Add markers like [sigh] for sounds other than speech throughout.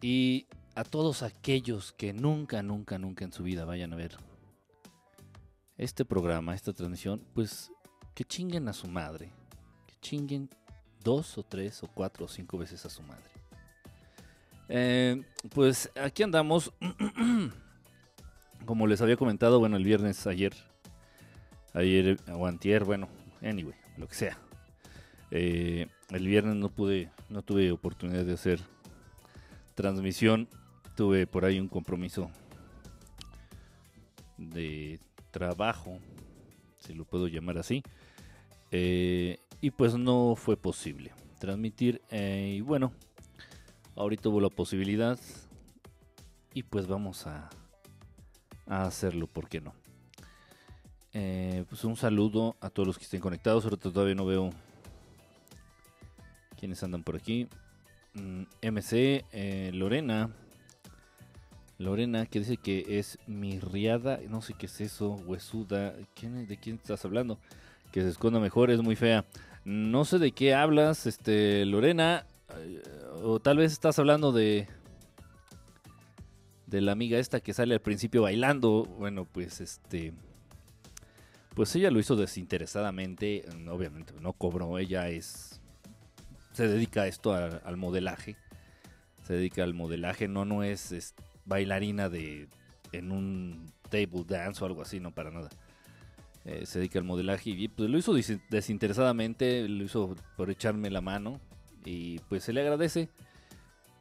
y a todos aquellos que nunca, nunca, nunca en su vida vayan a ver este programa, esta transmisión, pues que chinguen a su madre, que chinguen dos o tres o cuatro o cinco veces a su madre. Eh, pues aquí andamos, [clears throat] como les había comentado, bueno, el viernes ayer, ayer o antier, bueno, anyway, lo que sea. Eh, el viernes no pude, no tuve oportunidad de hacer transmisión. Tuve por ahí un compromiso de trabajo, si lo puedo llamar así. Eh, y pues no fue posible transmitir. Eh, y bueno, ahorita hubo la posibilidad. Y pues vamos a, a hacerlo, ¿por qué no? Eh, pues un saludo a todos los que estén conectados. Ahorita todavía no veo quiénes andan por aquí. MC mm, Lorena. Lorena que dice que es mirriada, no sé qué es eso, huesuda. ¿Quién, ¿De quién estás hablando? Que se esconda mejor, es muy fea. No sé de qué hablas, este Lorena. O tal vez estás hablando de de la amiga esta que sale al principio bailando. Bueno, pues este pues ella lo hizo desinteresadamente, obviamente no cobró, ella es se dedica esto al modelaje. Se dedica al modelaje, no no es bailarina de en un table dance o algo así, no para nada. Eh, se dedica al modelaje y pues lo hizo desinteresadamente, lo hizo por echarme la mano y pues se le agradece.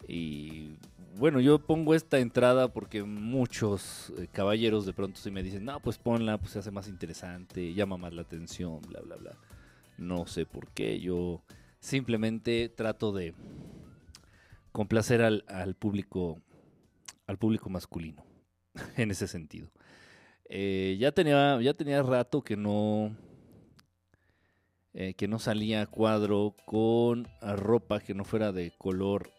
Y bueno, yo pongo esta entrada porque muchos eh, caballeros de pronto sí me dicen, no, pues ponla, pues se hace más interesante, llama más la atención, bla, bla, bla. No sé por qué, yo simplemente trato de complacer al, al público al público masculino [laughs] en ese sentido. Eh, ya, tenía, ya tenía rato que no, eh, que no salía cuadro con ropa que no fuera de color,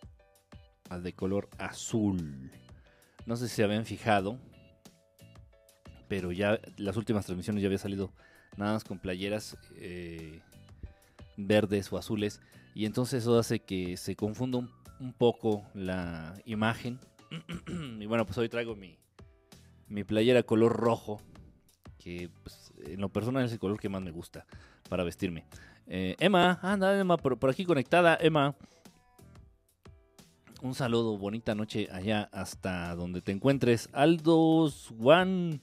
de color azul. No sé si se habían fijado, pero ya las últimas transmisiones ya había salido nada más con playeras eh, verdes o azules. Y entonces eso hace que se confunda un poco la imagen [clears throat] y bueno, pues hoy traigo mi, mi playera color rojo, que pues, en lo personal es el color que más me gusta para vestirme. Eh, Emma, anda Emma, por, aquí conectada, Emma. Un saludo, bonita noche allá hasta donde te encuentres. Aldos, Juan,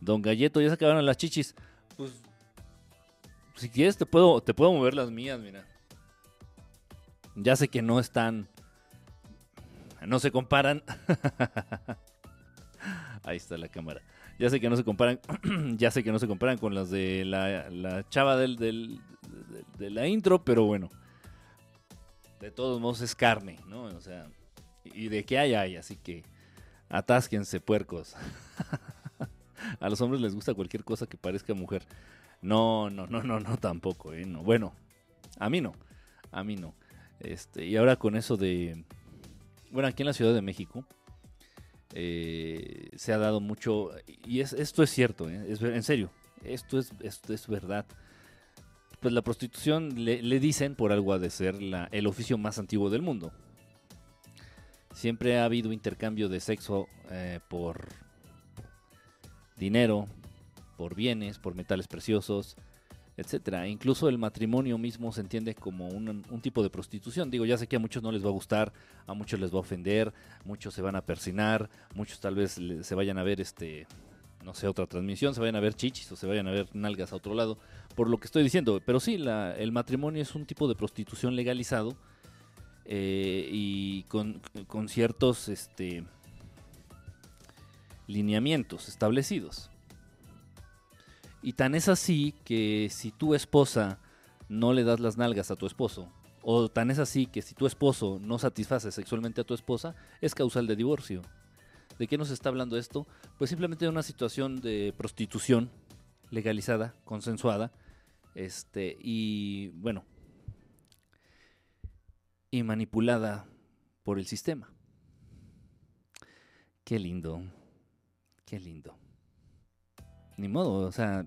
Don Galleto, ya se acabaron las chichis. Pues, si quieres te puedo, te puedo mover las mías, mira. Ya sé que no están no se comparan. [laughs] Ahí está la cámara. Ya sé que no se comparan, [clears throat] ya sé que no se comparan con las de la, chava del, de la intro, pero bueno. De todos modos es carne, ¿no? O sea, y de qué hay hay, así que atásquense puercos. [laughs] A los hombres les gusta cualquier cosa que parezca mujer. No, no, no, no, no, tampoco, ¿eh? No. Bueno, a mí no, a mí no. Este, y ahora con eso de bueno, aquí en la Ciudad de México eh, se ha dado mucho, y esto es cierto, eh, es, en serio, esto es, esto es verdad. Pues la prostitución le, dicen, por algo ha de ser, el oficio más antiguo del mundo. Siempre ha habido intercambio de sexo eh, por dinero, por bienes, por metales preciosos, etcétera. Incluso el matrimonio mismo se entiende como un, tipo de prostitución. Digo, ya sé que a muchos no les va a gustar, a muchos les va a ofender, muchos se van a persinar, muchos tal vez se vayan a ver este no sé, otra transmisión, se vayan a ver chichis o se vayan a ver nalgas a otro lado, por lo que estoy diciendo. Pero sí, la, el matrimonio es un tipo de prostitución legalizado eh, y con, con ciertos este, lineamientos establecidos. Y tan es así que si tu esposa no le das las nalgas a tu esposo, o tan es así que si tu esposo no satisface sexualmente a tu esposa, es causal de divorcio. ¿De qué nos está hablando esto? Pues simplemente de una situación de prostitución legalizada, consensuada, este, y bueno, y manipulada por el sistema. Qué lindo, qué lindo ni modo, o sea,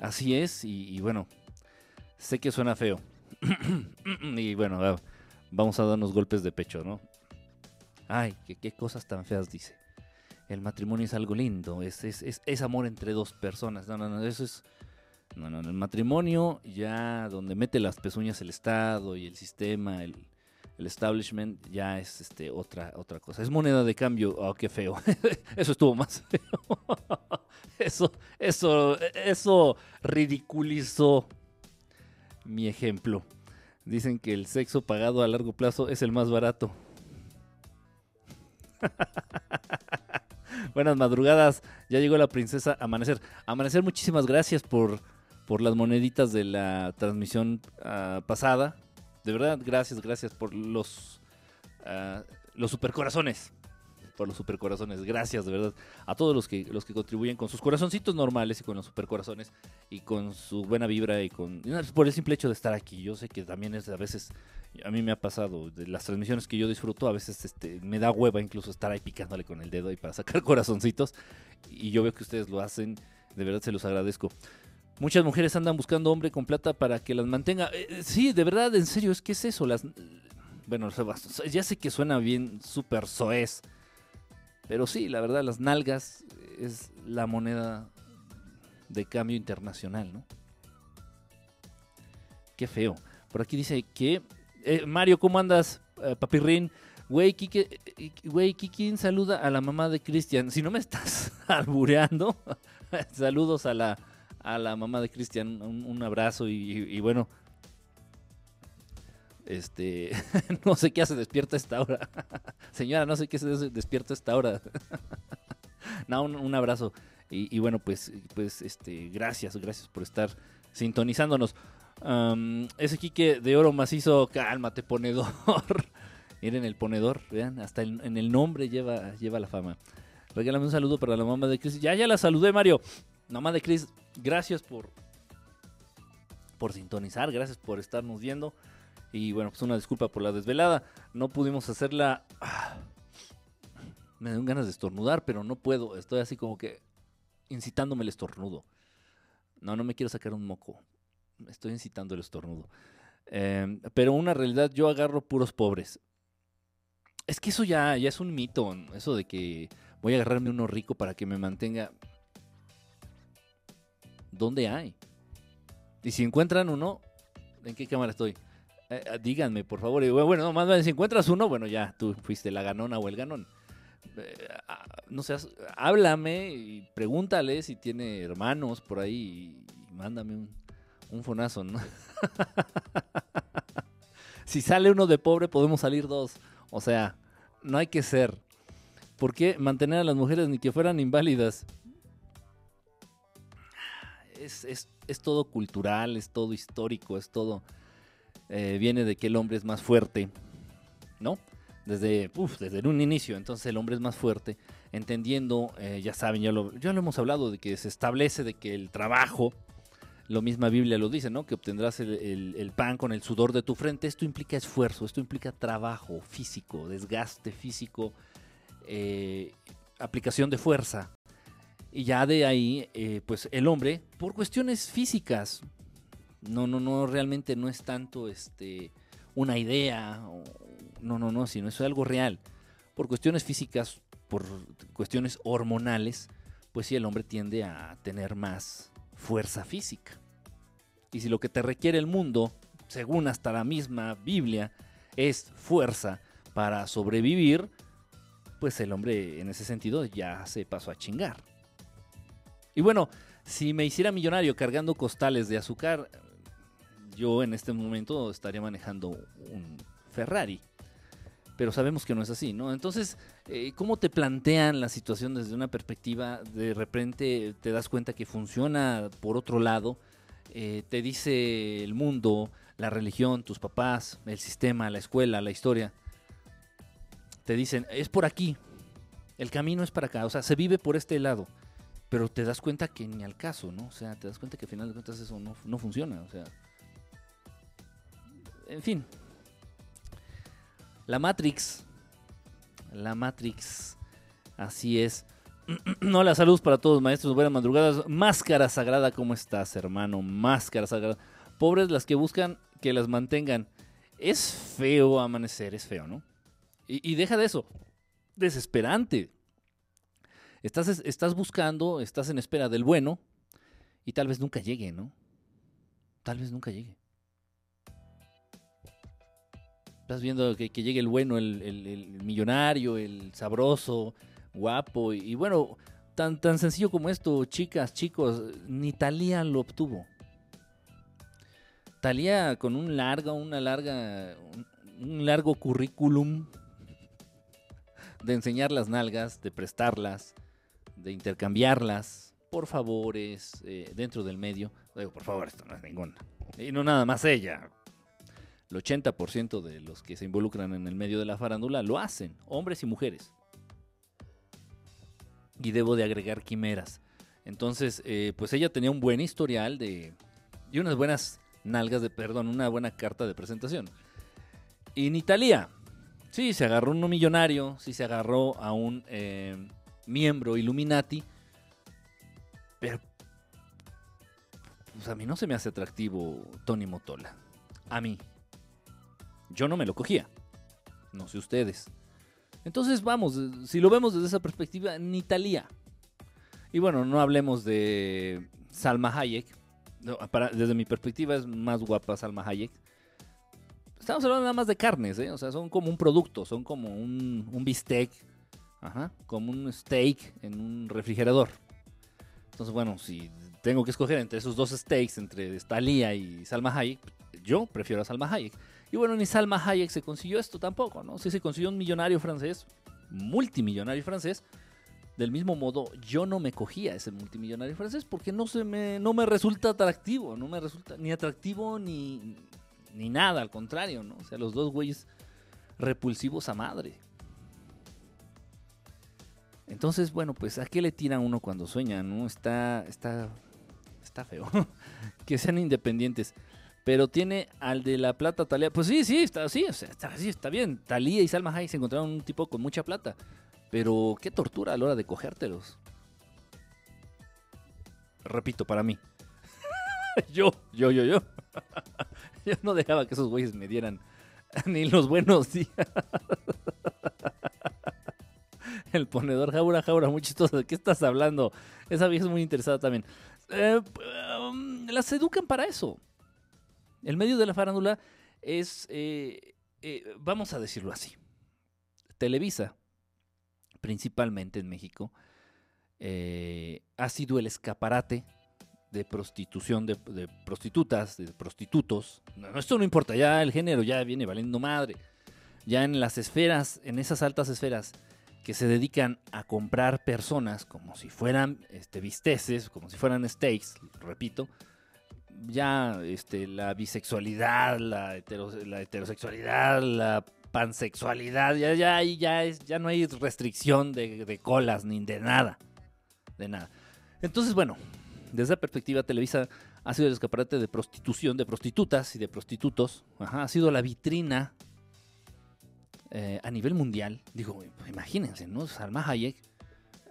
así es y, bueno, sé que suena feo. [clears throat] y bueno, vamos a darnos golpes de pecho, ¿no? Ay, qué, qué cosas tan feas dice. El matrimonio es algo lindo, es, es, es, es amor entre dos personas. No, no, no, eso es... No, no, el matrimonio ya donde mete las pezuñas el Estado y el sistema, el, el establishment ya es este otra otra cosa. Es moneda de cambio. Oh, qué feo. [laughs] eso estuvo más feo. [laughs] eso eso eso ridiculizó mi ejemplo. Dicen que el sexo pagado a largo plazo es el más barato. [laughs] Buenas madrugadas. Ya llegó la princesa Amanecer. Amanecer, muchísimas gracias por, por las moneditas de la transmisión uh, pasada. De verdad, gracias, gracias por los, uh, los supercorazones. Por los supercorazones. Gracias, de verdad. A todos los que, los que contribuyen con sus corazoncitos normales y con los supercorazones. Y con su buena vibra y con... Por el simple hecho de estar aquí. Yo sé que también es a veces... A mí me ha pasado, de las transmisiones que yo disfruto, a veces este, me da hueva incluso estar ahí picándole con el dedo y para sacar [laughs] corazoncitos. Y yo veo que ustedes lo hacen, de verdad se los agradezco. Muchas mujeres andan buscando hombre con plata para que las mantenga. Eh, sí, de verdad, en serio, es que es eso. Bueno, ya sé que suena bien súper soez. Pero sí, la verdad, las nalgas es la moneda de cambio internacional, ¿no? Qué feo. Por aquí dice que... Eh, Mario, ¿cómo andas, eh, papirrín? Güey, Kike, güey, ¿quién saluda a la mamá de Cristian? Si no me estás [laughs] albureando, [laughs] saludos a la, a la mamá de Cristian, un, abrazo y, bueno, este, [laughs] no sé qué hace despierta esta hora. [laughs] Señora, no sé qué hace despierta esta hora. [laughs] no, un, abrazo. Y, bueno, pues, pues, este, gracias, gracias por estar sintonizándonos. Ese Quique de oro macizo, cálmate, ponedor. Miren el ponedor, vean, hasta en el nombre lleva, lleva la fama. Regálame un saludo para la mamá de Cris. Ya, ya la saludé, Mario. Mamá de Cris, gracias por, por sintonizar, gracias por estarnos viendo. Y bueno, pues una disculpa por la desvelada. No pudimos hacerla. [sighs] Me dan ganas de estornudar, pero no puedo. Estoy así como que incitándome el estornudo. No, no me quiero sacar un moco. Estoy incitando el estornudo. Eh, pero una realidad, yo agarro puros pobres. Es que eso ya, ya es un mito. Eso de que voy a agarrarme uno rico para que me mantenga. ¿Dónde hay? Y si encuentran uno, ¿en qué cámara estoy? Eh, díganme, por favor. Bueno, no, más bien, si encuentras uno, bueno, ya, tú fuiste la ganona o el ganón. Eh, no seas, háblame y pregúntale si tiene hermanos por ahí y mándame un, un fonazo, ¿no? [laughs] si sale uno de pobre, podemos salir dos. O sea, no hay que ser. ¿Por qué mantener a las mujeres ni que fueran inválidas? Es, es, es todo cultural, es todo histórico, es todo... Eh, viene de que el hombre es más fuerte, ¿no? Desde, desde un inicio, entonces el hombre es más fuerte, entendiendo, eh, ya saben, ya lo, ya lo hemos hablado, de que se establece de que el trabajo, lo misma Biblia lo dice, ¿no? Que obtendrás el, pan con el sudor de tu frente. Esto implica esfuerzo, esto implica trabajo físico, desgaste físico, eh, aplicación de fuerza. Y ya de ahí, eh, pues el hombre, por cuestiones físicas, no, no, no, realmente no es tanto este, una idea, no, no, no, sino es algo real. Por cuestiones físicas, por cuestiones hormonales, pues sí, el hombre tiende a tener más fuerza física. Y si lo que te requiere el mundo, según hasta la misma Biblia, es fuerza para sobrevivir, pues el hombre en ese sentido ya se pasó a chingar. Y bueno, si me hiciera millonario cargando costales de azúcar, yo en este momento estaría manejando un Ferrari. Pero sabemos que no es así, ¿no? Entonces, eh, ¿cómo te plantean la situación desde una perspectiva? De repente te das cuenta que funciona por otro lado. Eh, te dice el mundo, la religión, tus papás, el sistema, la escuela, la historia. Te dicen, es por aquí. El camino es para acá. O sea, se vive por este lado. Pero te das cuenta que ni al caso, ¿no? O sea, te das cuenta que al final de cuentas eso no, no funciona. O sea, en fin. La Matrix. La Matrix. Así es. [clears throat] Hola, saludos para todos, maestros. Buenas madrugadas. Máscara sagrada, ¿cómo estás, hermano? Máscara sagrada. Pobres las que buscan que las mantengan. es feo amanecer, es feo, ¿no? Y, y deja de eso, desesperante. Estás, estás buscando, estás en espera del bueno y tal vez nunca llegue, ¿no? Tal vez nunca llegue. Estás viendo que, que llegue el bueno, el, el- millonario, el sabroso, guapo. Y, bueno, tan, tan sencillo como esto, chicas, chicos, ni Talía lo obtuvo. Talía con un largo, una larga, un largo currículum de enseñar las nalgas, de prestarlas, de intercambiarlas por favores eh, dentro del medio. Digo, por favor, esto no es ninguna. Y no nada más ella. El 80% de los que se involucran en el medio de la farándula lo hacen, hombres y mujeres. Y debo de agregar quimeras. Entonces, eh, pues ella tenía un buen historial de... Y unas buenas nalgas de, perdón, una buena carta de presentación. Y ni Talía. Sí, se agarró uno millonario, sí se agarró a un eh, miembro Illuminati, pero pues a mí no se me hace atractivo Tony Motola. A mí. Yo no me lo cogía. No sé ustedes. Entonces, vamos, si lo vemos desde esa perspectiva, ni Talía. Y bueno, no hablemos de Salma Hayek. Desde mi perspectiva es más guapa Salma Hayek. Estamos hablando nada más de carnes, ¿eh? O sea, son como un producto, son como un bistec, como un steak en un refrigerador. Entonces, bueno, si tengo que escoger entre esos dos steaks, entre Thalía y Salma Hayek, yo prefiero a Salma Hayek. Y bueno, ni Salma Hayek se consiguió esto tampoco, ¿no? Sí se consiguió un millonario francés, multimillonario francés. Del mismo modo, yo no me cogía ese multimillonario francés porque no, se me, no me resulta atractivo, no me resulta ni atractivo ni, ni nada, al contrario, ¿no? O sea, los dos güeyes repulsivos a madre. Entonces, bueno, pues ¿a qué le tira uno cuando sueña, no? Está, está, está feo. [laughs] que sean independientes. Pero tiene al de la plata Talía. Pues sí, sí, está, sí, o sea, está, sí, está bien. Talía y Salma Hayek se encontraron un tipo con mucha plata. Pero qué tortura a la hora de cogértelos. Repito, para mí. [laughs] yo, yo, yo, yo. [laughs] yo no dejaba que esos güeyes me dieran ni los buenos días. [laughs] El ponedor jaura, jaura, muy chistoso. ¿De qué estás hablando? Esa vieja es muy interesada también. Eh, um, las educan para eso. El medio de la farándula es, eh, eh, vamos a decirlo así, Televisa, principalmente en México, ha sido el escaparate de prostitución, de, de prostitutas, de prostitutos. No, esto no importa, ya el género ya viene valiendo madre. Ya en las esferas, en esas altas esferas que se dedican a comprar personas como si fueran este, bisteces, como si fueran steaks, repito, ya este, la bisexualidad, la, la heterosexualidad, la pansexualidad, ya, ya, ya, es, ya no hay restricción de, de colas ni de nada. De nada. Entonces, bueno, desde esa perspectiva, Televisa ha sido el escaparate de prostitución, de prostitutas y de prostitutos. Ajá, ha sido la vitrina eh, a nivel mundial. Digo, imagínense, ¿no? Salma Hayek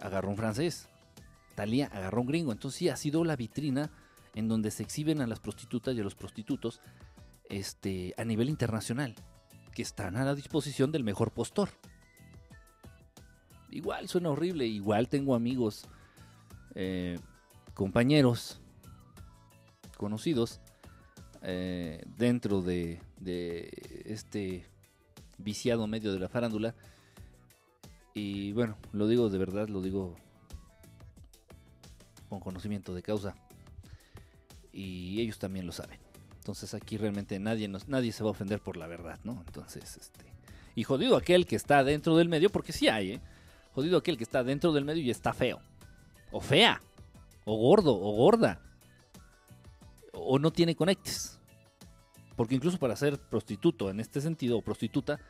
agarró un francés. Talía agarró un gringo. Entonces sí, ha sido la vitrina en donde se exhiben a las prostitutas y a los prostitutos este, a nivel internacional, que están a la disposición del mejor postor. Igual suena horrible, igual tengo amigos, eh, compañeros, conocidos, eh, dentro de, de este viciado medio de la farándula. Y bueno, lo digo de verdad, lo digo con conocimiento de causa y ellos también lo saben. Entonces aquí realmente nadie nadie se va a ofender por la verdad, ¿no? Entonces, este. Y jodido aquel que está dentro del medio, porque sí hay, ¿eh? Jodido aquel que está dentro del medio y está feo. O fea. O gordo, o gorda. O no tiene conectes. Porque incluso para ser prostituto en este sentido, o prostituta,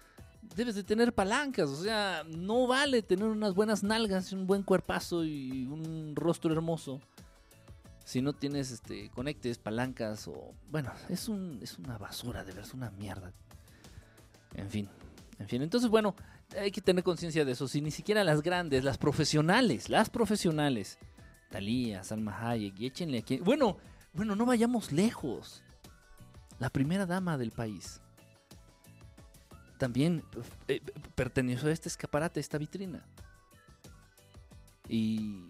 debes de tener palancas. O sea, no vale tener unas buenas nalgas, un buen cuerpazo y un rostro hermoso si no tienes este conectes, palancas o bueno, es un es una basura, de verdad, es una mierda. En fin, en fin, entonces bueno, hay que tener conciencia de eso, si ni siquiera las grandes, las profesionales, las profesionales, Talía, Salma Hayek, y échenle aquí, bueno, bueno, no vayamos lejos. La primera dama del país, también eh, perteneció a este escaparate, a esta vitrina. Y,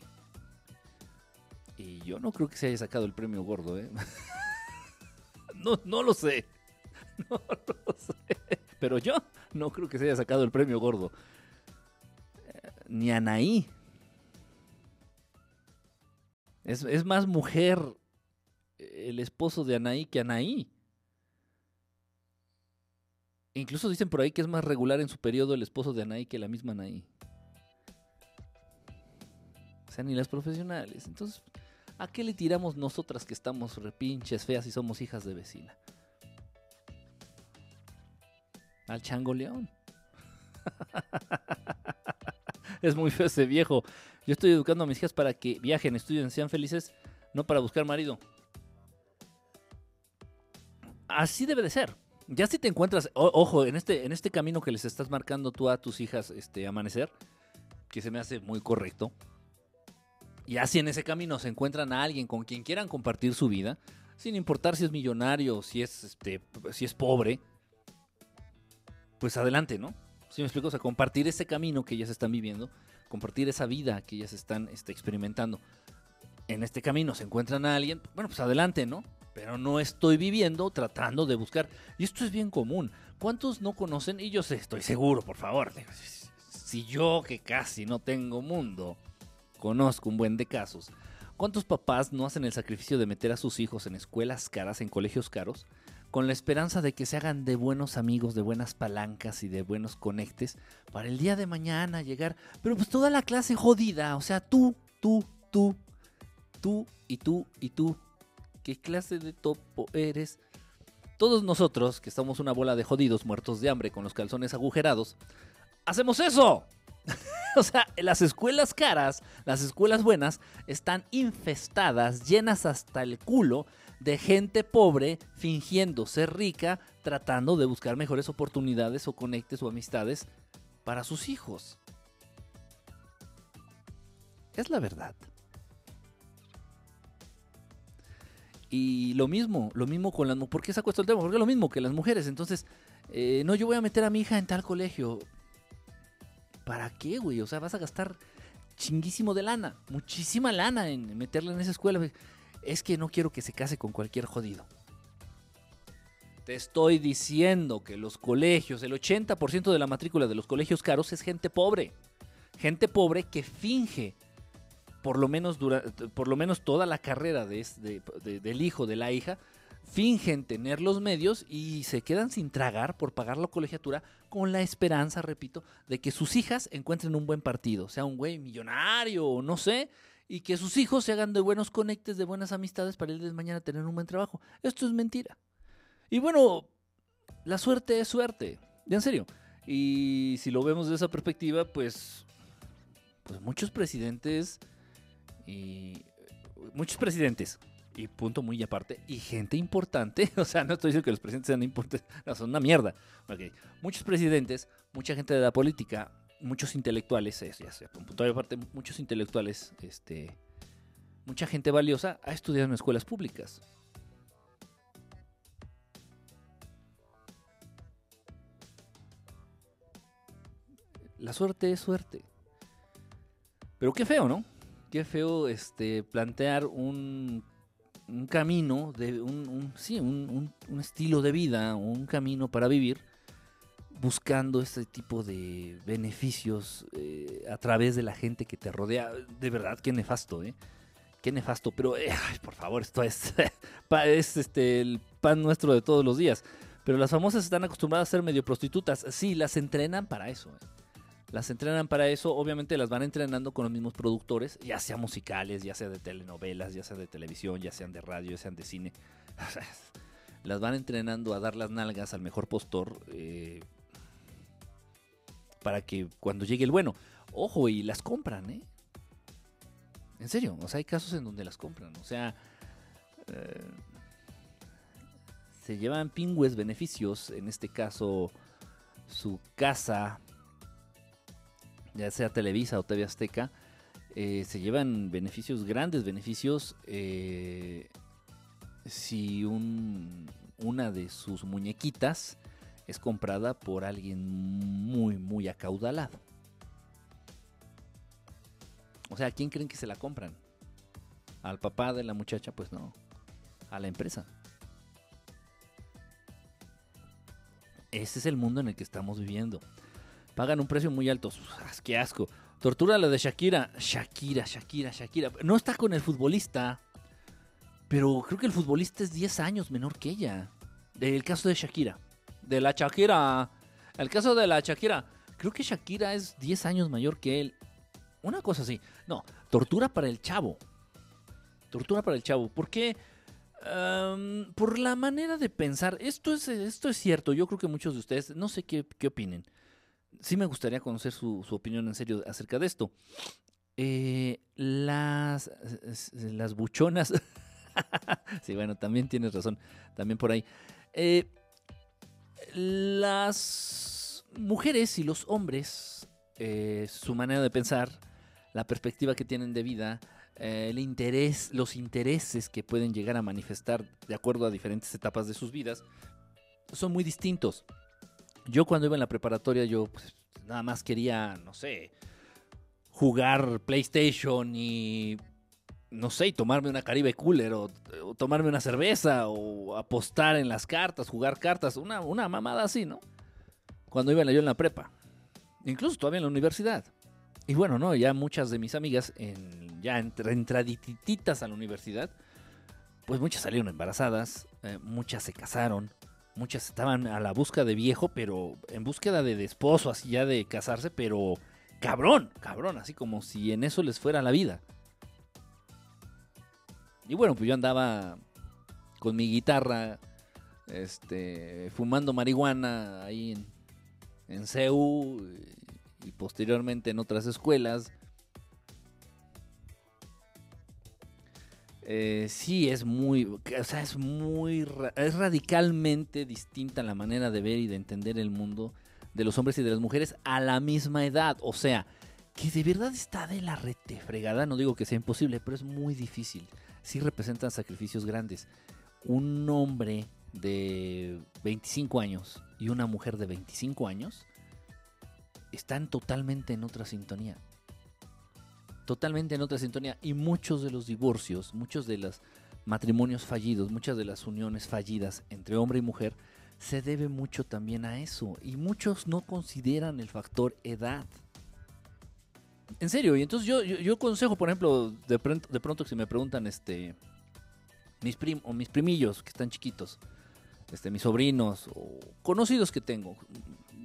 y yo no creo que se haya sacado el premio gordo, ¿eh? [laughs] no, no lo sé. [laughs] No lo sé. Pero yo no creo que se haya sacado el premio gordo. Eh, ni Anaí. Es, es más mujer el esposo de Anaí que Anaí. Incluso dicen por ahí que es más regular en su periodo el esposo de Anaí que la misma Anaí. O sea, ni las profesionales. Entonces, ¿a qué le tiramos nosotras que estamos repinches, feas y somos hijas de vecina? Al chango león. [laughs] es muy feo ese viejo. Yo estoy educando a mis hijas para que viajen, estudien, sean felices, no para buscar marido. Así debe de ser. Ya si te encuentras, ojo, en este, en este camino que les estás marcando tú a tus hijas, este, amanecer, que se me hace muy correcto. Y así en ese camino se encuentran a alguien con quien quieran compartir su vida, sin importar si es millonario, si es, este, si es pobre, pues adelante, ¿no? Si me explico, o sea, compartir ese camino que ellas están viviendo, compartir esa vida que ellas están este, experimentando. En este camino se encuentran a alguien, bueno, pues adelante, ¿no? Pero no estoy viviendo tratando de buscar. Y esto es bien común. ¿Cuántos no conocen? Y yo sé, estoy seguro, por favor. Si yo que casi no tengo mundo, conozco un buen de casos. ¿Cuántos papás no hacen el sacrificio de meter a sus hijos en escuelas caras, en colegios caros, con la esperanza de que se hagan de buenos amigos, de buenas palancas y de buenos conectes para el día de mañana llegar? Pero pues toda la clase jodida, o sea, tú, tú, tú, tú y tú y tú ¿Qué clase de topo eres? Todos nosotros, que estamos una bola de jodidos muertos de hambre con los calzones agujerados, hacemos eso. [laughs] o sea, las escuelas caras, las escuelas buenas, están infestadas, llenas hasta el culo de gente pobre fingiendo ser rica, tratando de buscar mejores oportunidades o conectes o amistades para sus hijos. Es la verdad. Y lo mismo, lo mismo con las mujeres. ¿Por qué saco esto el tema? Porque es lo mismo que las mujeres. Entonces, eh, no, yo voy a meter a mi hija en tal colegio. ¿Para qué, güey? O sea, vas a gastar chinguísimo de lana, muchísima lana en meterla en esa escuela. Es que no quiero que se case con cualquier jodido. Te estoy diciendo que los colegios, el 80% de la matrícula de los colegios caros es gente pobre. Gente pobre que finge por lo menos, por lo menos toda la carrera de, del hijo, de la hija, fingen tener los medios y se quedan sin tragar por pagar la colegiatura con la esperanza, repito, de que sus hijas encuentren un buen partido, sea un güey millonario o no sé, y que sus hijos se hagan de buenos conectes, de buenas amistades para el de mañana tener un buen trabajo. Esto es mentira. Y bueno, la suerte es suerte, en serio. Y si lo vemos de esa perspectiva, pues, pues muchos presidentes y muchos presidentes, y punto muy aparte, y gente importante, [laughs] o sea, no estoy diciendo que los presidentes sean importantes, no, son una mierda. Muchos presidentes, mucha gente de la política, muchos intelectuales, aparte, muchos intelectuales, este, mucha gente valiosa ha estudiado en escuelas públicas. La suerte es suerte. Pero qué feo, ¿no? Qué feo este, plantear un, camino, de un, sí, un, estilo de vida, un camino para vivir, buscando este tipo de beneficios eh, a través de la gente que te rodea. De verdad, qué nefasto, ¿eh? Qué nefasto, pero eh, por favor, esto es, [laughs] es este, el pan nuestro de todos los días. Pero las famosas están acostumbradas a ser medio prostitutas. Sí, las entrenan para eso. ¿eh? Las entrenan para eso, obviamente las van entrenando con los mismos productores, ya sea musicales, ya sea de telenovelas, ya sea de televisión, ya sean de radio, ya sean de cine. [laughs] las van entrenando a dar las nalgas al mejor postor eh, para que cuando llegue el bueno. Ojo, y las compran, ¿eh? En serio, o sea, hay casos en donde las compran. O sea, eh, se llevan pingües beneficios, en este caso su casa ya sea Televisa o TV Azteca, eh, se llevan beneficios, grandes beneficios, eh, si una de sus muñequitas es comprada por alguien muy, muy acaudalado. O sea, ¿a quién creen que se la compran? ¿Al papá de la muchacha? Pues no, a la empresa. Ese es el mundo en el que estamos viviendo. Pagan un precio muy alto. ¡Qué asco! Tortura la de Shakira. Shakira, Shakira, Shakira. No está con el futbolista. Pero creo que el futbolista es 10 años menor que ella. El caso de Shakira. De la Shakira. El caso de la Shakira. Creo que Shakira es 10 años mayor que él. Una cosa así. No, tortura para el chavo. Tortura para el chavo. ¿Por qué? por la manera de pensar. Esto es, esto es cierto. Yo creo que muchos de ustedes, no sé qué, qué opinen. Sí me gustaría conocer su, opinión en serio acerca de esto. Eh, las, buchonas. [laughs] sí, bueno, también tienes razón. También por ahí. Eh, las mujeres y los hombres, eh, su manera de pensar, la perspectiva que tienen de vida, el interés, los intereses que pueden llegar a manifestar de acuerdo a diferentes etapas de sus vidas, son muy distintos. Yo cuando iba en la preparatoria, yo pues, nada más quería, no sé, jugar PlayStation y, no sé, tomarme una Caribe Cooler o, tomarme una cerveza o apostar en las cartas, jugar cartas, una, una mamada así, ¿no? Cuando iba yo en la prepa. Incluso todavía en la universidad. Y bueno, no, ya muchas de mis amigas, ya entradititas a la universidad, pues muchas salieron embarazadas, eh, muchas se casaron, muchas estaban a la búsqueda de viejo, pero en búsqueda de, esposo, así ya de casarse, pero cabrón, cabrón, así como si en eso les fuera la vida. Y bueno, pues yo andaba con mi guitarra, este, fumando marihuana ahí en, en CEU y posteriormente en otras escuelas. Eh, sí, es muy, o sea, es muy, es radicalmente distinta la manera de ver y de entender el mundo de los hombres y de las mujeres a la misma edad. O sea, que de verdad está de la rete fregada. No digo que sea imposible, pero es muy difícil. Sí representan sacrificios grandes. Un hombre de 25 años y una mujer de 25 años están totalmente en otra sintonía. Totalmente en otra sintonía. Y muchos de los divorcios, muchos de los matrimonios fallidos, muchas de las uniones fallidas entre hombre y mujer, se debe mucho también a eso. Y muchos no consideran el factor edad. En serio, y entonces yo, yo, consejo, por ejemplo, de pronto, de pronto si me preguntan, este, mis prim o mis primillos que están chiquitos, este, mis sobrinos o conocidos que tengo,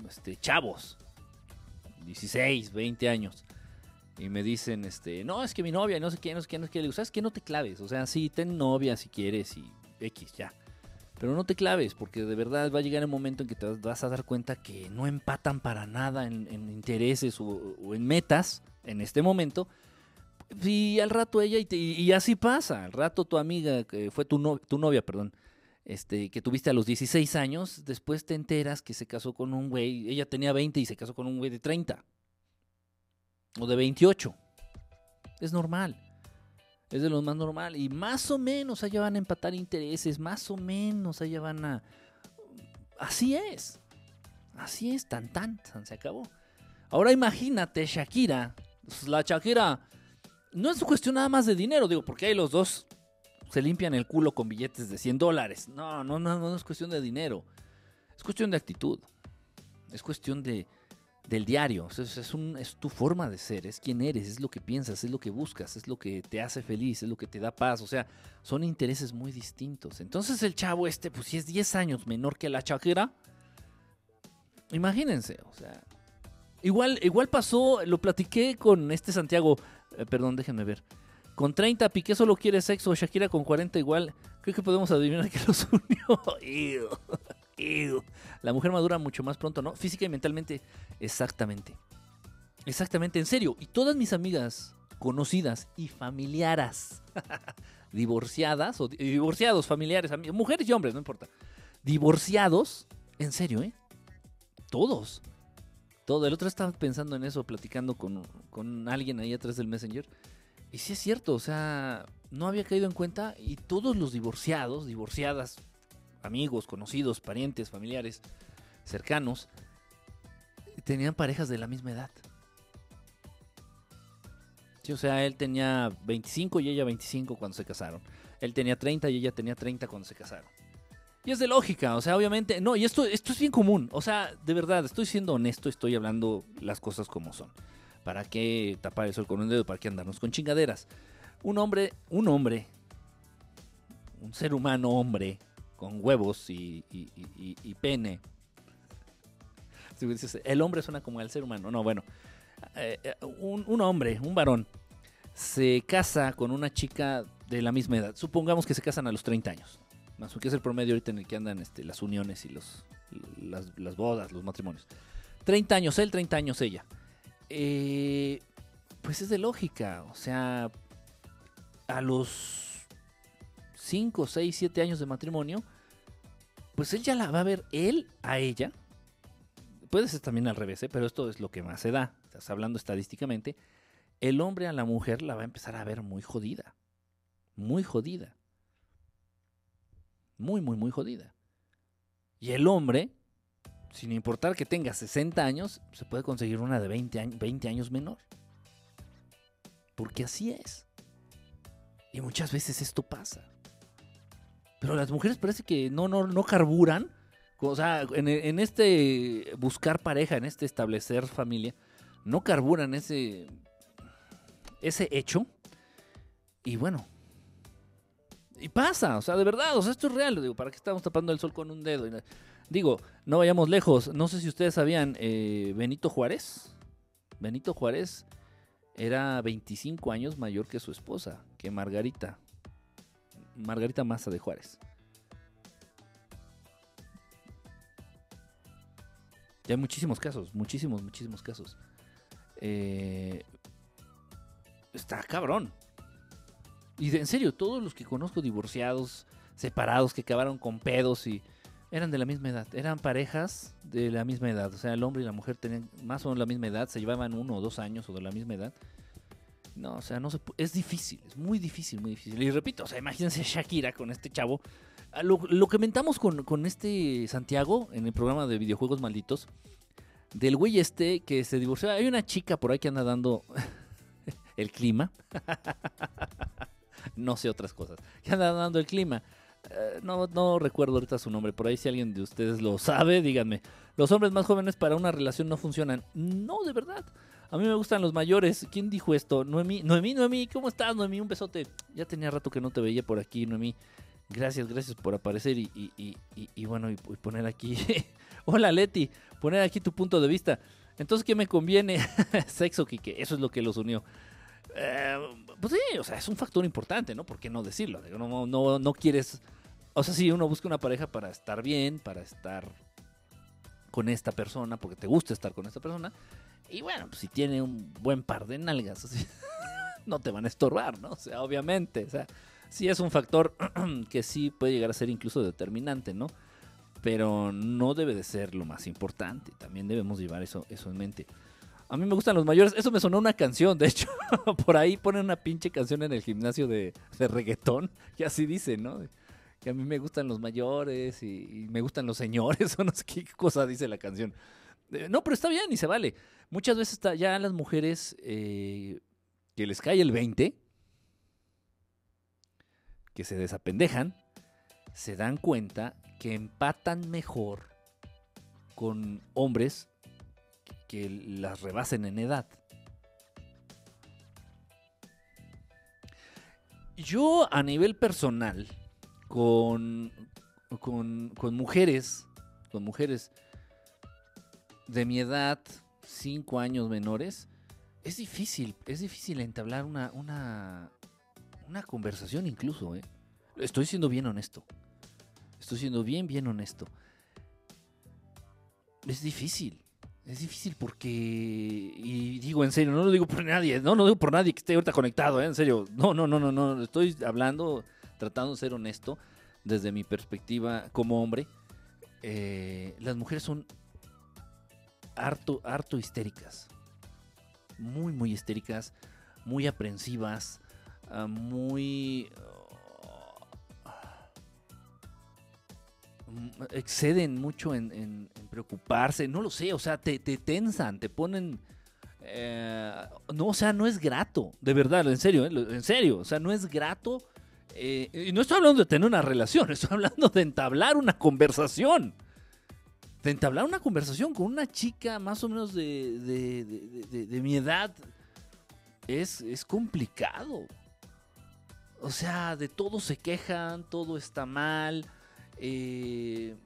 este, chavos, 16, 20 años. Y me dicen, este, no, es que mi novia, no sé qué, no sé qué, no sé qué. Le digo, ¿sabes qué? No te claves. O sea, sí, ten novia si quieres y X, ya. Pero no te claves, porque de verdad va a llegar el momento en que te vas a dar cuenta que no empatan para nada en, intereses o, en metas en este momento. Y al rato ella, y, y, así pasa, al rato tu amiga, que fue tu, no, tu novia, perdón, este, que tuviste a los 16 años, después te enteras que se casó con un güey, ella tenía 20 y se casó con un güey de 30 o de 28. Es normal. Es de lo más normal. Y más o menos allá van a empatar intereses, más o menos allá van a... Así es. Así es, tan tan, se acabó. Ahora imagínate Shakira. La Shakira no es cuestión nada más de dinero, digo, porque hay los dos se limpian el culo con billetes de 100 dólares. No, no, no, no es cuestión de dinero. Es cuestión de actitud. Es cuestión de, del diario. Es, es, un, es tu forma de ser, es quién eres, es lo que piensas, es lo que buscas, es lo que te hace feliz, es lo que te da paz. O sea, son intereses muy distintos. Entonces el chavo este, pues si es 10 años menor que la chaquera, imagínense, o sea. Igual, igual pasó, lo platiqué con este Santiago, eh, perdón, déjenme ver. Con 30, Piqué solo quiere sexo. Shakira con 40 igual. Creo que podemos adivinar que los [laughs] unió. La mujer madura mucho más pronto, ¿no? Física y mentalmente. Exactamente. Exactamente, en serio. Y todas mis amigas conocidas y familiares, [laughs] divorciadas, o divorciados, familiares, mujeres y hombres, no importa. Divorciados, en serio, ¿eh? Todos. Todo. El otro estaba pensando en eso, platicando con, con alguien ahí atrás del Messenger. Y sí es cierto, o sea, no había caído en cuenta y todos los divorciados, divorciadas, amigos, conocidos, parientes, familiares, cercanos, tenían parejas de la misma edad. Sí, o sea, él tenía 25 y ella 25 cuando se casaron. Él tenía 30 y ella tenía 30 cuando se casaron. Y es de lógica, o sea, obviamente, no, y esto, esto es bien común, o sea, de verdad, estoy siendo honesto, estoy hablando las cosas como son. ¿Para qué tapar el sol con un dedo? ¿Para qué andarnos con chingaderas? Un hombre, un hombre, un ser humano hombre, con huevos y, pene. El hombre suena como el ser humano, no, bueno, eh, eh, un, un hombre, un varón, se casa con una chica de la misma edad. Supongamos que se casan a los 30 años. Más que es el promedio ahorita en el que andan este, las uniones y los, las, bodas, los matrimonios. 30 años él, 30 años ella. Eh, pues es de lógica. O sea, a los 5, 6, 7 años de matrimonio, pues él ya la va a ver él a ella. Puede ser también al revés, ¿eh? pero esto es lo que más se da. Estás hablando estadísticamente. El hombre a la mujer la va a empezar a ver muy jodida. Muy jodida muy, muy, muy jodida. Y el hombre, sin importar que tenga 60 años, se puede conseguir una de 20 años, 20 años menor. Porque así es. Y muchas veces esto pasa. Pero las mujeres parece que no, no, no carburan. O sea, en, este buscar pareja, en este establecer familia, no carburan ese, ese hecho. Y bueno, y pasa, o sea, de verdad, o sea, esto es real. Digo, ¿para qué estamos tapando el sol con un dedo? Digo, no vayamos lejos. No sé si ustedes sabían, eh, Benito Juárez. Benito Juárez era 25 años mayor que su esposa, que Margarita. Margarita Maza de Juárez. Y hay muchísimos casos, muchísimos, muchísimos casos. Eh, está cabrón. Y en serio, todos los que conozco divorciados, separados, que acabaron con pedos y eran de la misma edad. Eran parejas de la misma edad. O sea, el hombre y la mujer tenían más o menos la misma edad, se llevaban uno o dos años o de la misma edad. No, o sea, no se es difícil, es muy difícil, muy difícil. Y repito, o sea, imagínense [laughs] Shakira con este chavo. Ah, lo, que mentamos con, con este Santiago en el programa de videojuegos malditos, del güey este que se divorció. Hay una chica por ahí que anda dando [laughs] el clima. [laughs] no sé otras cosas. ¿Qué anda dando el clima? Eh, no, no recuerdo ahorita su nombre. Por ahí si alguien de ustedes lo sabe, díganme. Los hombres más jóvenes para una relación no funcionan. No, de verdad. A mí me gustan los mayores. ¿Quién dijo esto? Noemí, Noemí, Noemí, ¿cómo estás, Noemí? Un besote. Ya tenía rato que no te veía por aquí, Noemí. Gracias, gracias por aparecer y, y, y, bueno, y, poner aquí. [laughs] Hola, Leti. Poner aquí tu punto de vista. Entonces, ¿qué me conviene? [laughs] Sexo, Kike. Eso es lo que los unió. Eh, pues sí, o sea, es un factor importante, ¿no? ¿Por qué no decirlo? No, no, no quieres. O sea, si uno busca una pareja para estar bien, para estar con esta persona, porque te gusta estar con esta persona. Y bueno, pues si tiene un buen par de nalgas, [laughs] no te van a estorbar, ¿no? O sea, obviamente. O sea, sí es un factor [clears throat] que sí puede llegar a ser incluso determinante, ¿no? Pero no debe de ser lo más importante. También debemos llevar eso, eso en mente. A mí me gustan los mayores. Eso me sonó una canción, de hecho. [laughs] Por ahí ponen una pinche canción en el gimnasio de, reggaetón. [laughs] Que así dice, ¿no? Que a mí me gustan los mayores y, me gustan los señores. O no sé qué cosa dice la canción. Eh, no, pero está bien y se vale. Muchas veces ya las mujeres eh, que les cae el 20, que se desapendejan, se dan cuenta que empatan mejor con hombres que las rebasen en edad. Yo a nivel personal, con, con, mujeres, con mujeres de mi edad, cinco años menores, es difícil, es difícil entablar una, una, una conversación incluso, ¿eh? Estoy siendo bien honesto. Estoy siendo bien, bien honesto. Es difícil. Es difícil porque, y digo en serio, no lo digo por nadie, no, lo digo por nadie que esté ahorita conectado, ¿eh? en serio, no, no, no, no, no, estoy hablando, tratando de ser honesto desde mi perspectiva como hombre. Eh, las mujeres son harto, harto histéricas, muy, muy histéricas, muy aprensivas, ah, muy, mm, exceden mucho en, preocuparse, no lo sé, o sea, te, tensan, te ponen... Eh, no, o sea, no es grato, de verdad, en serio, en serio, o sea, no es grato. y no estoy hablando de tener una relación, [laughs] estoy hablando de entablar una conversación de entablar una conversación con una chica más o menos de, mi edad es, es, complicado. O sea, de todo se quejan, todo está mal, eh,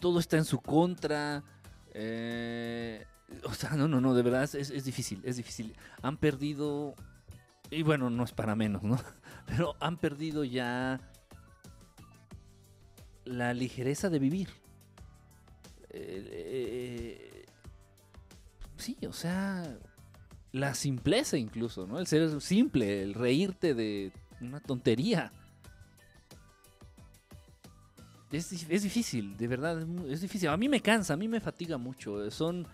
todo está en su contra. Eh, o sea, no, no, no, de verdad es, es difícil, es difícil. Han perdido, y bueno, no es para menos, ¿no? [laughs] Pero han perdido ya la ligereza de vivir eh, sí, o sea, la simpleza incluso, ¿no? El ser simple, el reírte de una tontería. Es, difícil, de verdad, es, difícil. A mí me cansa, a mí me fatiga mucho. Son,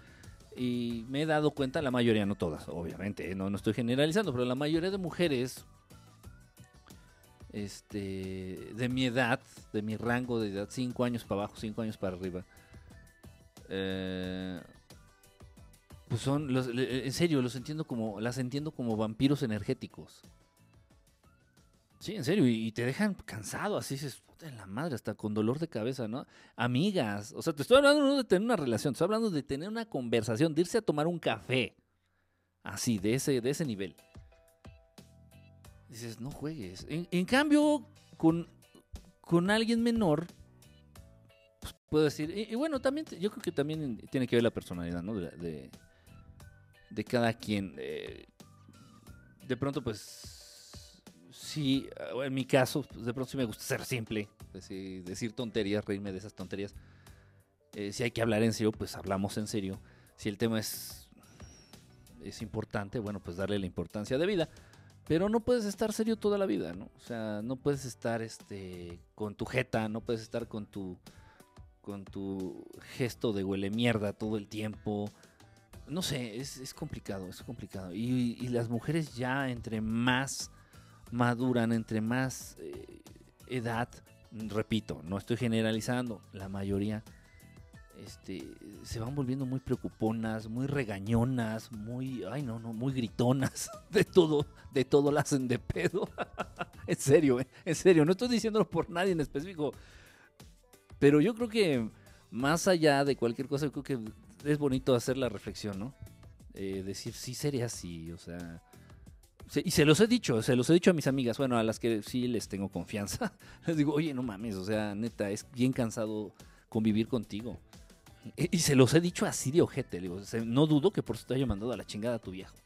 y me he dado cuenta, la mayoría, no todas, obviamente, no, no estoy generalizando, pero la mayoría de mujeres este, de mi edad, de mi rango de edad, 5 años para abajo, 5 años para arriba, eh, pues son, en serio, los entiendo como, las entiendo como vampiros energéticos. Sí, en serio, y, te dejan cansado, así dices, puta en la madre, hasta con dolor de cabeza, ¿no? Amigas, o sea, te estoy hablando no de tener una relación, te estoy hablando de tener una conversación, de irse a tomar un café, así, de ese, de ese nivel. Dices, no juegues. En, cambio, con, con alguien menor, puedo decir. Y, bueno, también yo creo que también tiene que ver la personalidad, ¿no? De, de, cada quien. Eh, de pronto, pues, sí, en mi caso, pues, de pronto sí me gusta ser simple, decir, decir tonterías, reírme de esas tonterías. Eh, si hay que hablar en serio, pues hablamos en serio. Si el tema es, es importante, bueno, pues darle la importancia de vida. Pero no puedes estar serio toda la vida, ¿no? O sea, no puedes estar este, con tu jeta, no puedes estar con tu con tu gesto de huele mierda todo el tiempo. No sé, es, complicado, es complicado. Y, las mujeres ya entre más maduran, entre más eh, edad, repito, no estoy generalizando, la mayoría este, se van volviendo muy preocuponas, muy regañonas, muy, ay no, no, muy gritonas, [laughs] de todo, de todo la hacen de pedo. [laughs] en serio, eh, en serio, no estoy diciéndolo por nadie en específico, pero yo creo que más allá de cualquier cosa, creo que es bonito hacer la reflexión, ¿no? Eh, decir, sí sería así, o sea... y se los he dicho, se los he dicho a mis amigas, bueno, a las que sí les tengo confianza. [laughs] Les digo, oye, no mames, o sea, neta, es bien cansado convivir contigo. Y, se los he dicho así de ojete, digo, no dudo que por eso te haya mandado a la chingada a tu viejo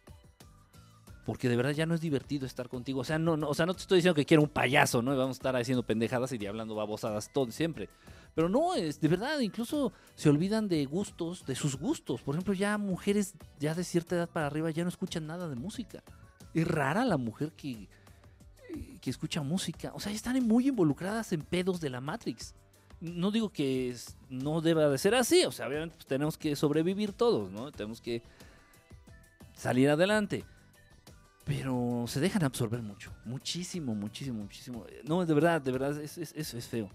porque de verdad ya no es divertido estar contigo. O sea, no, no, o sea, no te estoy diciendo que quiero un payaso, ¿no? Y vamos a estar haciendo pendejadas y hablando babosadas todo siempre. Pero no, es de verdad, incluso se olvidan de gustos, de sus gustos. Por ejemplo, ya mujeres ya de cierta edad para arriba ya no escuchan nada de música. Es rara la mujer que, que escucha música. O sea, están muy involucradas en pedos de la Matrix. No digo que no deba de ser así. O sea, obviamente pues, tenemos que sobrevivir todos, ¿no? Tenemos que salir adelante pero se dejan absorber mucho, muchísimo, muchísimo, muchísimo. No, de verdad, de verdad, es, es, es, feo.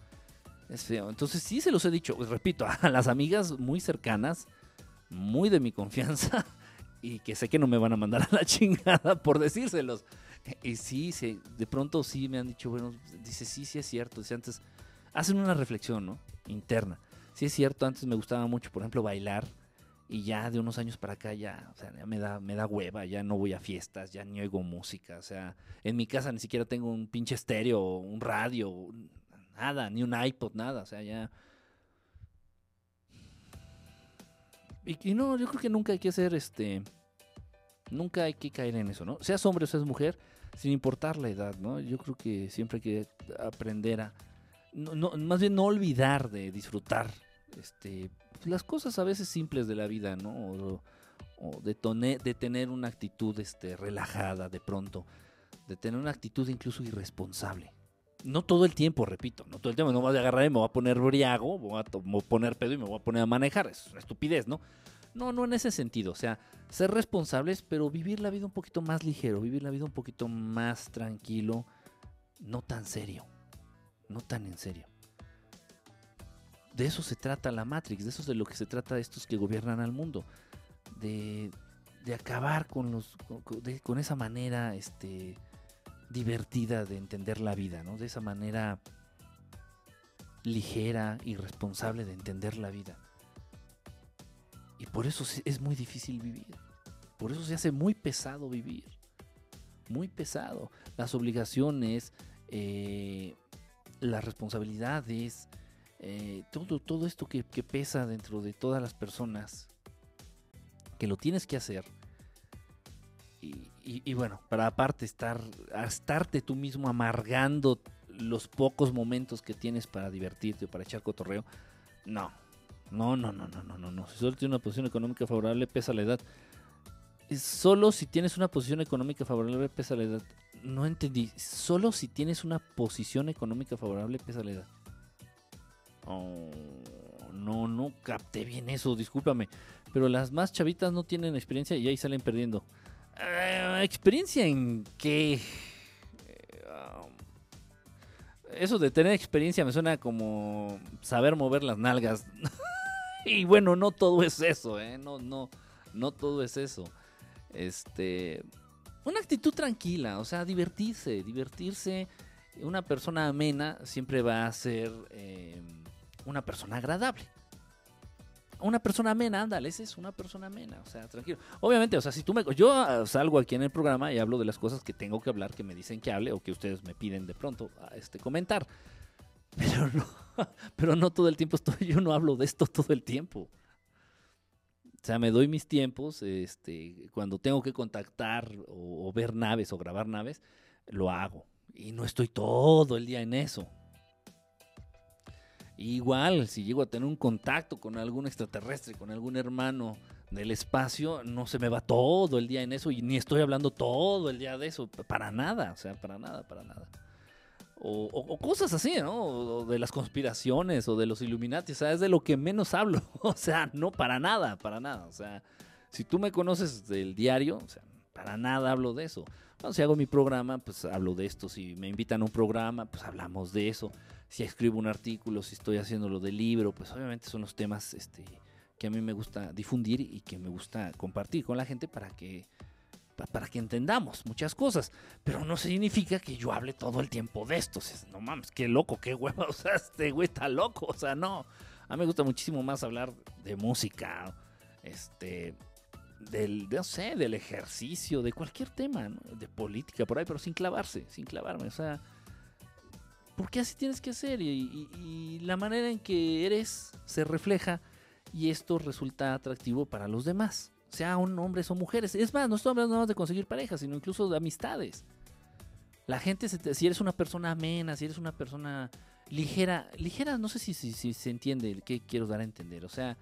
Es feo. Entonces sí se los he dicho, pues, repito, [laughs] a las amigas muy cercanas, muy de mi confianza, [laughs] y que sé que no me van a mandar a la [laughs] chingada por decírselos. Y sí, sí de pronto sí me han dicho, bueno, dice, sí, sí es cierto. Dice, antes, hacen una reflexión, ¿no? Interna. Sí es cierto, antes me gustaba mucho, por ejemplo, bailar y ya de unos años para acá ya, o sea, ya me da, me da hueva, ya no voy a fiestas, ya ni oigo música, o sea, en mi casa ni siquiera tengo un pinche estéreo, un radio, nada, ni un iPod, nada, o sea, ya... Y, no, yo creo que nunca hay que hacer este... Nunca hay que caer en eso, ¿no? Seas hombre o seas mujer, sin importar la edad, ¿no? Yo creo que siempre hay que aprender a... No, más bien no olvidar de disfrutar este las cosas a veces simples de la vida, ¿no? O, de, de tener una actitud este, relajada de pronto, de tener una actitud incluso irresponsable. No todo el tiempo, repito, no todo el tiempo, no voy a agarrar y me voy a poner briago, me voy a, poner pedo y me voy a poner a manejar, es una estupidez, ¿no? No, no en ese sentido, o sea, ser responsables, pero vivir la vida un poquito más ligero, vivir la vida un poquito más tranquilo, no tan serio, no tan en serio. de eso se trata la Matrix, de eso es de lo que se trata estos que gobiernan al mundo, de, de acabar con los con, esa manera este divertida de entender la vida, ¿no? De esa manera ligera y responsable de entender la vida. Y por eso es muy difícil vivir. Por eso se hace muy pesado vivir. Muy pesado. Las obligaciones, eh, las responsabilidades, eh, todo, todo esto que, pesa dentro de todas las personas, que lo tienes que hacer. Y, bueno, para aparte estar, estarte tú mismo amargando los pocos momentos que tienes para divertirte o para echar cotorreo, no, no, no, no, no, no, no, no. Si solo tienes una posición económica favorable, pesa la edad. Solo si tienes una posición económica favorable, pesa la edad. No entendí. Solo si tienes una posición económica favorable, pesa la edad. Oh, no, no capté bien eso, discúlpame. Pero las más chavitas no tienen experiencia y ahí salen perdiendo. Eh, ¿Experiencia en qué? eso de tener experiencia me suena como saber mover las nalgas. [laughs] y bueno, no todo es eso, ¿eh? No, no, no todo es eso. Este, una actitud tranquila, o sea, divertirse, divertirse. Una persona amena siempre va a ser eh, una persona agradable una persona amena, ándale, esa es una persona amena, o sea, tranquilo. Obviamente, o sea, si tú me... Yo ah, salgo aquí en el programa y hablo de las cosas que tengo que hablar, que me dicen que hable o que ustedes me piden de pronto a este comentar. [laughs] Pero no, [laughs] pero no todo el tiempo estoy, yo no hablo de esto todo el tiempo. O sea, me doy mis tiempos, este, cuando tengo que contactar o ver naves o grabar naves, lo hago. Y no estoy todo el día en eso. Igual, si llego a tener un contacto con algún extraterrestre, con algún hermano del espacio, no se me va todo el día en eso y ni estoy hablando todo el día de eso, para nada, o sea, para nada, para nada. O, cosas así, ¿no? O de las conspiraciones o de los Illuminati, o sea, es de lo que menos hablo, [laughs] o sea, no para nada, para nada, o sea, si tú me conoces del diario, o sea, para nada hablo de eso. Cuando si hago mi programa, pues hablo de esto, si me invitan a un programa, pues hablamos de eso si escribo un artículo, si estoy haciendo lo del libro, pues obviamente son los temas este, que a mí me gusta difundir y que me gusta compartir con la gente para que, para que entendamos muchas cosas. Pero no significa que yo hable todo el tiempo de esto. no mames, qué loco, qué hueva. [laughs] O sea, este güey está loco. O sea, no. A mí me gusta muchísimo más hablar de música, este, del, no sé, del ejercicio, de cualquier tema, de política por ahí, pero sin clavarse, sin clavarme. O sea, porque así tienes que hacer y, la manera en que eres se refleja y esto resulta atractivo para los demás, sea hombres o mujeres. Es más, no estoy hablando nada de conseguir parejas, sino incluso de amistades. La gente, si eres una persona amena, si eres una persona ligera, ligera, no sé si, se entiende qué quiero dar a entender. O sea,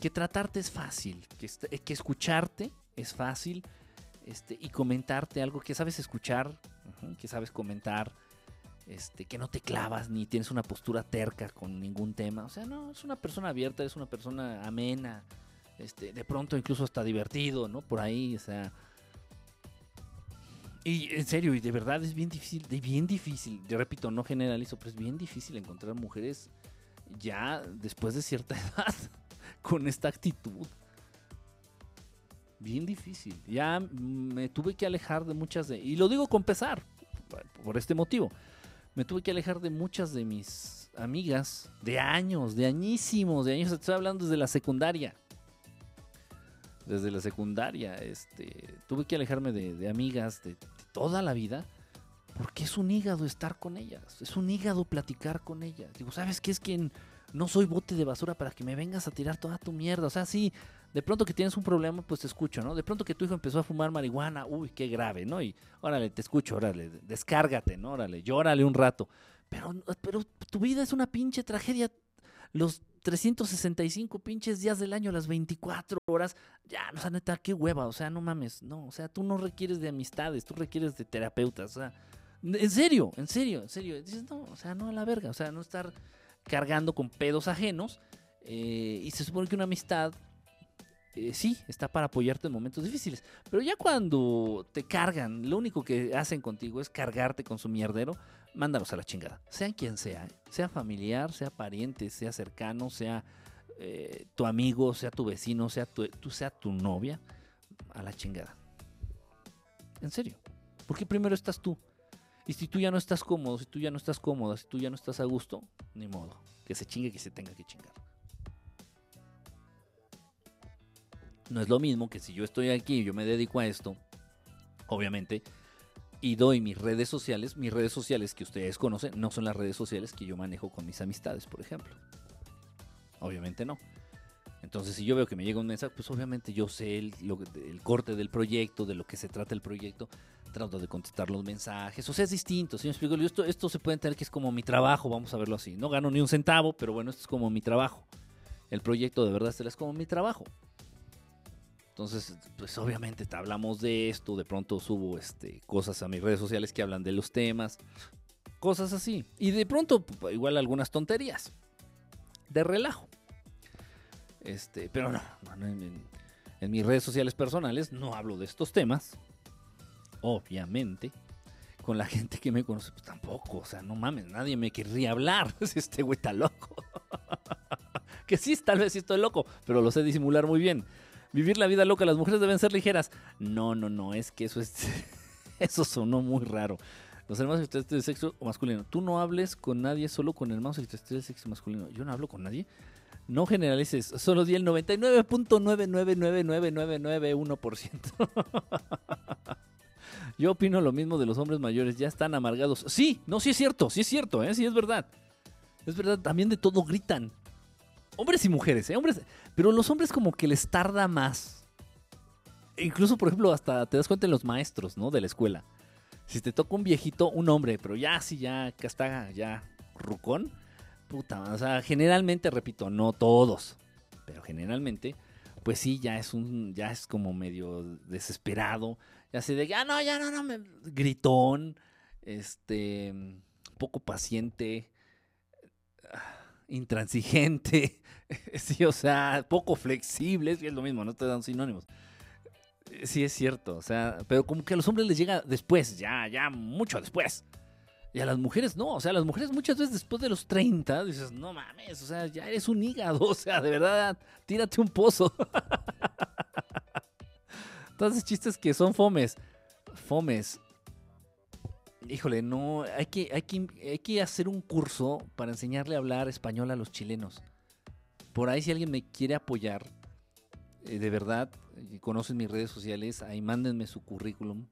que tratarte es fácil, que, que escucharte es fácil este, y comentarte algo que sabes escuchar, que sabes comentar este, que no te clavas ni tienes una postura terca con ningún tema. O sea, no, es una persona abierta, es una persona amena, este, de pronto incluso hasta divertido, ¿no? Por ahí, o sea. Y en serio, y de verdad es bien difícil, de bien difícil, yo repito, no generalizo, pero es bien difícil encontrar mujeres ya después de cierta [laughs] edad con esta actitud. Bien difícil. Ya me tuve que alejar de muchas de... Y lo digo con pesar, por este motivo me tuve que alejar de muchas de mis amigas de años, de añísimos, de años. Estoy hablando desde la secundaria. Desde la secundaria, este, tuve que alejarme de, amigas de, toda la vida. Porque es un hígado estar con ellas. Es un hígado platicar con ellas. Digo, ¿sabes qué? Es que no soy bote de basura para que me vengas a tirar toda tu mierda. O sea, sí, de pronto que tienes un problema, pues te escucho, ¿no? De pronto que tu hijo empezó a fumar marihuana, uy, qué grave, ¿no? Y órale, te escucho, órale, descárgate, ¿no? Órale, llórale un rato. Pero, pero tu vida es una pinche tragedia. Los 365 pinches días del año, las 24 horas, ya, o sea, neta, qué hueva, o sea, no mames, no, o sea, tú no requieres de amistades, tú requieres de terapeutas, o sea, en serio, en serio, en serio. Dices, no, o sea, no a la verga, o sea, no estar cargando con pedos ajenos. Eh, y se supone que una amistad eh, sí, está para apoyarte en momentos difíciles. Pero ya cuando te cargan, lo único que hacen contigo es cargarte con su mierdero, mándalos a la chingada. Sea quien sea, sea familiar, sea pariente, sea cercano, sea eh, tu amigo, sea tu vecino, sea tu, tú, sea tu novia, a la chingada. En serio. Porque primero estás tú. Y si tú ya no estás cómodo, si tú ya no estás cómoda, si tú ya no estás a gusto, ni modo. Que se chingue que se tenga que chingar. No es lo mismo que si yo estoy aquí y yo me dedico a esto, obviamente, y doy mis redes sociales, mis redes sociales que ustedes conocen, no son las redes sociales que yo manejo con mis amistades, por ejemplo. Obviamente no. Entonces, si yo veo que me llega un mensaje, pues obviamente yo sé el, corte del proyecto, de lo que se trata el proyecto, trato de contestar los mensajes. O sea, es distinto. Si me explico, esto, esto se puede entender que es como mi trabajo, vamos a verlo así. No gano ni un centavo, pero bueno, esto es como mi trabajo. El proyecto de verdad es como mi trabajo. Entonces, pues obviamente te hablamos de esto, de pronto subo este, cosas a mis redes sociales que hablan de los temas, cosas así. Y de pronto, igual algunas tonterías, de relajo. Este, pero no, en, mis redes sociales personales no hablo de estos temas, obviamente. Con la [laughs] gente que me conoce, pues tampoco, o sea, no mames, nadie me querría hablar. [laughs] Este güey está loco. [laughs] que sí, tal vez sí estoy loco, pero lo sé disimular muy bien. Vivir la vida loca, las mujeres deben ser ligeras. No, no, no, es que eso es. [laughs] eso sonó muy raro. Los hermanos sexuales de sexo masculino. Tú no hables con nadie, solo con hermanos sexuales de sexo masculino. Yo no hablo con nadie. No generalices, solo di el 99.9999991%. [laughs] Yo opino lo mismo de los hombres mayores, ya están amargados. Sí, no, sí es cierto, sí es cierto, ¿eh? sí es verdad. Es verdad, también de todo gritan. Hombres y mujeres, ¿eh? Hombres, pero los hombres como que les tarda más. Incluso, por ejemplo, hasta te das cuenta en los maestros, ¿no? De la escuela. Si te toca un viejito, un hombre, pero ya sí, ya que está ya rucón. Puta, o sea, generalmente, repito, no todos, pero generalmente, pues sí, ya es un, ya es como medio desesperado. Ya se de, ah, no, ya no, no, me... gritón, este, poco paciente, intransigente. [laughs] sí, o sea, poco flexible, sí es lo mismo, no te dan sinónimos. Sí es cierto, o sea, pero como que a los hombres les llega después, ya, ya, mucho después. Y a las mujeres no, o sea, las mujeres muchas veces después de los 30 dices, no mames, o sea, ya eres un hígado, [laughs] o sea, de verdad, tírate un pozo. [laughs] Entonces chistes que son fomes, fomes. Híjole, no, hay que, hay que, hay que hacer un curso para enseñarle a hablar español a los chilenos. Por ahí si alguien me quiere apoyar, eh, de verdad, y conocen mis redes sociales, ahí mándenme su currículum.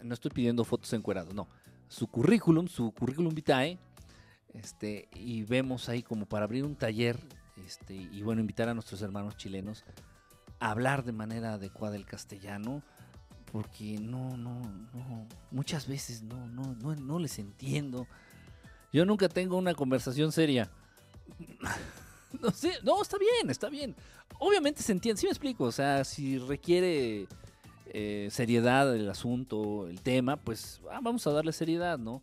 No estoy pidiendo fotos encuerados, no. Su currículum, su currículum vitae, este, y vemos ahí como para abrir un taller, este, y bueno, invitar a nuestros hermanos chilenos a hablar de manera adecuada el castellano, porque no, no, no, muchas veces no, no, no, no les entiendo. Yo nunca tengo una conversación seria. [laughs] [laughs] No está bien, está bien. Obviamente se entiende, sí me explico, o sea, si requiere eh, seriedad el asunto, el tema, pues ah, vamos a darle seriedad, ¿no?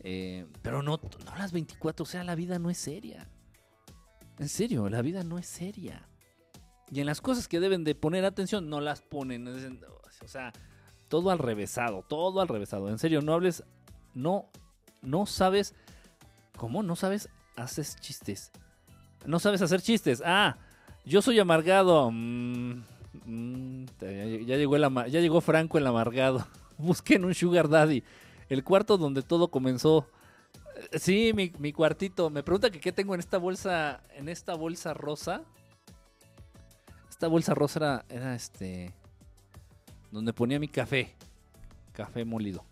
Eh, pero no, no las 24, o sea, la vida no es seria. En serio, la vida no es seria. Y en las cosas que deben de poner atención, no las ponen. O sea, todo al revésado, todo al revésado. En serio, no hables, no, no sabes, ¿cómo? No sabes, haces chistes. No sabes hacer chistes. Ah, yo soy amargado. Mm, mm, ya, llegó ya llegó Franco el amargado. [laughs] Busquen un sugar daddy. El cuarto donde todo comenzó. Eh, sí, mi, cuartito. Me pregunta que qué tengo en esta bolsa. En esta bolsa rosa. Esta bolsa rosa era este. Donde ponía mi café. Café molido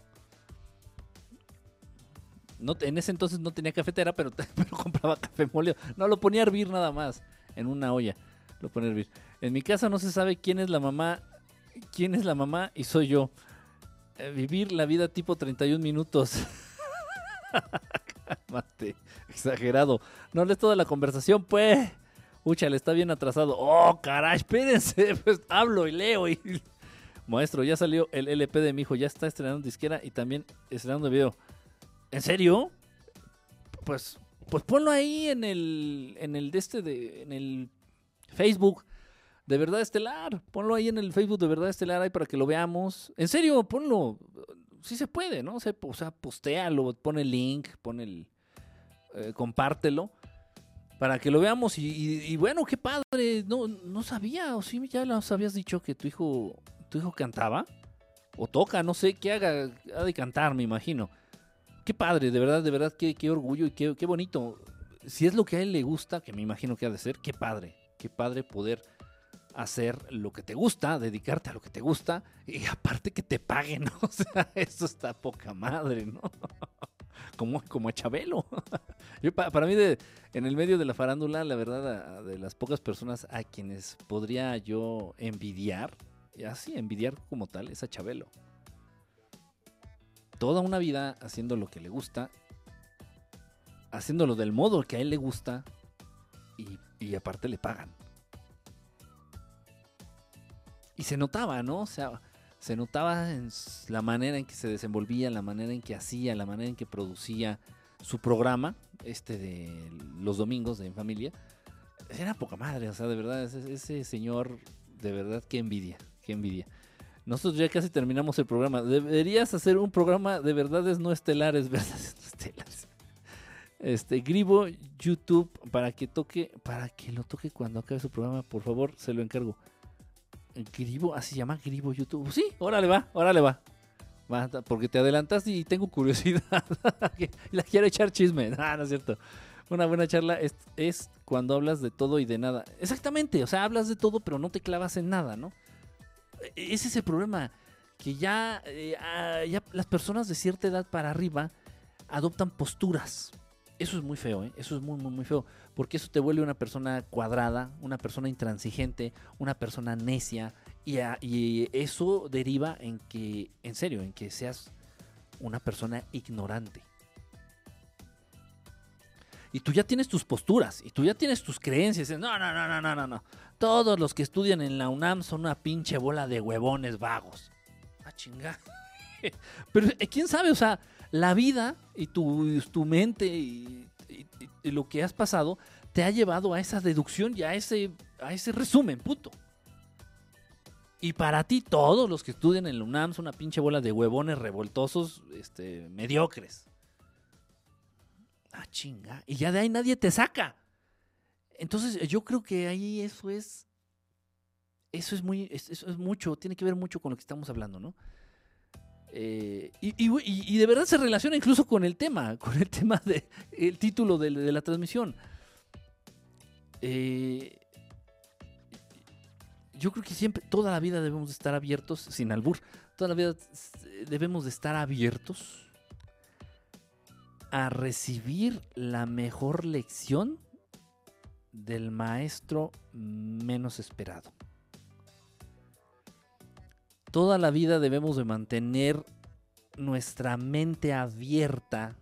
en ese entonces no tenía cafetera, [laughs] pero, compraba café molido. No, lo ponía a hervir nada más en una olla. Lo ponía a hervir. En mi casa no se sabe quién es la mamá, quién es la mamá y soy yo. Eh, vivir la vida tipo 31 minutos. [laughs] Mate, exagerado. No lees toda la conversación, pues. le está bien atrasado. Oh, caray, espérense. [laughs] Pues hablo y leo. Maestro, ya salió el LP de mi hijo, ya está estrenando disquera y también estrenando video. ¿En serio? Pues, pues ponlo ahí en el, en el de este de, en el Facebook de Verdad Estelar. Ponlo ahí en el Facebook de Verdad Estelar ahí para que lo veamos. En serio, ponlo. sí se puede, ¿no? O sea, postéalo, pone el link, pone el, eh, compártelo para que lo veamos y, bueno, qué padre, no, no sabía, o sí, ya nos habías dicho que tu hijo, tu hijo cantaba o toca, no sé, qué haga, ha de cantar, me imagino. Qué padre, de verdad, de verdad, qué, qué orgullo y qué, qué bonito. Si es lo que a él le gusta, que me imagino que ha de ser, qué padre, qué padre poder hacer lo que te gusta, dedicarte a lo que te gusta y aparte que te paguen. [laughs] O sea, eso está poca madre, ¿no? [laughs] como, como a Chabelo. [laughs] Yo, para mí, de, en el medio de la farándula, la verdad, de las pocas personas a quienes podría yo envidiar, así, envidiar como tal, es a Chabelo. Toda una vida haciendo lo que le gusta, haciéndolo del modo que a él le gusta y, y aparte le pagan. Y se notaba, ¿no? O sea, se notaba en la manera en que se desenvolvía, la manera en que hacía, la manera en que producía su programa, este de los domingos de En Familia. Era poca madre, o sea, de verdad, ese, señor, de verdad, qué envidia, qué envidia. Nosotros ya casi terminamos el programa. Deberías hacer un programa de verdades no estelares, [laughs] verdades no estelares. Este, Gribo YouTube para que toque, para que lo toque cuando acabe su programa, por favor, se lo encargo. Gribo, así se llama Gribo YouTube. Sí, órale va, órale va. va porque te adelantas y tengo curiosidad. [laughs] la quiero echar chisme. [laughs] Ah, no es cierto. Una buena charla es, cuando hablas de todo y de nada. Exactamente, o sea, hablas de todo, pero no te clavas en nada, ¿no? E-, ese es el problema. Que ya, eh, ah, ya las personas de cierta edad para arriba adoptan posturas. Eso es muy feo, ¿eh? Eso es muy, muy, muy feo. Porque eso te vuelve una persona cuadrada, una persona intransigente, una persona necia. Y, y eso deriva en que, en serio, en que seas una persona ignorante. Y tú ya tienes tus posturas, y tú ya tienes tus creencias. No, no, no, no, no, no. Todos los que estudian en la UNAM son una pinche bola de huevones vagos. Ah, chingada. [laughs] Pero eh, quién sabe, o sea, la vida y tu, tu mente y, lo que has pasado te ha llevado a esa deducción y a ese, a ese resumen, puto. Y para ti, todos los que estudian en la UNAM son una pinche bola de huevones revoltosos, este, mediocres. Ah, chinga. Y ya de ahí nadie te saca. Entonces, yo creo que ahí eso es. Eso es muy. Eso es mucho. Tiene que ver mucho con lo que estamos hablando, ¿no? Eh, y, de verdad se relaciona incluso con el tema, [laughs] con el tema del título de, la transmisión. Eh, yo creo que siempre, toda la vida debemos de estar abiertos, sin albur, toda la vida debemos de estar abiertos a recibir la mejor lección del maestro menos esperado toda la vida debemos de mantener nuestra mente abierta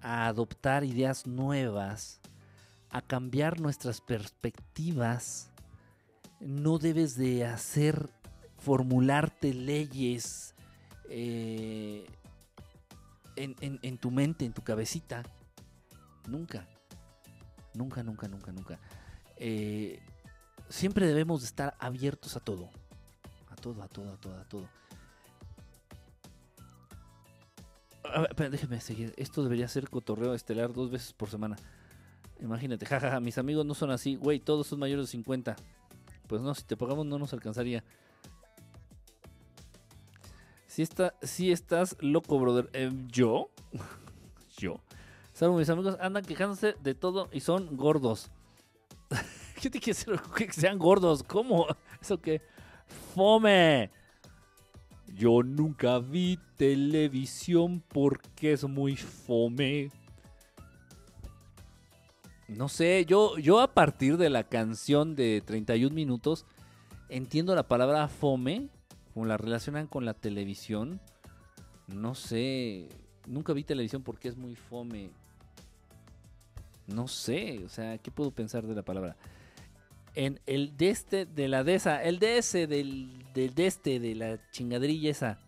a adoptar ideas nuevas, a cambiar nuestras perspectivas. No debes de hacer, formularte leyes eh, en, tu mente, en tu cabecita. Nunca. Nunca, nunca, nunca, nunca. Eh, siempre debemos de estar abiertos a todo todo, a todo, a todo, a todo. A ver, déjeme seguir. Esto debería ser cotorreo estelar dos veces por semana. Imagínate, [laughs] jajaja, mis amigos no son así, güey, todos son mayores de 50. Pues no, si te pagamos no nos alcanzaría. Si, está, estás loco, brother. Eh, ¿Yo? [laughs] ¿Yo? Salvo mis amigos andan quejándose de todo y son gordos. [laughs] ¿Qué te quiere decir que sean gordos? ¿Cómo? [laughs] ¿Eso qué? fome. Yo nunca vi televisión porque es muy fome. No sé, yo, yo a partir de la canción de 31 minutos entiendo la palabra fome, como la relacionan con la televisión. No sé, nunca vi televisión porque es muy fome. No sé, o sea, ¿qué puedo pensar de la palabra? en el de este de la de esa, el DS del, del de este de la chingadrilla esa.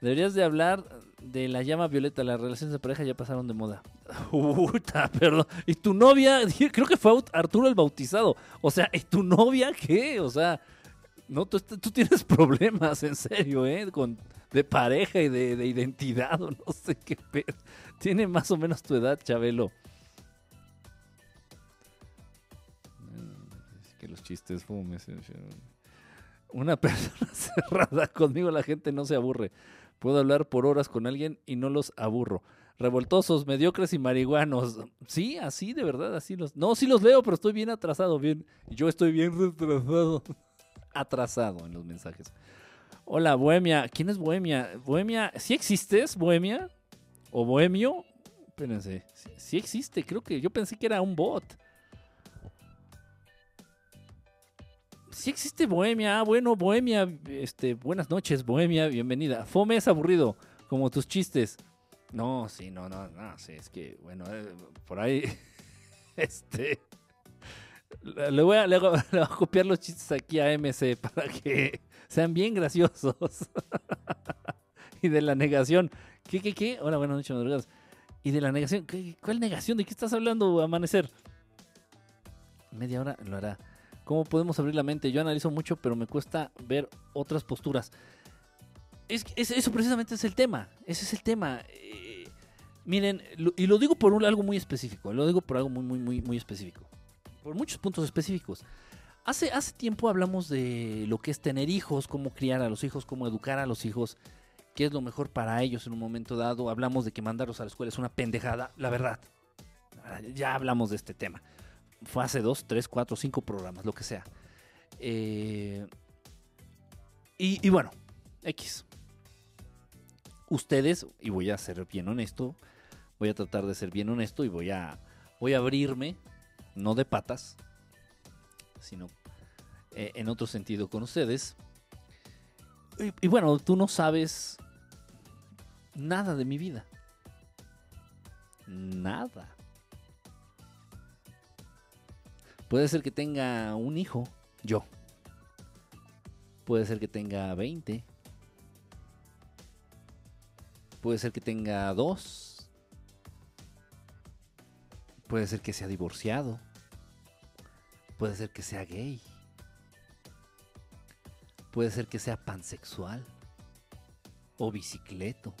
Deberías de hablar de la llama violeta, las relaciones de pareja ya pasaron de moda. [laughs] Puta, perdón. ¿Y tu novia? [laughs] Creo que fue Arturo el Bautizado. O sea, ¿y tu novia qué? O sea, no, tú, tú tienes problemas, en serio, ¿eh? Con de pareja y de, de identidad [laughs] o no sé qué. pedo. Tiene más o menos tu edad, Chabelo. Es que los chistes fumes. Una [laughs] persona cerrada conmigo, la gente no se aburre. Puedo hablar por horas con alguien y no los aburro. Revoltosos, mediocres y marihuanos. Sí, así, de verdad, así los. No, sí los leo, pero estoy bien atrasado. Bien, yo estoy bien retrasado. [laughs] atrasado en los mensajes. Hola, Bohemia. ¿Quién es Bohemia? Bohemia, ¿sí existes, Bohemia? ¿O Bohemio? Espérense. Sí, existe, creo que yo pensé que era un bot. Sí existe Bohemia. Ah, bueno, Bohemia. Este, buenas noches, Bohemia. Bienvenida. Fome es aburrido, como tus chistes. No, sí, no, no, no. Sí, es que, bueno, eh, por ahí. [laughs] Este. Le voy, a, [laughs] le voy a copiar los chistes aquí a MC para que [laughs] sean bien graciosos. [laughs] y de la negación. ¿Qué, qué, qué? Hola, buenas noches, madrugadas. Y de la negación. ¿Qué, ¿Cuál negación? ¿De qué estás hablando, Amanecer? Media hora lo hará. ¿Cómo podemos abrir la mente? Yo analizo mucho, pero me cuesta ver otras posturas. Es, es- eso precisamente es el tema. Ese es el tema. Eh, miren, y lo digo por un- algo muy específico. Lo digo por algo muy, muy, muy, muy específico. Por muchos puntos específicos. Hace, hace tiempo hablamos de lo que es tener hijos, cómo criar a los hijos, cómo educar a los hijos, qué es lo mejor para ellos en un momento dado. Hablamos de que mandarlos a la escuela es una pendejada, la verdad. Ya hablamos de este tema. Fue hace dos, tres, cuatro, cinco programas, lo que sea. Eh, y, y bueno, X. Ustedes, y voy a ser bien honesto, voy a tratar de ser bien honesto y voy a, voy a abrirme, no de patas, sino eh, en otro sentido con ustedes. Y, bueno, tú no sabes nada de mi vida. Nada. Puede ser que tenga un hijo, yo. Puede ser que tenga 20. Puede ser que tenga dos. Puede ser que sea divorciado. Puede ser que sea gay. Puede ser que sea pansexual. O bicicleto.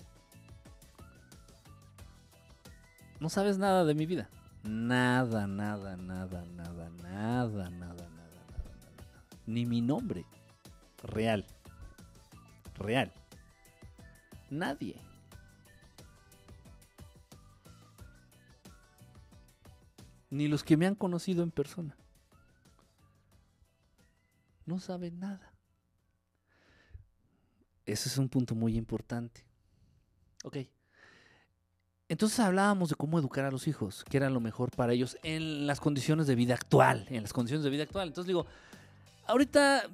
No sabes nada de mi vida. Nada, nada, nada, nada, nada, nada, nada, nada, nada. Ni mi nombre. Real. Real. Nadie. Ni los que me han conocido en persona. No saben nada. Ese es un punto muy importante. Ok. Entonces hablábamos de cómo educar a los hijos, que era lo mejor para ellos en las condiciones de vida actual, en las condiciones de vida actual. Entonces digo, ahorita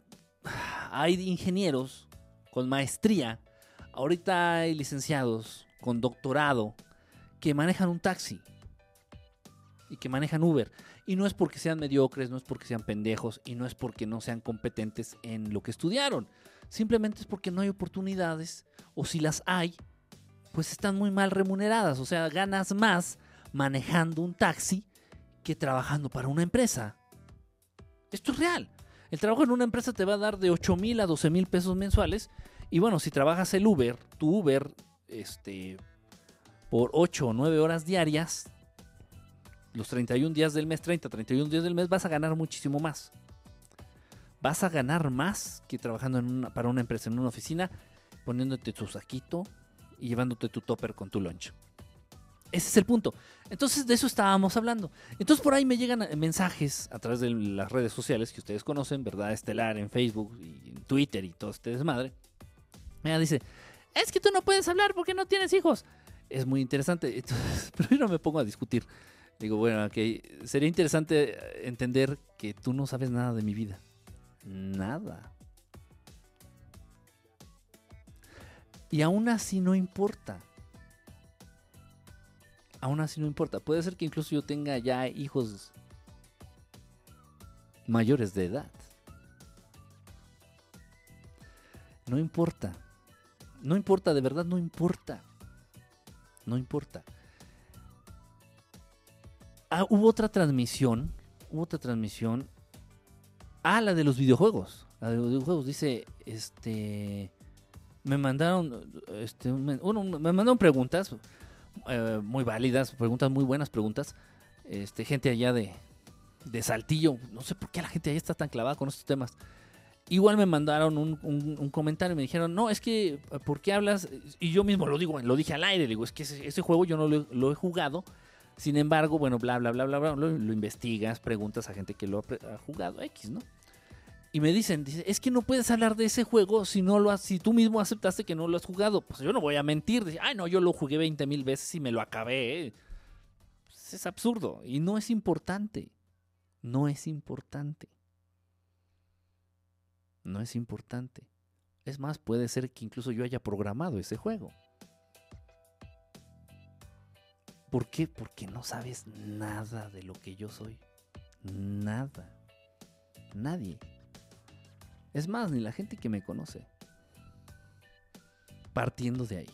hay ingenieros con maestría, ahorita hay licenciados con doctorado que manejan un taxi y que manejan Uber. Y no es porque sean mediocres, no es porque sean pendejos y no es porque no sean competentes en lo que estudiaron. Simplemente es porque no hay oportunidades o si las hay, pues están muy mal remuneradas. O sea, ganas más manejando un taxi que trabajando para una empresa. Esto es real. El trabajo en una empresa te va a dar de 8 mil a 12 mil pesos mensuales. Y bueno, si trabajas el Uber, tu Uber, este, por 8 o 9 horas diarias, los 31 días del mes, 30, 31 días del mes, vas a ganar muchísimo más. Vas a ganar más que trabajando en una- para una empresa, en una oficina, poniéndote tu saquito y llevándote tu topper con tu lunch. Ese es el punto. Entonces de eso estábamos hablando. Entonces por ahí me llegan eh, mensajes a través de las redes sociales que ustedes conocen, ¿verdad? Estelar en Facebook y en Twitter y todo este desmadre. Ella dice, es que tú no puedes hablar porque no tienes hijos. Es muy interesante. [laughs] Entonces, pero yo no me pongo a discutir. Digo, bueno, ok, sería interesante entender que tú no sabes nada de mi vida. Nada. Y aún así no importa. Aún así no importa. Puede ser que incluso yo tenga ya hijos mayores de edad. No importa. No importa, de verdad no importa. No importa. Ah, hubo otra transmisión. Hubo otra transmisión. Ah, la de los videojuegos. La de los videojuegos. Dice, este... me mandaron, este, me, me mandaron preguntas eh, muy válidas, preguntas muy buenas preguntas. Este, gente allá de, de Saltillo, no sé por qué la gente allá está tan clavada con estos temas. Igual me mandaron un, comentario me dijeron, no, es que, ¿por qué hablas? Y yo mismo lo digo, lo dije al aire, digo, es que ese, juego yo no lo, he jugado. Sin embargo, bueno, bla, bla, bla, bla, bla, lo, investigas, preguntas a gente que lo ha, jugado, X, ¿no? Y me dicen, dice, es que no puedes hablar de ese juego si no lo si tú mismo aceptaste que no lo has jugado. Pues yo no voy a mentir. Dice, ay, no, yo lo jugué 20 mil veces y me lo acabé. Pues es absurdo y no es importante. No es importante no es importante. Es más, puede ser que incluso yo haya programado ese juego. ¿Por qué? Porque no sabes nada de lo que yo soy. Nada. Nadie. Es más, ni la gente que me conoce. Partiendo de ahí.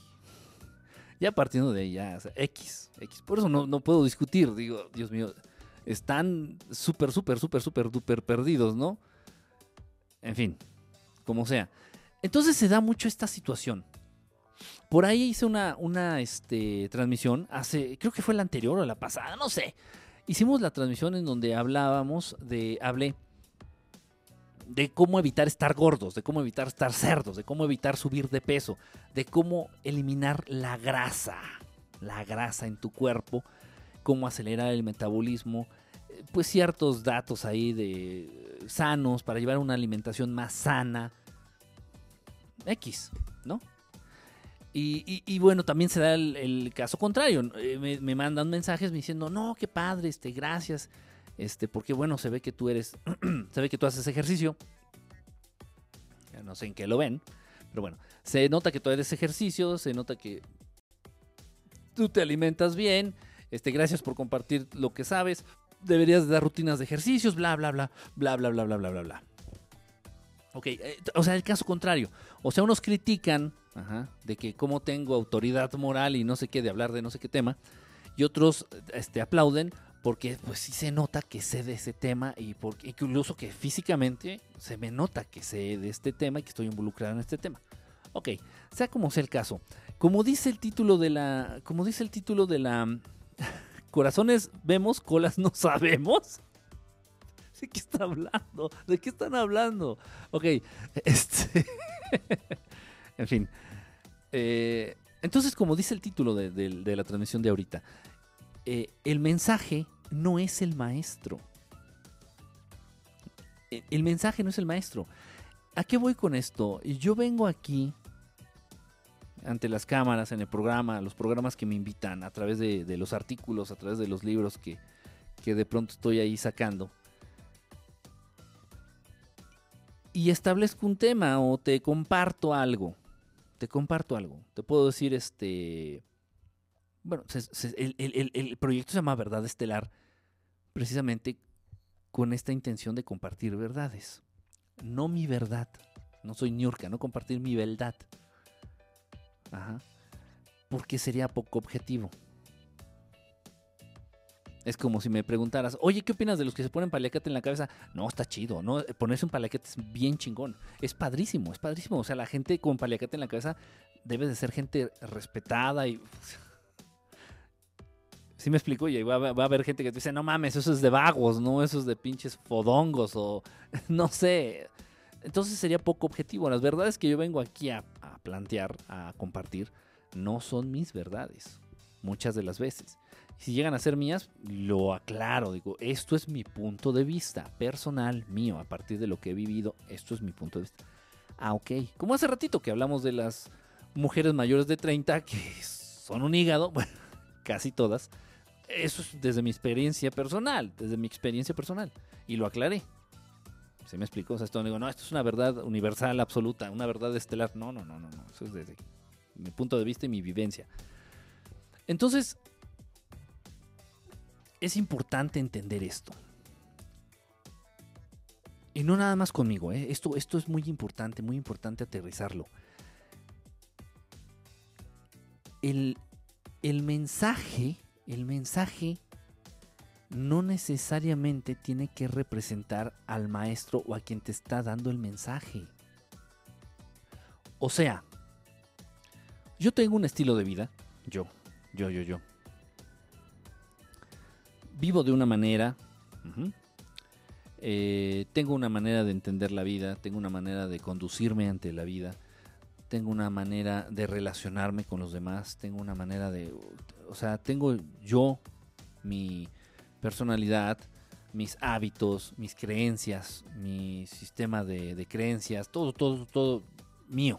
Ya partiendo de ahí, ya, X, X. Por eso no, no puedo discutir. Digo, Dios mío, están súper, súper, súper, súper, súper perdidos, ¿no? En fin, como sea. Entonces se da mucho esta situación. Por ahí hice una, una este, transmisión hace, creo que fue la anterior o la pasada, no sé. Hicimos la transmisión en donde hablábamos de, hablé de cómo evitar estar gordos, de cómo evitar estar cerdos, de cómo evitar subir de peso, de cómo eliminar la grasa, la grasa en tu cuerpo, cómo acelerar el metabolismo, pues ciertos datos ahí de sanos para llevar una alimentación más sana. X, ¿no? Y, bueno, también se da el, caso contrario. Eh, me, mandan mensajes diciendo, no, qué padre, este, gracias. Este, porque bueno, se ve que tú eres, [clears throat] se ve que tú haces ejercicio. no sé en qué lo ven, pero bueno, se nota que tú eres ejercicio, se nota que tú te alimentas bien. Este, gracias por compartir lo que sabes deberías dar rutinas de ejercicios, bla, bla, bla, bla, bla, bla, bla, bla, bla, bla. Ok, eh, o sea, el caso contrario. O sea, unos critican de que cómo tengo autoridad moral y no sé qué de hablar de no sé qué tema. Y otros este, aplauden porque pues sí se nota que sé de ese tema y porque incluso que físicamente se me nota que sé de este tema y que estoy involucrado en este tema. Ok, sea como sea el caso. Como dice el título de la. Como dice el título de la. [laughs] corazones vemos, colas no sabemos. [laughs] ¿De qué está hablando? ¿De qué están hablando? Ok, [laughs] este. En fin. Eh, entonces, como dice el título de, la transmisión de ahorita, eh, el mensaje no es el maestro. E, el mensaje no es el maestro. ¿A qué voy con esto? Yo vengo aquí ante las cámaras, en el programa, los programas que me invitan, a través de, los artículos, a través de los libros que, que de pronto estoy ahí sacando. Y establezco un tema o te comparto algo. Te comparto algo. Te puedo decir, este. Bueno, el, proyecto se llama Verdad Estelar precisamente con esta intención de compartir verdades. No mi verdad. No soy Niurka, no compartir mi verdad Ajá. Porque sería poco objetivo. Es como si me preguntaras, oye, ¿qué opinas de los que se ponen paliacate en la cabeza? No, está chido, ¿no? Ponerse un paliacate es bien chingón. Es padrísimo, es padrísimo. O sea, la gente con paliacate en la cabeza debe de ser gente respetada y... [laughs] ¿Sí me explico? Y va, va, a haber gente que te dice, no mames, eso es de vagos, ¿no? Eso es de pinches fodongos o [laughs] no sé. Entonces sería poco objetivo. Las verdades que yo vengo aquí a, plantear, a compartir, no son mis verdades. Muchas de las veces. Si llegan a ser mías, lo aclaro. Digo, esto es mi punto de vista personal, mío, a partir de lo que he vivido. Esto es mi punto de vista. Ah, ok. Como hace ratito que hablamos de las mujeres mayores de 30 que son un hígado, [laughs] bueno, casi todas. Eso es desde mi experiencia personal, desde mi experiencia personal. Y lo aclaré. ¿Se me explicó? O sea, esto digo, no, esto es una verdad universal, absoluta, una verdad estelar. No, no, no, no, no. Eso es desde mi punto de vista y mi vivencia. Entonces, es importante entender esto. Y no nada más conmigo, ¿eh? esto, esto es muy importante, muy importante aterrizarlo. El, el mensaje, el mensaje no necesariamente tiene que representar al maestro o a quien te está dando el mensaje. O sea, Yo tengo un estilo de vida, yo, yo, yo, yo. Vivo de una manera, eh, tengo una manera de entender la vida, tengo una manera de conducirme ante la vida, tengo una manera de relacionarme con los demás, tengo una manera de, o sea, tengo yo mi personalidad, mis hábitos, mis creencias, mi sistema de, de creencias, todo, todo, todo mío.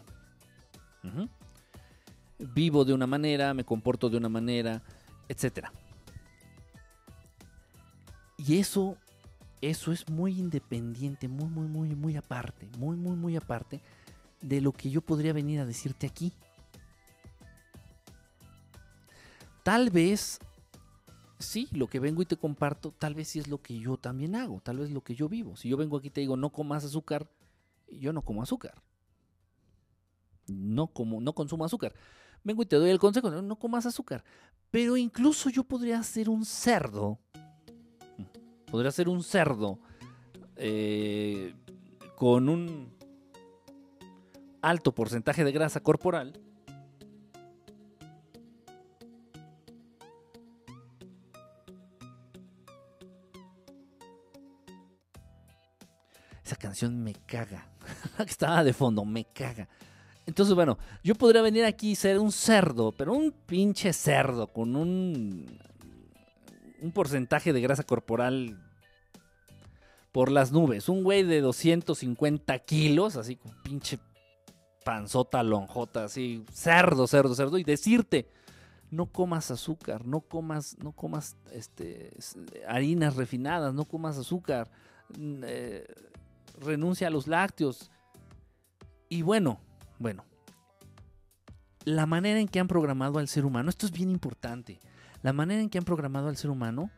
Vivo de una manera, me comporto de una manera, etcétera. Y eso, eso es muy independiente, muy, muy, muy, muy aparte, muy, muy, muy aparte de lo que yo podría venir a decirte aquí. Tal vez, sí, lo que vengo y te comparto, tal vez sí es lo que yo también hago, tal vez lo que yo vivo. Si yo vengo aquí y te digo no comas azúcar, yo no como azúcar. No como, no consumo azúcar. Vengo y te doy el consejo, no, comas azúcar. Pero incluso yo podría ser un cerdo. Podría ser un cerdo eh, con un alto porcentaje de grasa corporal. Esa canción me caga. [laughs] Estaba de fondo, me caga. Entonces, bueno, yo podría venir aquí y ser un cerdo, pero un pinche cerdo con un, un porcentaje de grasa corporal por las nubes. Un güey de 250 kilos, así con pinche panzota, lonjota, así, cerdo, cerdo, cerdo, y decirte, no comas azúcar, no comas, no comas este, harinas refinadas, no comas azúcar, eh, renuncia a los lácteos. Y bueno, bueno, la manera en que han programado al ser humano, esto es bien importante, la manera en que han programado al ser humano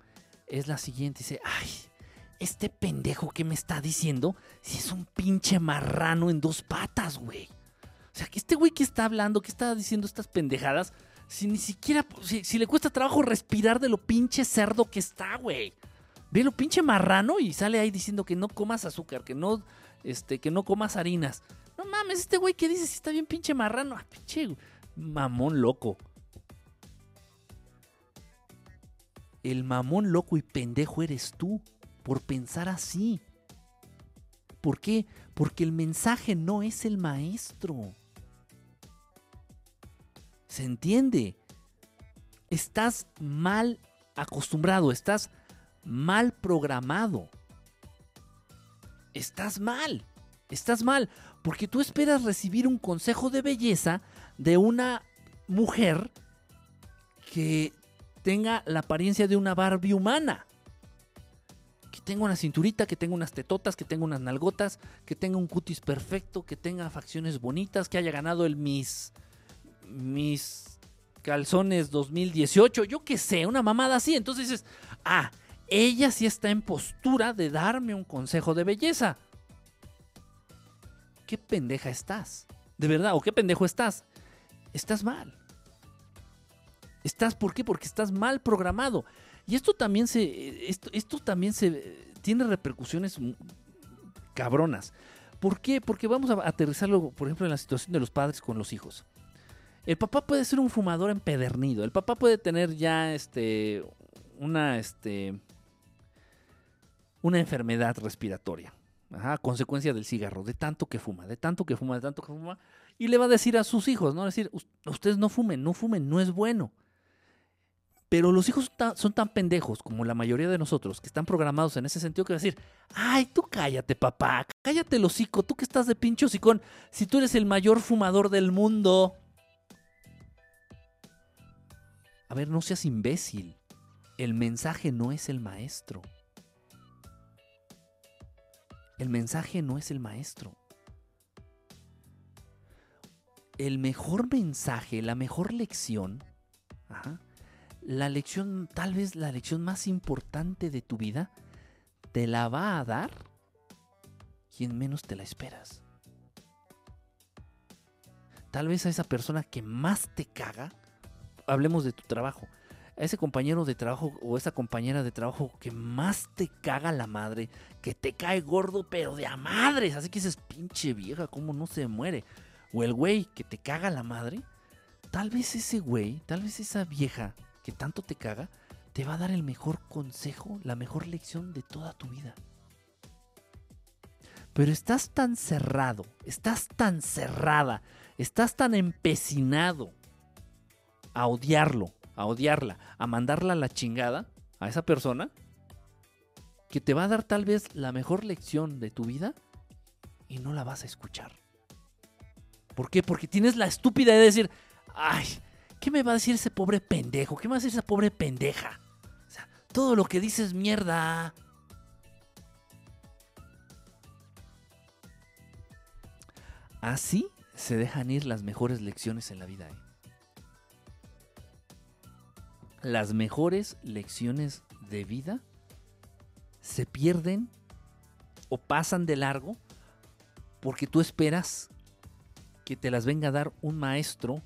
es la siguiente, dice, ay, este pendejo que me está diciendo, si es un pinche marrano en dos patas, güey. O sea, que este güey que está hablando, que está diciendo estas pendejadas, si ni siquiera, si, le cuesta trabajo respirar de lo pinche cerdo que está, güey. Ve lo pinche marrano y sale ahí diciendo que no comas azúcar, que no, este, que no comas harinas. No mames, este güey que dice si está bien pinche marrano. Ah, pinche mamón loco. El mamón loco y pendejo eres tú por pensar así. ¿Por qué? Porque el mensaje no es el maestro. ¿Se entiende? Estás mal acostumbrado, estás mal programado. Estás mal, estás mal, porque tú esperas recibir un consejo de belleza de una mujer que tenga la apariencia de una Barbie humana. Que tenga una cinturita, que tenga unas tetotas, que tenga unas nalgotas, que tenga un cutis perfecto, que tenga facciones bonitas, que haya ganado el Miss mis calzones 2018, yo qué sé, una mamada así. Entonces dices, ah, ella sí está en postura de darme un consejo de belleza. ¿Qué pendeja estás? De verdad, o qué pendejo estás. Estás mal. Estás, ¿por qué? Porque estás mal programado. Y esto también se, esto, esto también se, tiene repercusiones cabronas. ¿Por qué? Porque vamos a aterrizarlo, por ejemplo, en la situación de los padres con los hijos. El papá puede ser un fumador empedernido. El papá puede tener ya este una este una enfermedad respiratoria. Ajá, consecuencia del cigarro, de tanto que fuma, de tanto que fuma, de tanto que fuma. Y le va a decir a sus hijos, ¿no? decir, ustedes no fumen, no fumen, no es bueno. Pero los hijos son tan, pendejos como la mayoría de nosotros, que están programados en ese sentido, que decir, ay, tú cállate, papá, cállate el hocico, tú que estás de pincho hocicón, si tú eres el mayor fumador del mundo. A ver, no seas imbécil. El mensaje no es el maestro. El mensaje no es el maestro. El mejor mensaje, la mejor lección, ajá, la lección, tal vez la lección más importante de tu vida, te la va a dar quien menos te la esperas. Tal vez a esa persona que más te caga, hablemos de tu trabajo, a ese compañero de trabajo o esa compañera de trabajo que más te caga la madre, que te cae gordo, pero de a madres. Así que dices, pinche vieja, ¿cómo no se muere? O el güey que te caga la madre, tal vez ese güey, tal vez esa vieja que tanto te caga, te va a dar el mejor consejo, la mejor lección de toda tu vida. Pero estás tan cerrado, estás tan cerrada, estás tan empecinado a odiarlo, a odiarla, a mandarla a la chingada a esa persona, que te va a dar tal vez la mejor lección de tu vida y no la vas a escuchar. ¿Por qué? Porque tienes la estúpida de decir, ay, ¿qué me va a decir ese pobre pendejo? ¿Qué me va a decir esa pobre pendeja? O sea, todo lo que dices es mierda. Así se dejan ir las mejores lecciones en la vida. ¿eh? Las mejores lecciones de vida se pierden o pasan de largo porque tú esperas que te las venga a dar un maestro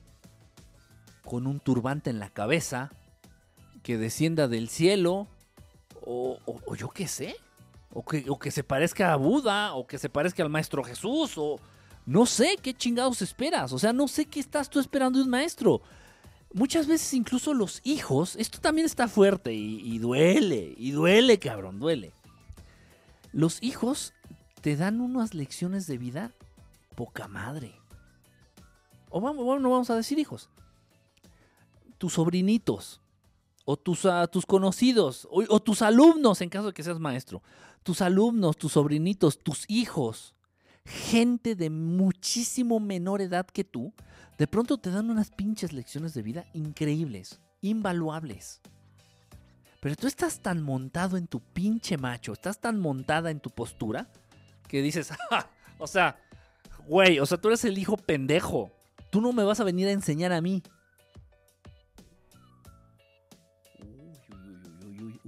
con un turbante en la cabeza, que descienda del cielo, o, yo qué sé, o que, o que se parezca a Buda, o que se parezca al maestro Jesús, o no sé qué chingados esperas, o sea, no sé qué estás tú esperando de un maestro. Muchas veces incluso los hijos, esto también está fuerte y, duele, y duele, cabrón, duele. Los hijos te dan unas lecciones de vida poca madre o vamos, no vamos a decir hijos, tus sobrinitos, o tus, ah, tus conocidos, o, tus alumnos, en caso de que seas maestro, tus alumnos, tus sobrinitos, tus hijos, gente de muchísimo menor edad que tú, de pronto te dan unas pinches lecciones de vida increíbles, invaluables. Pero tú estás tan montado en tu pinche macho, estás tan montada en tu postura, que dices, [laughs] o sea, güey, o sea, tú eres el hijo pendejo. Tú no me vas a venir a enseñar a mí.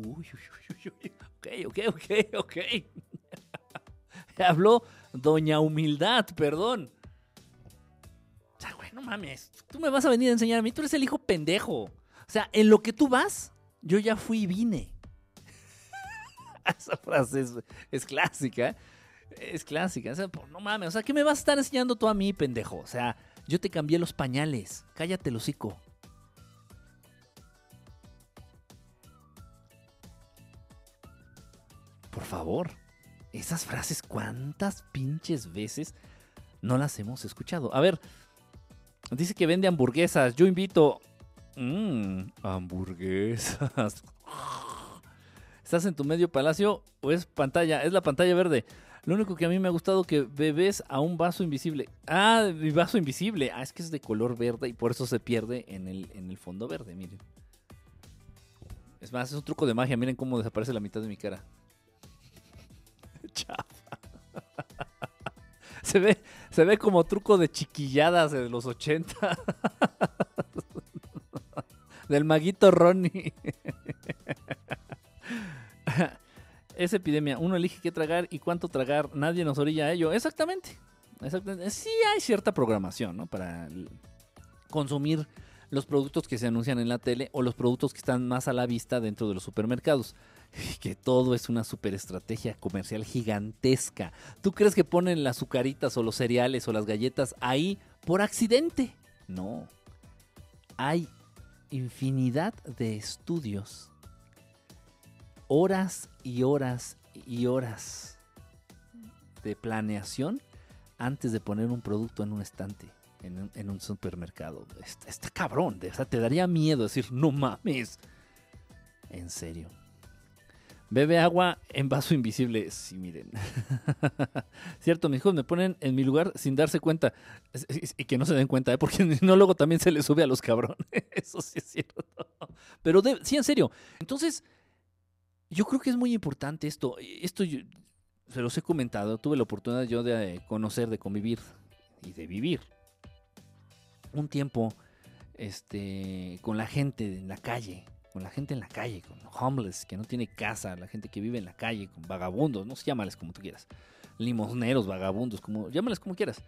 Ok, ok, ok, ok. [laughs] Habló Doña Humildad, perdón. O sea, güey, no mames. Tú me vas a venir a enseñar a mí. Tú eres el hijo pendejo. O sea, en lo que tú vas, yo ya fui y vine. [laughs] Esa frase es, es clásica. Es clásica. O sea, no mames. O sea, ¿qué me vas a estar enseñando tú a mí, pendejo? O sea, yo te cambié los pañales. Cállate el hocico. Por favor. Esas frases, ¿cuántas pinches veces no las hemos escuchado? A ver, dice que vende hamburguesas. Yo invito. Mmm, hamburguesas. [laughs] ¿Estás en tu medio palacio o es pantalla? Es la pantalla verde. Lo único que a mí me ha gustado que bebes a un vaso invisible. Ah, mi vaso invisible. Ah, es que es de color verde y por eso se pierde en el, en el fondo verde, miren. Es más, es un truco de magia. Miren cómo desaparece la mitad de mi cara. Chafa. [laughs] Se ve, se ve como truco de chiquilladas de los 80. [laughs] Del maguito Ronnie [laughs] es epidemia. Uno elige qué tragar y cuánto tragar. Nadie nos orilla a ello. Exactamente. Exactamente. Sí hay cierta programación, ¿no? Para consumir los productos que se anuncian en la tele o los productos que están más a la vista dentro de los supermercados. Que todo es una superestrategia comercial gigantesca. ¿Tú crees que ponen las azucaritas o los cereales o las galletas ahí por accidente? No. Hay infinidad de estudios horas y horas y horas de planeación antes de poner un producto en un estante, en un, supermercado. Está, cabrón, te daría miedo decir, no mames. En serio. Bebe agua en vaso invisible. Sí, miren. [laughs] Cierto, mis hijos me ponen en mi lugar sin darse cuenta. Y que no se den cuenta, ¿eh? porque [laughs] no luego también se les sube a los cabrones. [laughs] Eso sí es cierto. Pero sí, en serio. Entonces, yo creo que es muy importante esto. Esto se los he comentado, tuve la oportunidad yo de conocer, de convivir y de vivir un tiempo este, con la gente en la calle, con la gente en la calle, con homeless, que no tiene casa, la gente que vive en la calle, con vagabundos, no sé, llámales como tú quieras, limosneros, vagabundos, como, llámales como quieras.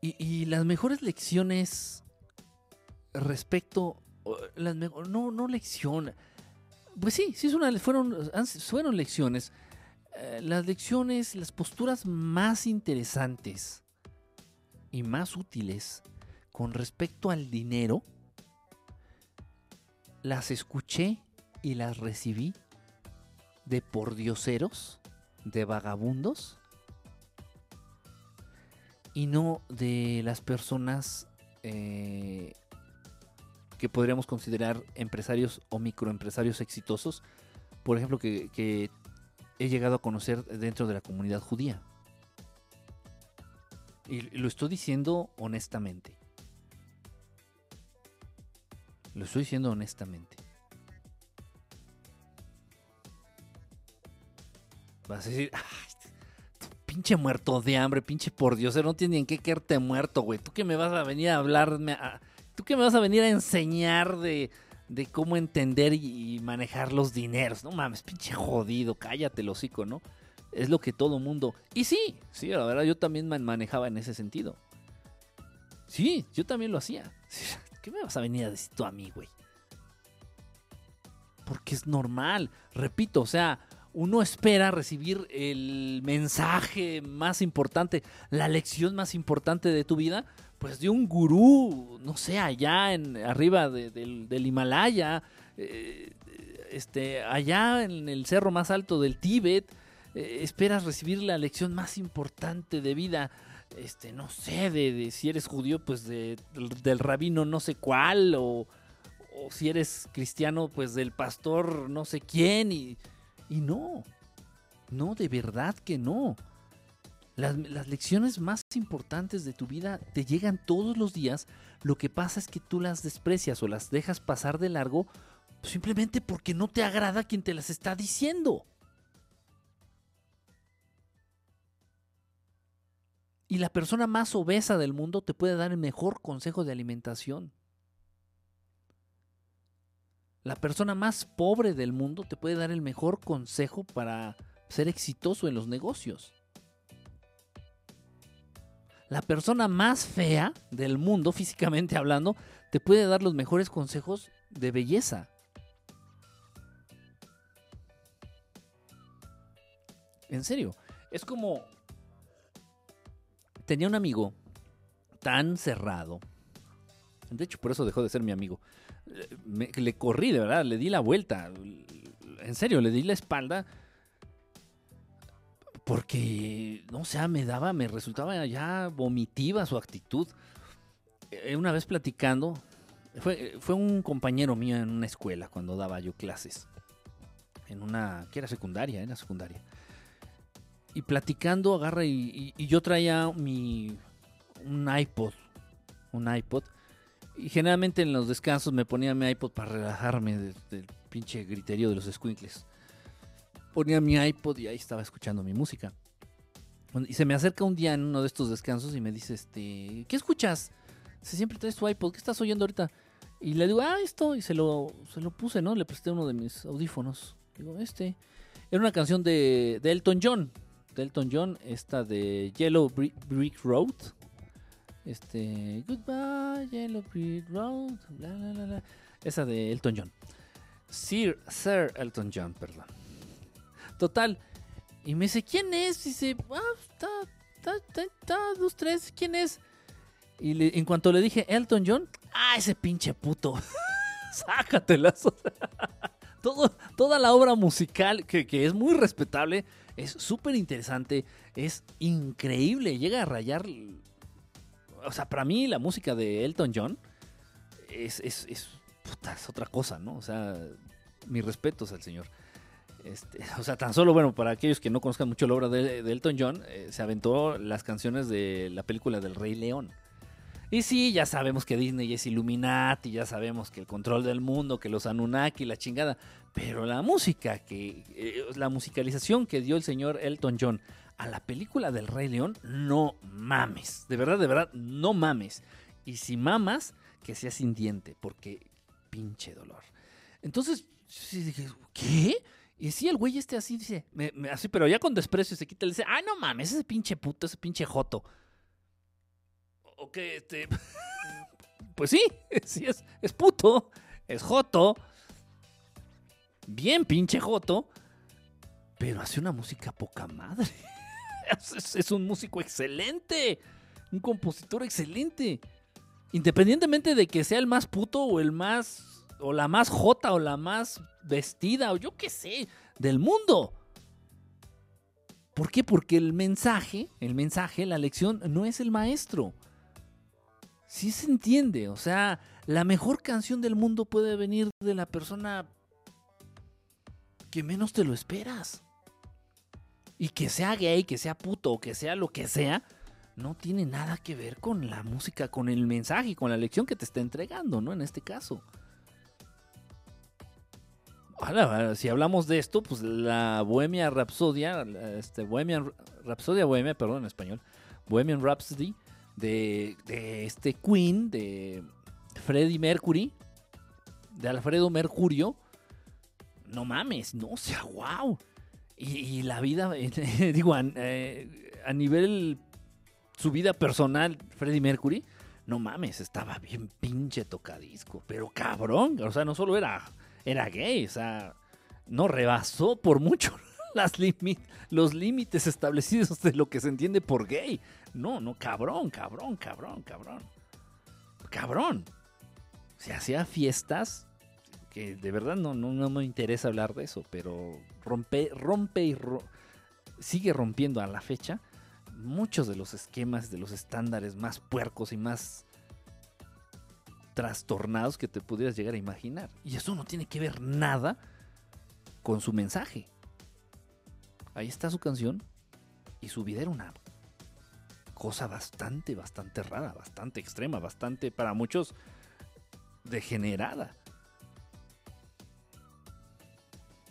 Y, las mejores lecciones respecto, las no, no lección, pues sí, sí fueron, fueron lecciones. Eh, las lecciones, las posturas más interesantes y más útiles con respecto al dinero, las escuché y las recibí de pordioseros, de vagabundos, y no de las personas eh, que podríamos considerar empresarios o microempresarios exitosos, por ejemplo, que, que he llegado a conocer dentro de la comunidad judía. Y lo estoy diciendo honestamente. Lo estoy diciendo honestamente. Vas a decir, "Ay, tú pinche muerto de hambre, pinche por Dios, no tienes ni en qué quedarte muerto, güey. ¿Tú qué me vas a venir a hablarme? ¿Tú qué me vas a venir a enseñar de, de cómo entender y, manejar los dineros? No mames, pinche jodido, cállate el hocico, ¿no? Es lo que todo mundo... Y sí, sí, la verdad yo también man- manejaba en ese sentido. Sí, yo también lo hacía. [laughs] ¿Qué me vas a venir a decir tú a mí, güey? Porque es normal. Repito, o sea, uno espera recibir el mensaje más importante, la lección más importante de tu vida, pues de un gurú, no sé, allá en arriba de- del, del Himalaya, eh, este, allá en el cerro más alto del Tíbet, eh, esperas recibir la lección más importante de vida, este, no sé, de, de si eres judío, pues de- del, rabino no sé cuál, o, o si eres cristiano, pues del pastor no sé quién, y, y no, no, de verdad que no. Las, las lecciones más importantes de tu vida te llegan todos los días, lo que pasa es que tú las desprecias o las dejas pasar de largo simplemente porque no te agrada quien te las está diciendo. Y la persona más obesa del mundo te puede dar el mejor consejo de alimentación. La persona más pobre del mundo te puede dar el mejor consejo para ser exitoso en los negocios. La persona más fea del mundo, [laughs] físicamente hablando, te puede dar los mejores consejos de belleza. En serio, es como... Tenía un amigo tan cerrado. De hecho, por eso dejó de ser mi amigo. Le corrí, de verdad, le di la vuelta. En serio, le di la espalda. Porque, no sé, me daba, me resultaba ya vomitiva su actitud. Eh, Una vez platicando, fue, fue un compañero mío en una escuela cuando daba yo clases. En una, que era secundaria, era secundaria. Y platicando, agarra y, yo traía mi, un iPod, un iPod. Y generalmente en los descansos me ponía mi iPod para relajarme del, del pinche griterío de los squinkles. Ponía mi iPod y ahí estaba escuchando mi música. Y se me acerca un día en uno de estos descansos y me dice, este, ¿qué escuchas? Si siempre traes tu iPod, ¿qué estás oyendo ahorita? Y le digo, ah, esto, y se lo, se lo puse, ¿no? Le presté uno de mis audífonos. Digo, este. Era una canción de, de Elton John. Elton John, esta de Yellow Bri- Brick Road. Este, Goodbye, Yellow Brick Road. Esa de Elton John. Sir, Sir Elton John, perdón. Total. Y me dice, ¿quién es? Y dice, ah, está, está, está, dos, tres, ¿quién es? Y en cuanto le dije Elton John, ah, ese pinche puto. [laughs] Sácatelas. [laughs] Todo, toda la obra musical, que, que es muy respetable, es súper interesante, es increíble, llega a rayar. O sea, para mí la música de Elton John es, es, es, puta, es otra cosa, ¿no? O sea, mis respetos al señor. Este, o sea, tan solo, bueno, para aquellos que no conozcan mucho la obra de, Elton John, eh, se aventó las canciones de la película del Rey León. Y sí, ya sabemos que Disney es Illuminati, ya sabemos que el control del mundo, que los Anunnaki, la chingada. Pero la música, que eh, la musicalización que dio el señor Elton John a la película del Rey León, no mames. De verdad, de verdad, no mames. Y si mamas, que sea sin diente, porque pinche dolor. Entonces, ¿qué? Y sí, el güey este así dice, me- me- así, pero ya con desprecio se quita, le dice, ah, no mames, ese pinche puto, ese pinche joto. O que este. Pues sí, [laughs] sí es, es puto, es joto. Bien pinche joto. Pero hace una música poca madre. [laughs] Es un músico excelente. Un compositor excelente. Independientemente de que sea el más puto o el más. o la más jota o la más vestida o yo qué sé, del mundo. ¿Por qué? Porque el mensaje, el mensaje, la lección no es el maestro. Sí se entiende, o sea, la mejor canción del mundo puede venir de la persona que menos te lo esperas. Y que sea gay, que sea puto que sea lo que sea, no tiene nada que ver con la música, con el mensaje, con la lección que te está entregando, ¿no? En este caso. si hablamos de esto, pues la Bohemia Rhapsodia, este, Bohemian Rhapsodia Bohemia, perdón, en español, Bohemian Rhapsody, de, este Queen, de Freddie Mercury, de Alfredo Mercurio, no mames, no, o sea, wow. Y, la vida, [laughs] digo, eh, a, nivel su vida personal, Freddie Mercury, no mames, estaba bien pinche tocadisco, pero cabrón, o sea, no solo era, era gay, o sea, no rebasó por mucho [laughs] las los límites establecidos de lo que se entiende por gay. No, no, cabrón, cabrón, cabrón, cabrón. Cabrón. Se hacía fiestas que de verdad no, no, me interesa hablar de eso, pero rompe, rompe y sigue rompiendo a la fecha muchos de los esquemas, de los estándares más puercos y más trastornados que te pudieras llegar a imaginar. Y eso no tiene que ver nada con su mensaje. Ahí está su canción y su vida era una cosa bastante, bastante rara, bastante extrema, bastante para muchos degenerada.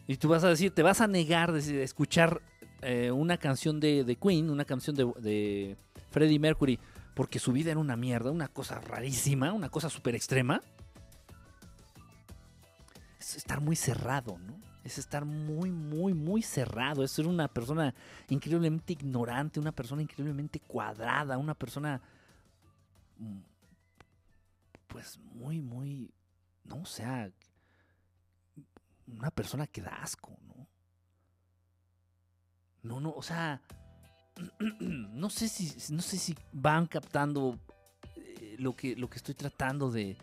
Y tú vas a decir, te vas a negar de escuchar eh, una canción de, Queen, una canción de, Freddie Mercury, porque su vida era una mierda, una cosa rarísima, una cosa súper extrema. Es estar muy cerrado, ¿no? Es estar muy, muy, muy cerrado. Es ser una persona increíblemente ignorante, una persona increíblemente cuadrada, una persona mm, pues muy, muy, no, o sea, una persona que da asco, ¿no? No, no, o sea, [clears throat] no sé si, no sé si van captando eh, lo que, lo que estoy tratando de,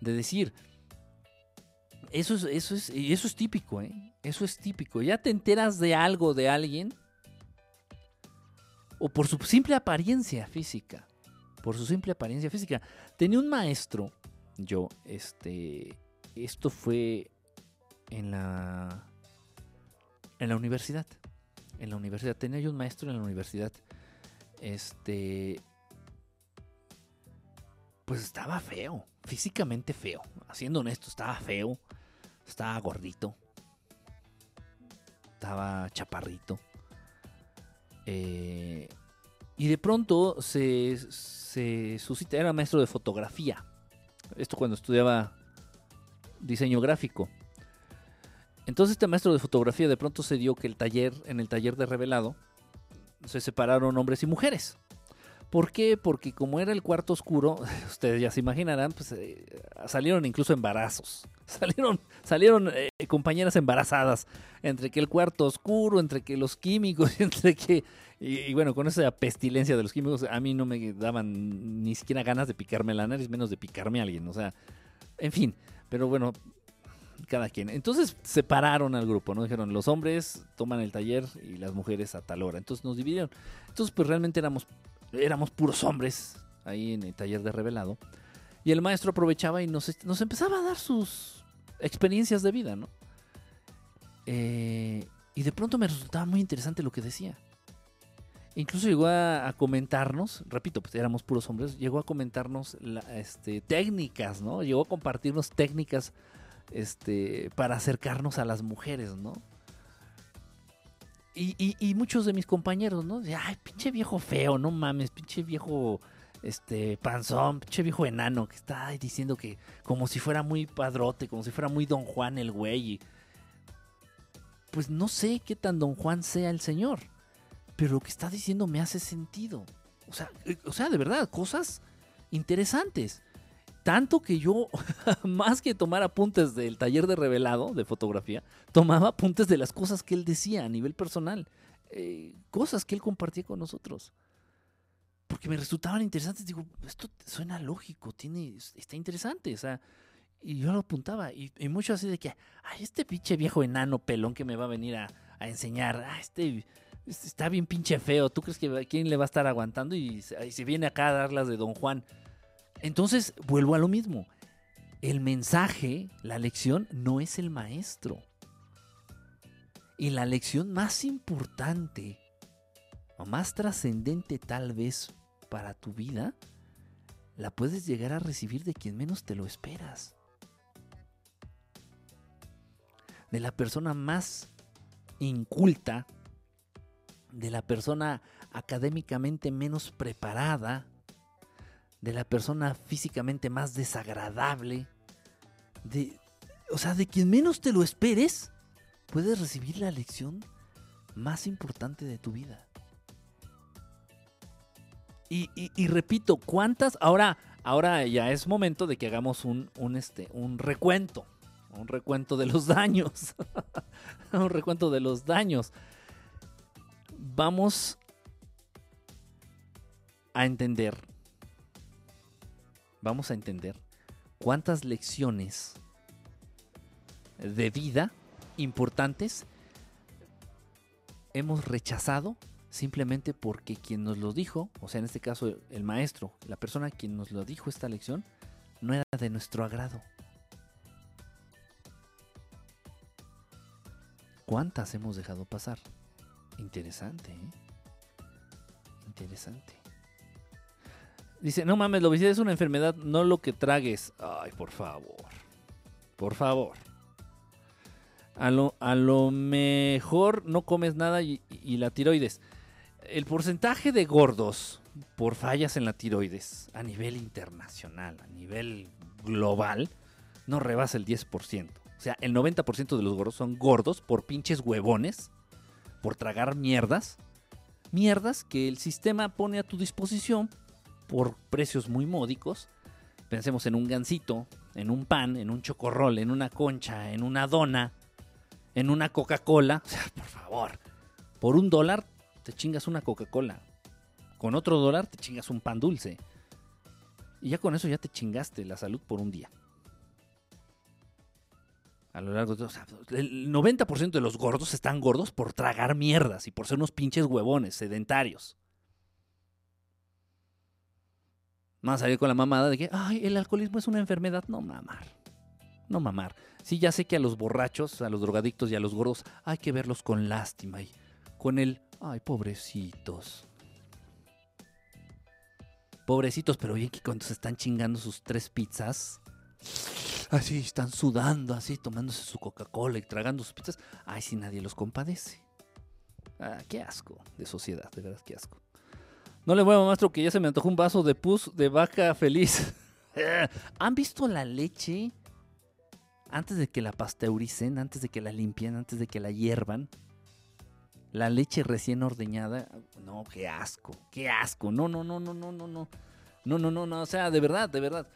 de decir. Eso es, eso es, y eso es típico, ¿eh? Eso es típico. Ya te enteras de algo de alguien o por su simple apariencia física. Por su simple apariencia física. Tenía un maestro, yo, este, esto fue en la, en la universidad. En la universidad. Tenía yo un maestro en la universidad. Este, pues estaba feo, físicamente feo. Haciendo honesto, estaba feo, estaba gordito, estaba chaparrito. Eh, y de pronto se, se suscita, era maestro de fotografía. Esto cuando estudiaba diseño gráfico. Entonces este maestro de fotografía de pronto se dio que el taller, en el taller de revelado, se separaron hombres y mujeres. ¿Por qué? Porque como era el cuarto oscuro, [laughs] ustedes ya se imaginarán, pues eh, salieron incluso embarazos. [laughs] Salieron, salieron eh, compañeras embarazadas. Entre que el cuarto oscuro, entre que los químicos, [laughs] entre que. Y, bueno, con esa pestilencia de los químicos, a mí no me daban ni siquiera ganas de picarme la nariz, menos de picarme a alguien. O sea, en fin. Pero bueno, cada quien. Entonces separaron al grupo, ¿no? Dijeron, los hombres toman el taller y las mujeres a tal hora. Entonces nos dividieron. Entonces, pues realmente éramos éramos puros hombres ahí en el taller de revelado. Y el maestro aprovechaba y nos, nos empezaba a dar sus experiencias de vida, ¿no? Eh, y de pronto me resultaba muy interesante lo que decía. Incluso llegó a, comentarnos, repito, pues éramos puros hombres, llegó a comentarnos este, técnicas, ¿no? Llegó a compartirnos técnicas este, para acercarnos a las mujeres, ¿no? Y, muchos de mis compañeros, ¿no? De, ay, pinche viejo feo, no mames, pinche viejo este panzón, pinche viejo enano que está diciendo que como si fuera muy padrote, como si fuera muy don Juan el güey. pues no sé qué tan don Juan sea el señor, pero lo que está diciendo me hace sentido. O sea, eh, o sea, de verdad, cosas interesantes. Tanto que yo, [laughs] más que tomar apuntes del taller de revelado de fotografía, tomaba apuntes de las cosas que él decía a nivel personal. Eh, cosas que él compartía con nosotros. porque me resultaban interesantes. Digo, esto suena lógico, tiene, está interesante. O sea, y yo lo apuntaba. Y, y mucho así de que, ay, este pinche viejo enano pelón que me va a venir a, enseñar. Ah, este, este está bien pinche feo. ¿Tú crees que quién le va a estar aguantando? Y, y se viene acá a dar las de Don Juan. Entonces, vuelvo a lo mismo. El mensaje, la lección, no es el maestro. Y la lección más importante o más trascendente tal vez para tu vida, la puedes llegar a recibir de quien menos te lo esperas. De la persona más inculta, de la persona académicamente menos preparada, de la persona físicamente más desagradable, de, o sea, de quien menos te lo esperes, puedes recibir la lección más importante de tu vida. Y, repito, ¿cuántas? Ahora, ahora ya es momento de que hagamos un, un, este, un recuento. Un recuento de los daños. [laughs] un recuento de los daños. Vamos a entender. Vamos a entender cuántas lecciones de vida importantes hemos rechazado simplemente porque quien nos lo dijo, o sea, en este caso el maestro, la persona quien nos lo dijo esta lección, no era de nuestro agrado. ¿Cuántas hemos dejado pasar? Interesante, ¿eh? Interesante. Dice, no mames, la obesidad es una enfermedad, no lo que tragues. Ay, por favor. Por favor. A lo, a lo mejor no comes nada y la tiroides el porcentaje de gordos por fallas en la tiroides a nivel internacional, a nivel global, no rebasa el 10%. O sea, el 90% de los gordos son gordos por pinches huevones, por tragar mierdas. Mierdas que el sistema pone a tu disposición por precios muy módicos. Pensemos en un gansito, en un pan, en un chocorrol, en una concha, en una dona, en una Coca-Cola. O sea, por favor, por un dólar te chingas una Coca-Cola. Con otro dólar te chingas un pan dulce. Y ya con eso ya te chingaste la salud por un día. A lo largo de... O el 90% de los gordos están gordos por tragar mierdas y por ser unos pinches huevones, sedentarios. Más salir con la mamada de que, ay, el alcoholismo es una enfermedad. No mamar. No mamar. Sí, ya sé que a los borrachos, a los drogadictos y a los gordos hay que verlos con lástima y con el Ay, pobrecitos. Pobrecitos, pero bien que cuando se están chingando sus tres pizzas, así están sudando, así tomándose su Coca-Cola y tragando sus pizzas. Ay, si nadie los compadece. Ah, qué asco de sociedad, de verdad, qué asco. No le muevo, maestro, que ya se me antojó un vaso de pus de vaca feliz. [laughs] ¿Han visto la leche antes de que la pasteuricen, antes de que la limpien, antes de que la hiervan? La leche recién ordeñada, no, qué asco, qué asco. No, no, no, no, no, no, no. No, no, no, no, o sea, de verdad, de verdad.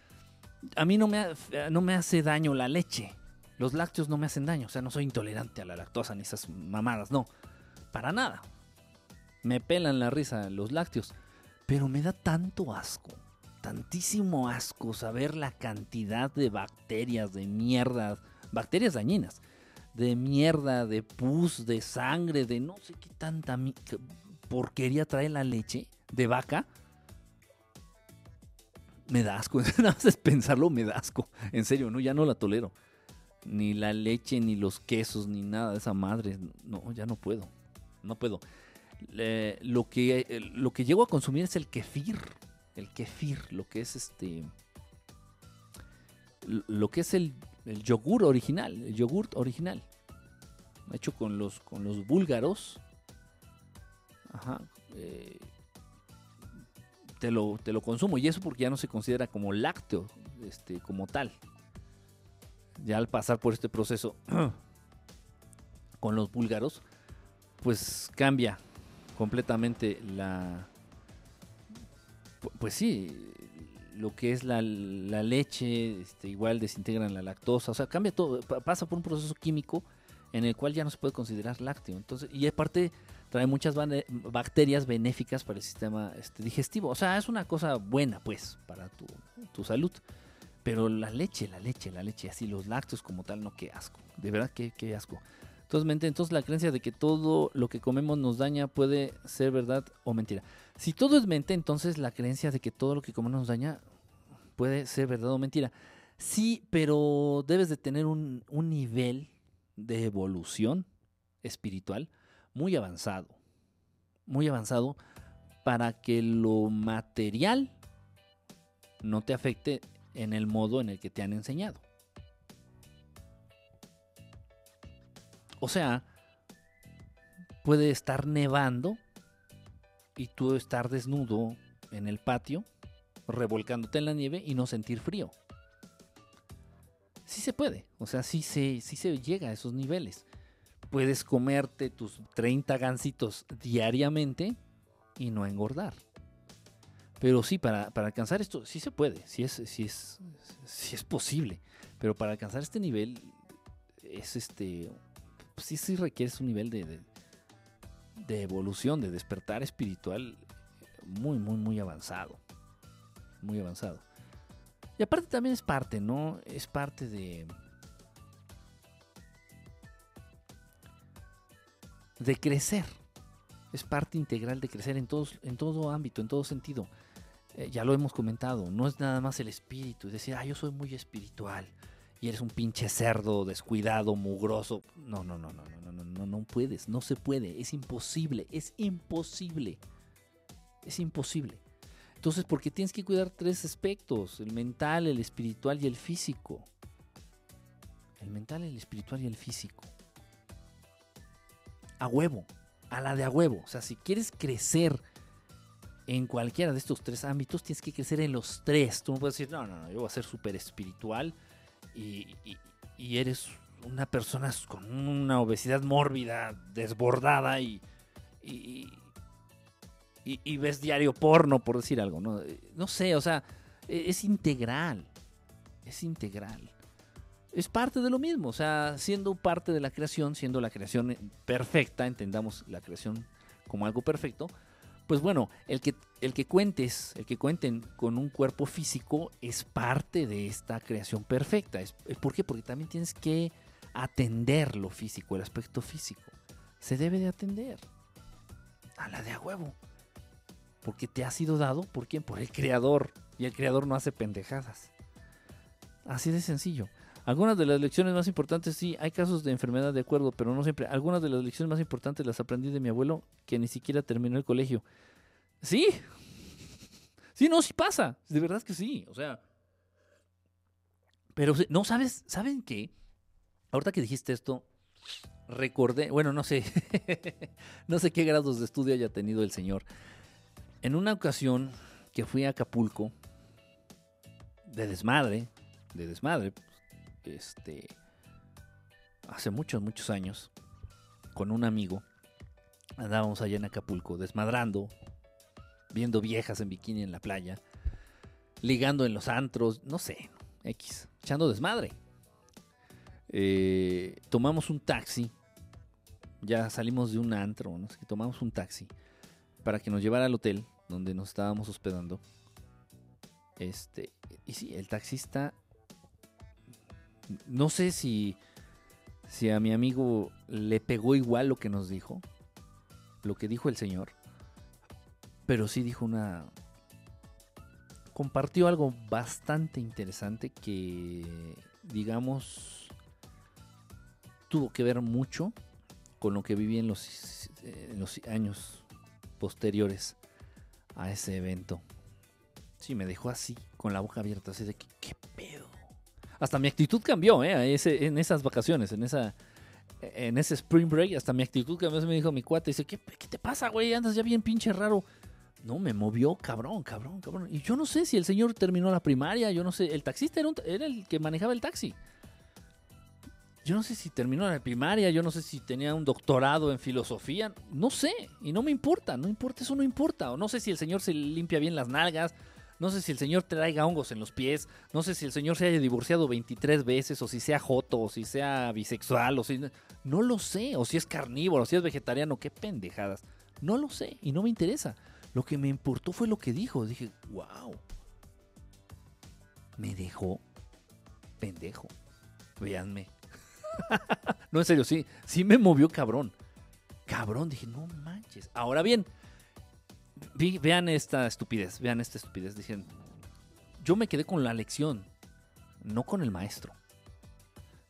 A mí no me, no me hace daño la leche. Los lácteos no me hacen daño, o sea, no soy intolerante a la lactosa ni esas mamadas, no. Para nada. Me pelan la risa los lácteos, pero me da tanto asco, tantísimo asco saber la cantidad de bacterias, de mierdas, bacterias dañinas de mierda, de pus, de sangre, de no sé qué tanta porquería trae la leche de vaca. Me da asco. [laughs] Nada más es pensarlo, me da asco. En serio, no, ya no la tolero. Ni la leche, ni los quesos, ni nada de esa madre. No, ya no puedo. No puedo. Lo, que, lo que llego a consumir es el kefir. El kefir, lo que es este. Lo que es el yogur original, el yogurt original, hecho con los, con los búlgaros. Eh, te, lo, te lo consumo y eso porque ya no se considera como lácteo, este, como tal. Ya al pasar por este proceso [clears throat] con los búlgaros, pues cambia completamente la... Pues sí, lo que es la, leche, este, igual desintegran la lactosa, o sea, cambia todo, pasa por un proceso químico en el cual ya no se puede considerar lácteo. Entonces, y aparte trae muchas bacterias benéficas para el sistema este, digestivo. O sea, es una cosa buena, pues, para tu, salud. Pero la leche, la leche, la leche, así los lácteos como tal, no, qué asco. De verdad, qué, qué asco. Entonces, entonces la creencia de que todo lo que comemos nos daña puede ser verdad o mentira. Si todo es mente, entonces la creencia de que todo lo que comemos nos daña puede ser verdad o mentira. Sí, pero debes de tener un, un nivel de evolución espiritual muy avanzado. Muy avanzado para que lo material no te afecte en el modo en el que te han enseñado. O sea, puede estar nevando y tú estar desnudo en el patio, revolcándote en la nieve y no sentir frío. Sí se puede, o sea, sí se, sí se llega a esos niveles puedes comerte tus 30 gancitos diariamente y no engordar. Pero sí, para, alcanzar esto, sí se puede, sí es, sí es, sí es posible. Pero para alcanzar este nivel, es este. Sí, sí requieres un nivel de, de, de evolución, de despertar espiritual muy, muy, muy avanzado. Muy avanzado. Y aparte también es parte, ¿no? Es parte de de crecer. Es parte integral de crecer en, todos, en todo ámbito, en todo sentido. Eh, ya lo hemos comentado, no es nada más el espíritu, es decir, ah, yo soy muy espiritual y eres un pinche cerdo descuidado, mugroso. No, no, no, no, no, no, no, no puedes, no se puede, es imposible, es imposible. Es imposible. Entonces, porque tienes que cuidar tres aspectos, el mental, el espiritual y el físico. El mental, el espiritual y el físico. A huevo, a la de a huevo. O sea, si quieres crecer en cualquiera de estos tres ámbitos, tienes que crecer en los tres. Tú no puedes decir, no, no, no, yo voy a ser súper espiritual y, eres una persona con una obesidad mórbida, desbordada y, y, y, ves diario porno, por decir algo. No, no sé, o sea, e, es integral. Es integral es parte de lo mismo, o sea, siendo parte de la creación, siendo la creación perfecta, entendamos la creación como algo perfecto, pues bueno, el que, el que cuentes, el que cuenten con un cuerpo físico es parte de esta creación perfecta. Es, ¿Por qué? Porque también tienes que atender lo físico, el aspecto físico. Se debe de atender. A la de a huevo. Porque te ha sido dado, ¿por quién? Por el creador. Y el creador no hace pendejadas. Así de sencillo. Algunas de las lecciones más importantes, sí, hay casos de enfermedad de acuerdo, pero no siempre. Algunas de las lecciones más importantes las aprendí de mi abuelo que ni siquiera terminó el colegio. Sí. Sí, no, sí pasa. De verdad que sí. O sea. Pero no sabes, ¿saben qué? Ahorita que dijiste esto, recordé, bueno, no sé, [laughs] no sé qué grados de estudio haya tenido el señor. En una ocasión que fui a Acapulco, de desmadre, de desmadre, este, hace muchos, muchos años, con un amigo, andábamos allá en Acapulco, desmadrando, viendo viejas en bikini en la playa, ligando en los antros, no sé, X, echando desmadre. Eh, tomamos un taxi, ya salimos de un antro, ¿no? tomamos un taxi para que nos llevara al hotel donde nos estábamos hospedando. Este, y sí, el taxista no sé si, si a mi amigo le pegó igual lo que nos dijo, lo que dijo el Señor, pero sí dijo una... Compartió algo bastante interesante que, digamos, tuvo que ver mucho con lo que viví en los, años posteriores a ese evento. Sí, me dejó así, con la boca abierta, así de que, ¿qué pedo? hasta mi actitud cambió, ¿eh? en esas vacaciones, en esa en ese spring break, hasta mi actitud cambió. Me dijo mi cuate, dice, ¿qué, qué te pasa, güey? Andas ya bien pinche raro. No, me movió, cabrón, cabrón, cabrón. Y yo no sé si el señor terminó la primaria, yo no sé. El taxista era, el que manejaba el taxi. Yo no sé si terminó la primaria, yo no sé si tenía un doctorado en filosofía, no sé, y no me importa, no importa, eso no importa. O no sé si el señor se limpia bien las nalgas, no sé si el señor traiga hongos en los pies, no sé si el señor se haya divorciado 23 veces, o si sea joto, o si sea bisexual, o si... No lo sé, o si es carnívoro, o si es vegetariano, qué pendejadas. No lo sé y no me interesa. Lo que me importó fue lo que dijo. Dije, wow. Me dejó pendejo. Véanme. [laughs] no, en serio, sí. Sí me movió cabrón. Cabrón, dije, no manches. Ahora bien, vean esta estupidez, vean esta estupidez. Dicen, yo me quedé con la lección, no con el maestro.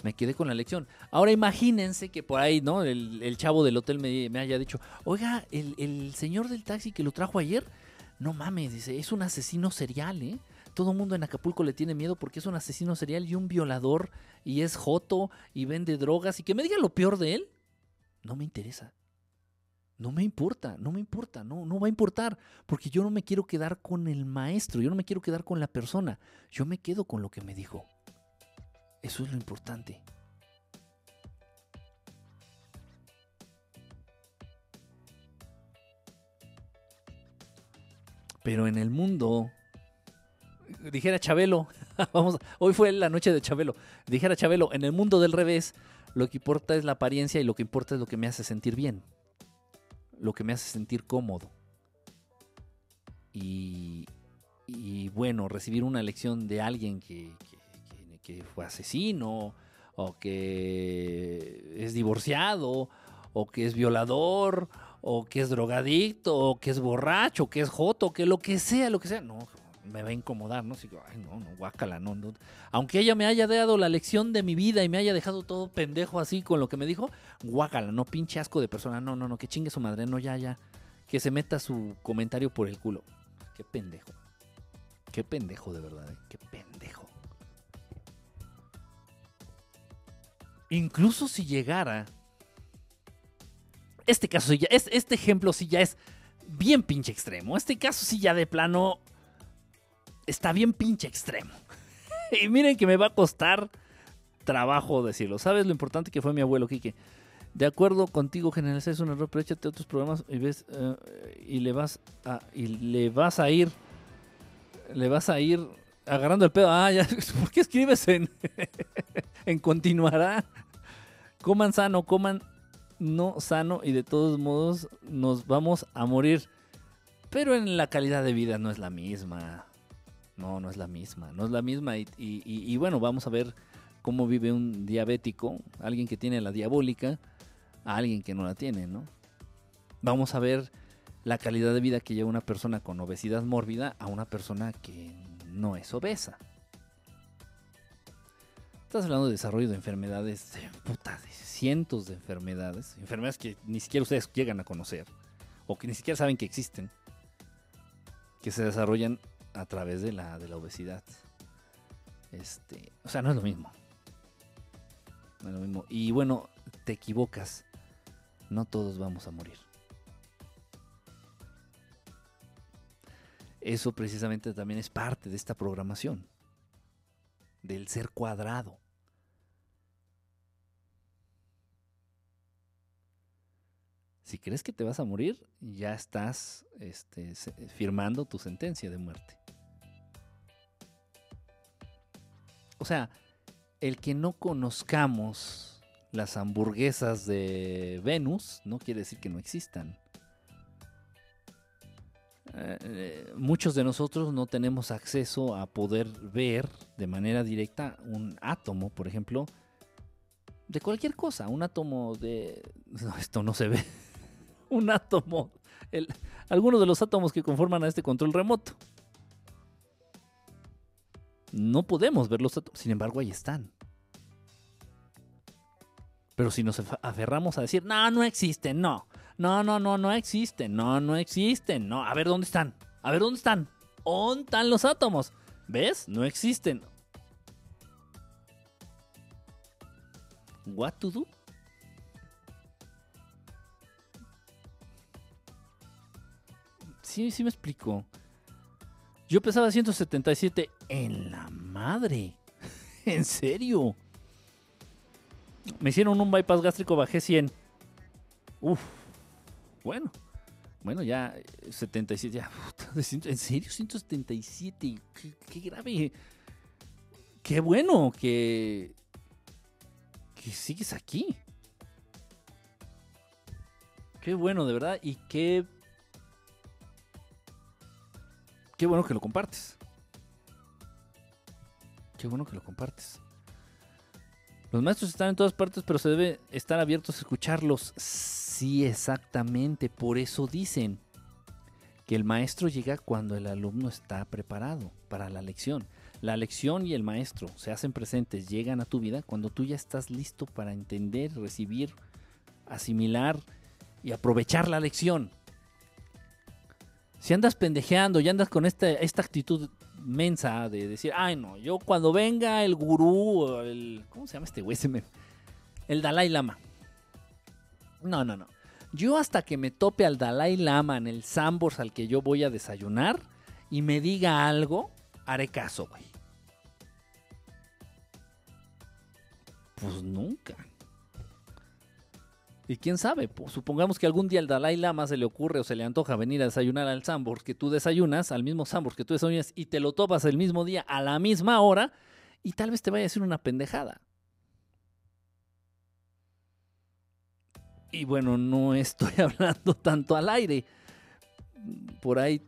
Me quedé con la lección. Ahora imagínense que por ahí, ¿no? El, chavo del hotel me, haya dicho, oiga, el, señor del taxi que lo trajo ayer, no mames, dice, es un asesino serial, ¿eh? Todo el mundo en Acapulco le tiene miedo porque es un asesino serial y un violador y es joto y vende drogas y que me diga lo peor de él, no me interesa. No me importa, no me importa, no, no va a importar, porque yo no me quiero quedar con el maestro, yo no me quiero quedar con la persona, yo me quedo con lo que me dijo. Eso es lo importante. Pero en el mundo, dijera Chabelo, [laughs] vamos, hoy fue la noche de Chabelo, dijera Chabelo, en el mundo del revés, lo que importa es la apariencia y lo que importa es lo que me hace sentir bien lo que me hace sentir cómodo. Y, bueno, recibir una lección de alguien que, fue asesino, o que es divorciado, o que es violador, o que es drogadicto, o que es borracho, o que es joto, que lo que sea, lo que sea. No, me va a incomodar, ¿no? ay, no, no, guácala, no, no. Aunque ella me haya dado la lección de mi vida y me haya dejado todo pendejo así con lo que me dijo, guácala, no, pinche asco de persona, no, no, no, que chingue su madre, no, ya, ya. Que se meta su comentario por el culo. Qué pendejo. Qué pendejo, de verdad, ¿eh? qué pendejo. Incluso si llegara. Este caso ya. Este ejemplo sí ya es bien pinche extremo. Este caso sí ya de plano está bien pinche extremo. [laughs] y miren que me va a costar trabajo decirlo. ¿Sabes lo importante que fue mi abuelo, Quique? De acuerdo contigo, generalizar es un error, pero échate otros programas y ves eh, y le vas y le vas a ir le vas a ir agarrando el pedo. Ah, ya, [laughs] ¿por qué escribes en [laughs] en continuará? Coman sano, coman no sano y de todos modos nos vamos a morir. Pero en la calidad de vida no es la misma. No, no es la misma, no es la misma. Y, bueno, vamos a ver cómo vive un diabético, alguien que tiene la diabólica, a alguien que no la tiene, ¿no? Vamos a ver la calidad de vida que lleva una persona con obesidad mórbida a una persona que no es obesa. Estás hablando de desarrollo de enfermedades, de, puta, de cientos de enfermedades, enfermedades que ni siquiera ustedes llegan a conocer, o que ni siquiera saben que existen, que se desarrollan a través de la, de la obesidad. Este, o sea, no es lo mismo. No es lo mismo. Y bueno, te equivocas. No todos vamos a morir. Eso precisamente también es parte de esta programación. Del ser cuadrado. Si crees que te vas a morir, ya estás este, firmando tu sentencia de muerte. O sea, el que no conozcamos las hamburguesas de Venus no quiere decir que no existan. Muchos de nosotros no tenemos acceso a poder ver de manera directa un átomo, por ejemplo, de cualquier cosa. Un átomo de... [laughs] No, esto no se ve. [laughs] un átomo. Algunos de los átomos que conforman a este control remoto. No podemos verlos, sin embargo ahí están. Pero si nos aferramos a decir, no, no existen, no, no, no, no, no existen, no, no existen, no, a ver dónde están, a ver dónde están, ¿dónde están los átomos? ¿Ves? No existen. What to do? Sí, sí me explico. Yo pesaba 177 en la madre. [laughs] ¿En serio? Me hicieron un bypass gástrico, bajé 100. Uf. Bueno. bueno, ya 77, ya, [laughs] en serio, 177, qué, qué grave. Qué bueno que, que sigues aquí. Qué bueno, de verdad, y qué, qué bueno que lo compartes. Qué bueno que lo compartes. Los maestros están en todas partes, pero se debe estar abiertos a escucharlos. Sí, exactamente. Por eso dicen que el maestro llega cuando el alumno está preparado para la lección. La lección y el maestro se hacen presentes, llegan a tu vida cuando tú ya estás listo para entender, recibir, asimilar y aprovechar la lección. Si andas pendejeando y andas con esta, actitud mensa de decir, ay no, yo cuando venga el gurú, el, ¿cómo se llama este güey? El Dalai Lama. No, no, no. Yo hasta que me tope al Dalai Lama en el Sambors al que yo voy a desayunar y me diga algo, haré caso, güey. Pues nunca. Y quién sabe, pues, supongamos que algún día al Dalai Lama se le ocurre o se le antoja venir a desayunar al Sambor que tú desayunas, al mismo Sambor que tú desayunas, y te lo topas el mismo día a la misma hora, y tal vez te vaya a decir una pendejada. Y bueno, no [laughs] estoy hablando tanto al aire. Por ahí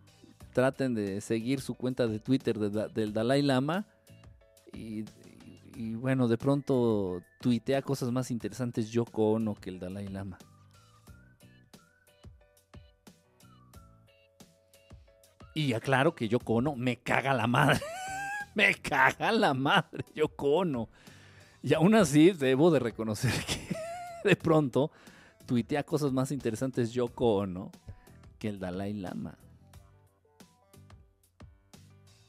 traten de seguir su cuenta de Twitter del Dalai Lama y bueno, de pronto tuitea cosas más interesantes Yoko Ono que el Dalai Lama. Y aclaro que Yoko Ono me caga la madre. [laughs] me caga la madre Yoko Ono. Y aún así debo de reconocer [laughs] que de pronto tuitea cosas más interesantes Yoko Ono que el Dalai Lama.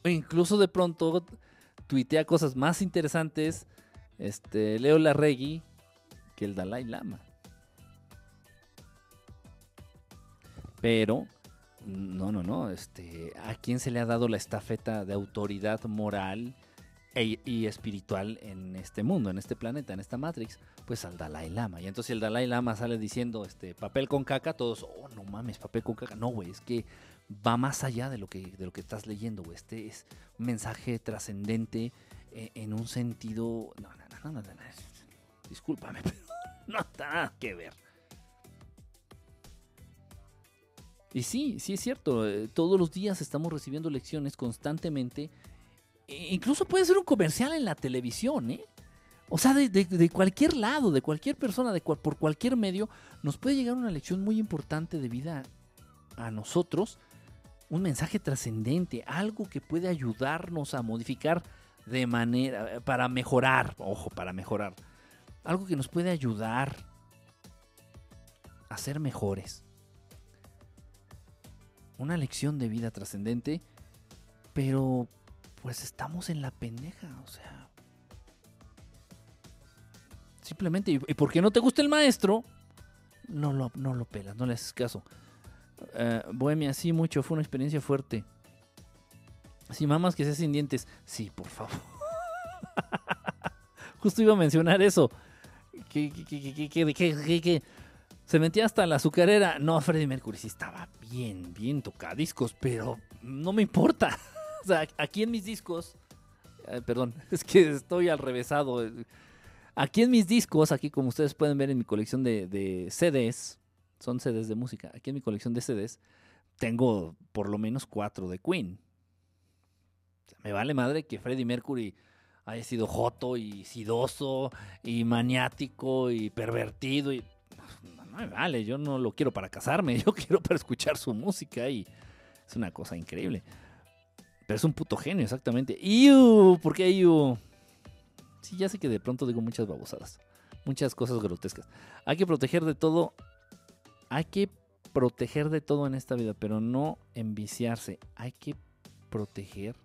O incluso de pronto tuitea cosas más interesantes este, Leo Larregui que el Dalai Lama. Pero, no, no, no. Este, ¿A quién se le ha dado la estafeta de autoridad moral e, y espiritual en este mundo, en este planeta, en esta Matrix? Pues al Dalai Lama. Y entonces el Dalai Lama sale diciendo, este, papel con caca, todos, oh, no mames, papel con caca. No, güey, es que va más allá de lo que, de lo que estás leyendo, güey. Este es un mensaje trascendente eh, en un sentido... No, no, no, no, no, no, discúlpame, [laughs] pero no está nada que ver. Y sí, sí es cierto, eh, todos los días estamos recibiendo lecciones constantemente. E incluso puede ser un comercial en la televisión, ¿eh? O sea, de, cualquier lado, de cualquier persona, de por cualquier medio, nos puede llegar una lección muy importante de vida a nosotros un mensaje trascendente, algo que puede ayudarnos a modificar de manera, para mejorar, ojo, para mejorar, algo que nos puede ayudar a ser mejores. Una lección de vida trascendente, pero pues estamos en la pendeja, o sea. Simplemente, ¿y por qué no te gusta el maestro? No lo, no lo pelas, no le haces caso. Uh, Bohemia, sí, mucho, fue una experiencia fuerte. Si mamas que seas sin dientes, sí, por favor. [laughs] Justo iba a mencionar eso. Que, que, se metía hasta la azucarera. No, Freddie Mercury sí estaba bien, bien tocadiscos, pero no me importa. [laughs] o sea, aquí en mis discos, eh, perdón, [laughs] es que estoy al revésado. Aquí en mis discos, aquí como ustedes pueden ver en mi colección de, de CDs, son CDs de música. Aquí en mi colección de CDs tengo por lo menos cuatro de Queen. me vale madre que Freddie Mercury haya sido joto y sidoso y maniático y pervertido y no, me vale, yo no lo quiero para casarme, [laughs] yo quiero para escuchar su música y es una cosa increíble. Pero es un puto genio, exactamente. ¡Iu! ¿Por qué iu? Sí, ya sé que de pronto digo muchas babosadas, muchas cosas grotescas. Hay que proteger de todo hay que proteger de todo en esta vida, pero no enviciarse. Hay que proteger.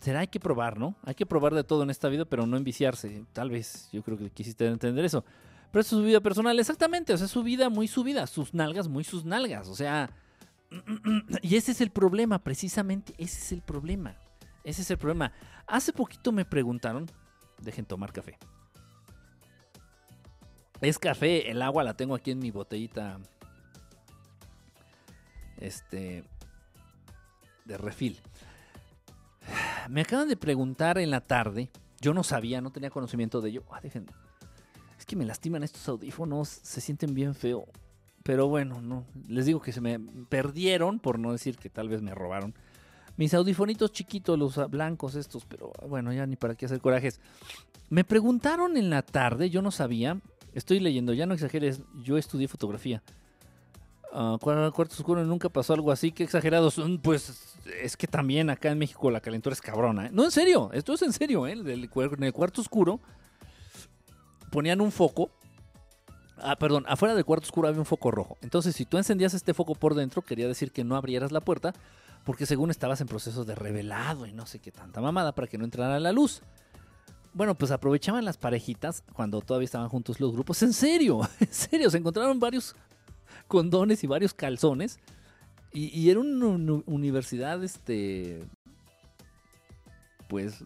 Será hay que probar, ¿no? Hay que probar de todo en esta vida, pero no enviciarse. Tal vez yo creo que quisiste entender eso. Pero es su vida personal, exactamente. O sea, su vida muy su vida. Sus nalgas muy sus nalgas. O sea. [clears throat] Y ese es el problema, precisamente. Ese es el problema. Ese es el problema. Hace poquito me preguntaron. Dejen tomar café. Es café, el agua la tengo aquí en mi botellita Este. De refil. Me acaban de preguntar en la tarde. Yo no sabía, no tenía conocimiento de ello. Ah. Es que me lastiman estos audífonos. Se sienten bien feo. Pero bueno, no. Les digo que se me perdieron, por no decir que tal vez me robaron. Mis audifonitos chiquitos, los blancos estos, pero bueno, ya ni para qué hacer corajes. Me preguntaron en la tarde, yo no sabía, estoy leyendo, ya no exageres, yo estudié fotografía. Uh, cuarto oscuro nunca pasó algo así, qué exagerados. Pues es que también acá en México la calentura es cabrona. ¿eh? No, en serio, esto es en serio. ¿eh? en el cuarto oscuro ponían un foco. Ah, perdón, afuera del cuarto oscuro había un foco rojo. Entonces, si tú encendías este foco por dentro, quería decir que no abrieras la puerta, porque según estabas en proceso de revelado y no sé qué tanta mamada para que no entrara la luz. Bueno, pues aprovechaban las parejitas cuando todavía estaban juntos los grupos. En serio, [laughs] en serio, se encontraron varios condones y varios calzones. Y, era una universidad, este, pues,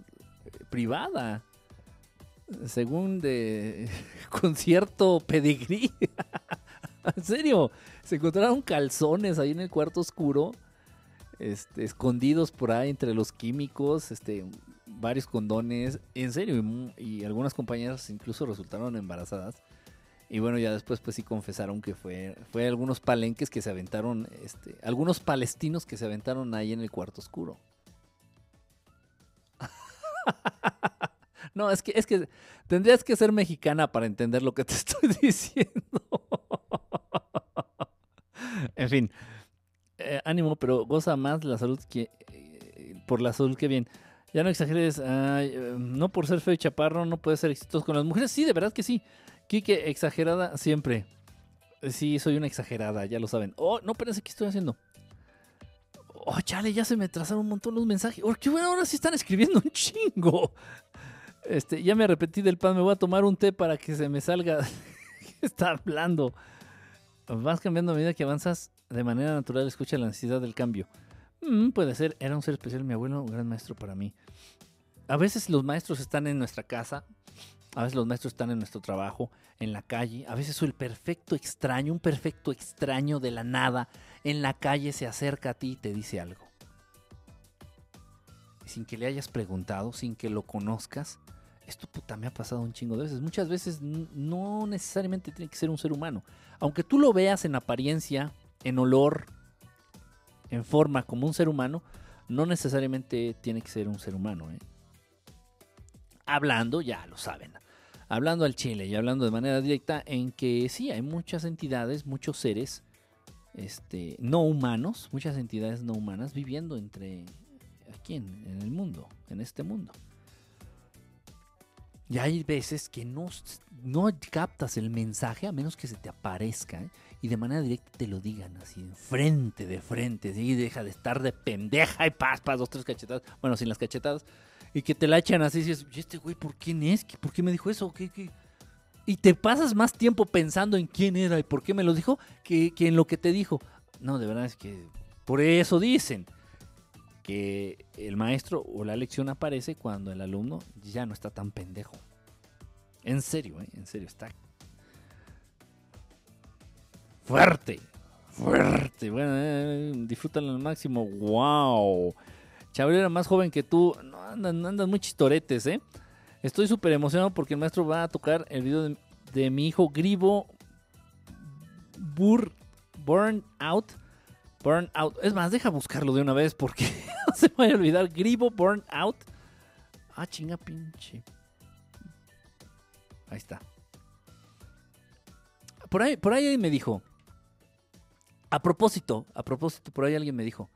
privada. Según de [laughs] concierto pedigrí. [laughs] en serio, se encontraron calzones ahí en el cuarto oscuro. Este, escondidos por ahí entre los químicos, este, varios condones, en serio, y, algunas compañeras incluso resultaron embarazadas. Y bueno, ya después pues sí confesaron que fue, fue algunos palenques que se aventaron, este, algunos palestinos que se aventaron ahí en el cuarto oscuro. [laughs] no, es que, es que tendrías que ser mexicana para entender lo que te [laughs] estoy diciendo. en fin, eh, ánimo, pero goza más la salud que eh, por la salud que bien. Ya no exageres, eh, no por ser feo y chaparro no puedes ser exitoso con las mujeres. Sí, de verdad que sí. Kike, exagerada siempre. Sí, soy una exagerada, ya lo saben. Oh, no, espérense, ¿qué estoy haciendo? Oh, chale, ya se me trazaron un montón los mensajes. Oh, qué bueno, ahora sí están escribiendo un chingo. Este, ya me arrepentí del pan, me voy a tomar un té para que se me salga. [laughs] está hablando? Vas cambiando a medida que avanzas de manera natural, escucha la necesidad del cambio. Mm, puede ser, era un ser especial, mi abuelo, un gran maestro para mí. A veces los maestros están en nuestra casa, a veces los maestros están en nuestro trabajo, en la calle. A veces el perfecto extraño, un perfecto extraño de la nada. En la calle se acerca a ti y te dice algo. Sin que le hayas preguntado, sin que lo conozcas. Esto puta me ha pasado un chingo de veces. Muchas veces no necesariamente tiene que ser un ser humano. Aunque tú lo veas en apariencia, en olor, en forma como un ser humano, no necesariamente tiene que ser un ser humano. ¿eh? Hablando, ya lo saben, hablando al chile y hablando de manera directa en que sí, hay muchas entidades, muchos seres este, no humanos, muchas entidades no humanas viviendo entre aquí en, el mundo, en este mundo. Y hay veces que no, no captas el mensaje a menos que se te aparezca. ¿eh? Y de manera directa te lo digan así, frente de frente, y deja de estar de pendeja y paz, dos, tres cachetadas, bueno, sin las cachetadas, y que te la echan así, y dices, este güey por quién es? ¿Por qué me dijo eso? ¿Qué, qué? Y te pasas más tiempo pensando en quién era y por qué me lo dijo que, que en lo que te dijo. No, de verdad es que por eso dicen que el maestro o la lección aparece cuando el alumno ya no está tan pendejo. En serio, ¿eh? en serio, está Fuerte. Fuerte. Bueno, eh, disfrútalo al máximo. ¡Wow! Chabrera era más joven que tú. No, andan, muy chistoretes, ¿eh? Estoy súper emocionado porque el maestro va a tocar el video de, mi hijo Gribo Burn Out. Burn Out. Es más, deja buscarlo de una vez porque [laughs] no se me vaya a olvidar. Gribo Burn Out. Ah, chinga pinche. Ahí está. Por ahí, por ahí me dijo. A propósito, a propósito, por ahí alguien me dijo,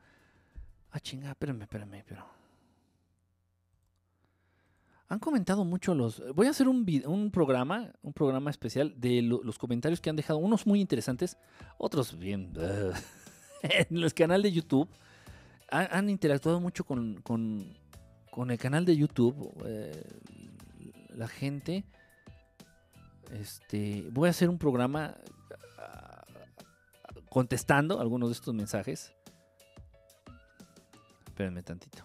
ah, chinga, espérame, espérame, pero... Han comentado mucho los... Voy a hacer un, un programa, un programa especial de los comentarios que han dejado, unos muy interesantes, otros bien... [laughs] en el canal de YouTube. Han, interactuado mucho con, con, el canal de YouTube. Eh, la gente... Este, voy a hacer un programa contestando algunos de estos mensajes. Espérenme tantito.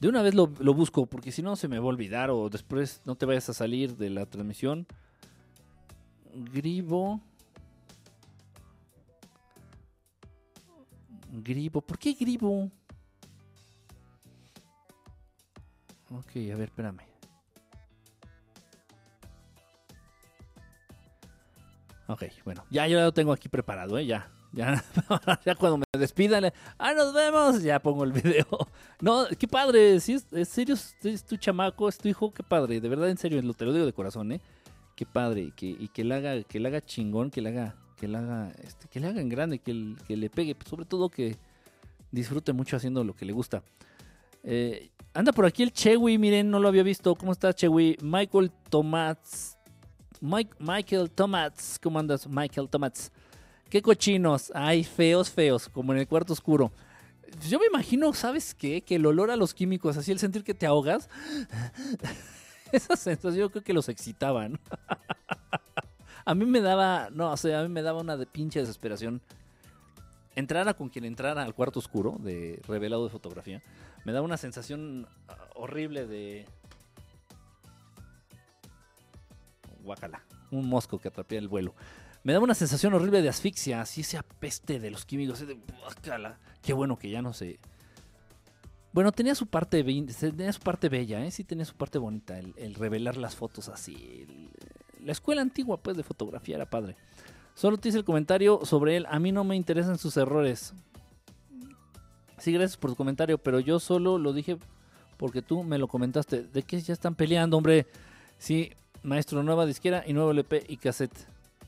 De una vez lo, busco porque si no se me va a olvidar o después no te vayas a salir de la transmisión. Gribo. Gribo. ¿Por qué Gribo? Ok, a ver, espérame. Ok, bueno, ya yo lo tengo aquí preparado, ¿eh? Ya, ya, [laughs] ya cuando me despidan, ¡ah, nos vemos! Ya pongo el video. [laughs] No, qué padre, si es, serio, es tu chamaco, es tu hijo, qué padre, de verdad, en serio, te lo digo de corazón, ¿eh? Qué padre, que, y que le haga, que le haga chingón, que le haga, que le haga, este, que le haga en grande, que, le pegue, sobre todo que disfrute mucho haciendo lo que le gusta. Eh, anda por aquí el Chewy, miren, no lo había visto. ¿Cómo está Chewy? Michael Tomats. Mike, Michael Tomats. ¿Cómo andas, Michael Tomats? Qué cochinos. Ay, feos, feos, como en el cuarto oscuro. Yo me imagino, ¿sabes qué? Que el olor a los químicos, así el sentir que te ahogas. [laughs] Esa sensación yo creo que los excitaban. [laughs] a mí me daba, no, o sea, a mí me daba una pinche desesperación. Entrara con quien entrara al cuarto oscuro de revelado de fotografía me da una sensación ah, horrible de... Guacala, un mosco que atrapé el vuelo. Me da una sensación horrible de asfixia, así esa peste de los químicos. De, guacala. Qué bueno que ya no sé. Bueno, tenía su parte, tenía su parte bella, ¿eh? sí tenía su parte bonita, el, revelar las fotos así. la escuela antigua, pues, de fotografía era padre. Solo te hice el comentario sobre él. A mí no me interesan sus errores. Sí, gracias por tu comentario, pero yo solo lo dije porque tú me lo comentaste. ¿De qué ya están peleando, hombre? Sí, maestro, nueva disquera y nuevo LP y cassette.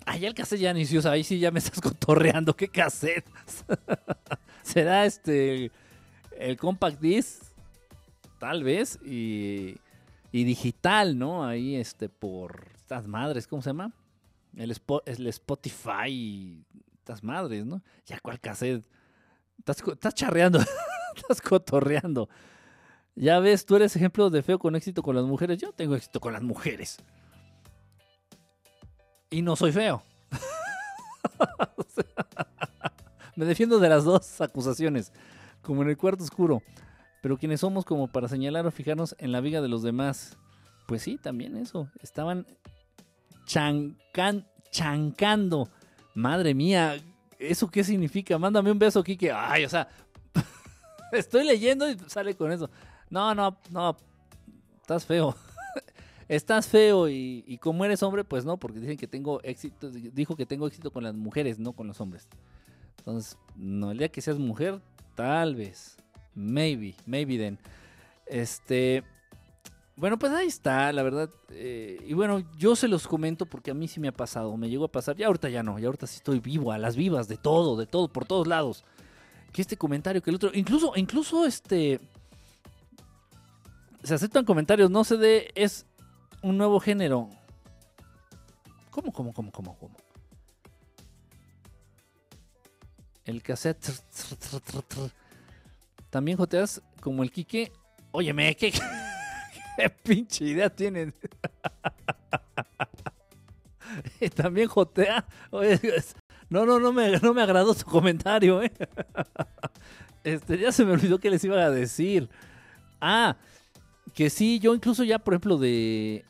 Ah, ya el cassette ya inició, ahí sí ya me [laughs] estás cotorreando. ¿Qué cassette? [laughs] ¿Será este el compact disc? Tal vez. Y, y digital, ¿no? Ahí este por estas madres, ¿cómo se llama? El, el Spotify, estas madres, ¿no? Ya cuál cassette. Estás, charreando, [laughs] estás cotorreando. Ya ves, tú eres ejemplo de feo con éxito con las mujeres. Yo tengo éxito con las mujeres. Y no soy feo. [laughs] me defiendo de las dos acusaciones, como en el cuarto oscuro. Pero quienes somos como para señalar o fijarnos en la viga de los demás. Pues sí, también eso. Estaban chancan, chancando. Madre mía, ¿eso qué significa? Mándame un beso, Kike. Ay, o sea, [laughs] estoy leyendo y sale con eso. No, no, no, estás feo. Estás feo y, como eres hombre, pues no, porque dicen que tengo éxito, dijo que tengo éxito con las mujeres, no con los hombres. Entonces, no, el día que seas mujer, tal vez. Maybe, maybe then. Este, bueno, pues ahí está, la verdad. Eh, y bueno, yo se los comento porque a mí sí me ha pasado, me llegó a pasar. Ya ahorita ya no, ya ahorita sí estoy vivo, a las vivas, de todo, de todo, por todos lados. Que este comentario, que el otro, incluso, incluso este... Se aceptan comentarios, no se dé, es un nuevo género. ¿Cómo, cómo, cómo, cómo, cómo? El cassette. También joteas como el Quique. Óyeme, ¿qué? [laughs] ¿Qué pinche idea tienen? [laughs] también jotea. no, no, no me, no me agradó su comentario, ¿eh? [laughs] Este, ya se me olvidó que les iba a decir. Ah, que sí, yo incluso ya, por ejemplo, de.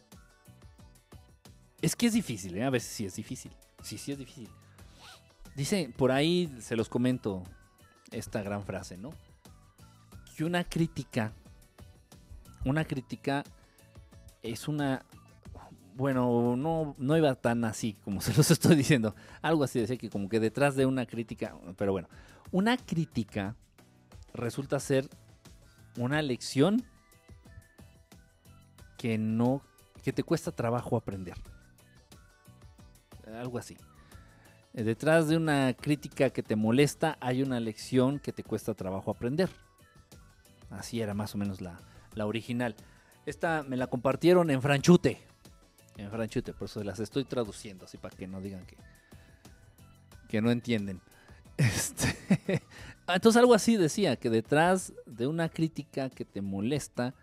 Es que es difícil, ¿eh? A veces sí es difícil. Sí, sí es difícil. Dice, por ahí se los comento esta gran frase, ¿no? Que una crítica una crítica es una... Bueno, no, no iba tan así como [laughs] se los estoy diciendo. Algo así, decía que como que detrás de una crítica, pero bueno, una crítica resulta ser una lección que no, que te cuesta trabajo aprender. Algo así. Detrás de una crítica que te molesta hay una lección que te cuesta trabajo aprender. Así era más o menos la, la original. Esta me la compartieron en franchute. En franchute, por eso las estoy traduciendo, así para que no digan que, que no entienden. [laughs] Este, [laughs] entonces algo así decía, que detrás de una crítica que te molesta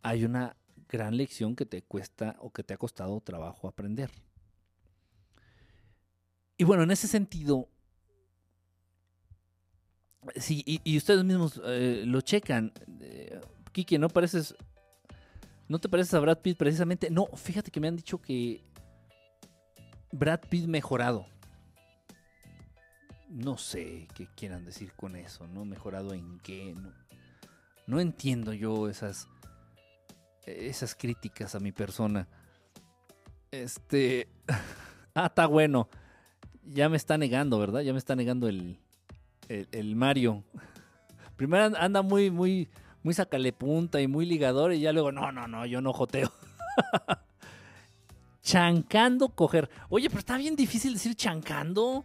hay una gran lección que te cuesta o que te ha costado trabajo aprender. Y bueno, en ese sentido, sí, y, ustedes mismos eh, lo checan, eh, ¿no pareces. ¿No te pareces a Brad Pitt precisamente? No, fíjate que me han dicho que Brad Pitt mejorado. no sé qué quieran decir con eso, ¿no? Mejorado en qué, no, no entiendo yo esas esas críticas a mi persona. Este, [laughs] ah, está bueno. Ya me está negando, ¿verdad? Ya me está negando el, el, Mario. [laughs] Primero anda muy, muy, muy sacale punta y muy ligador y ya luego, no, no, no, yo no joteo. [laughs] chancando coger. Oye, pero está bien difícil decir chancando.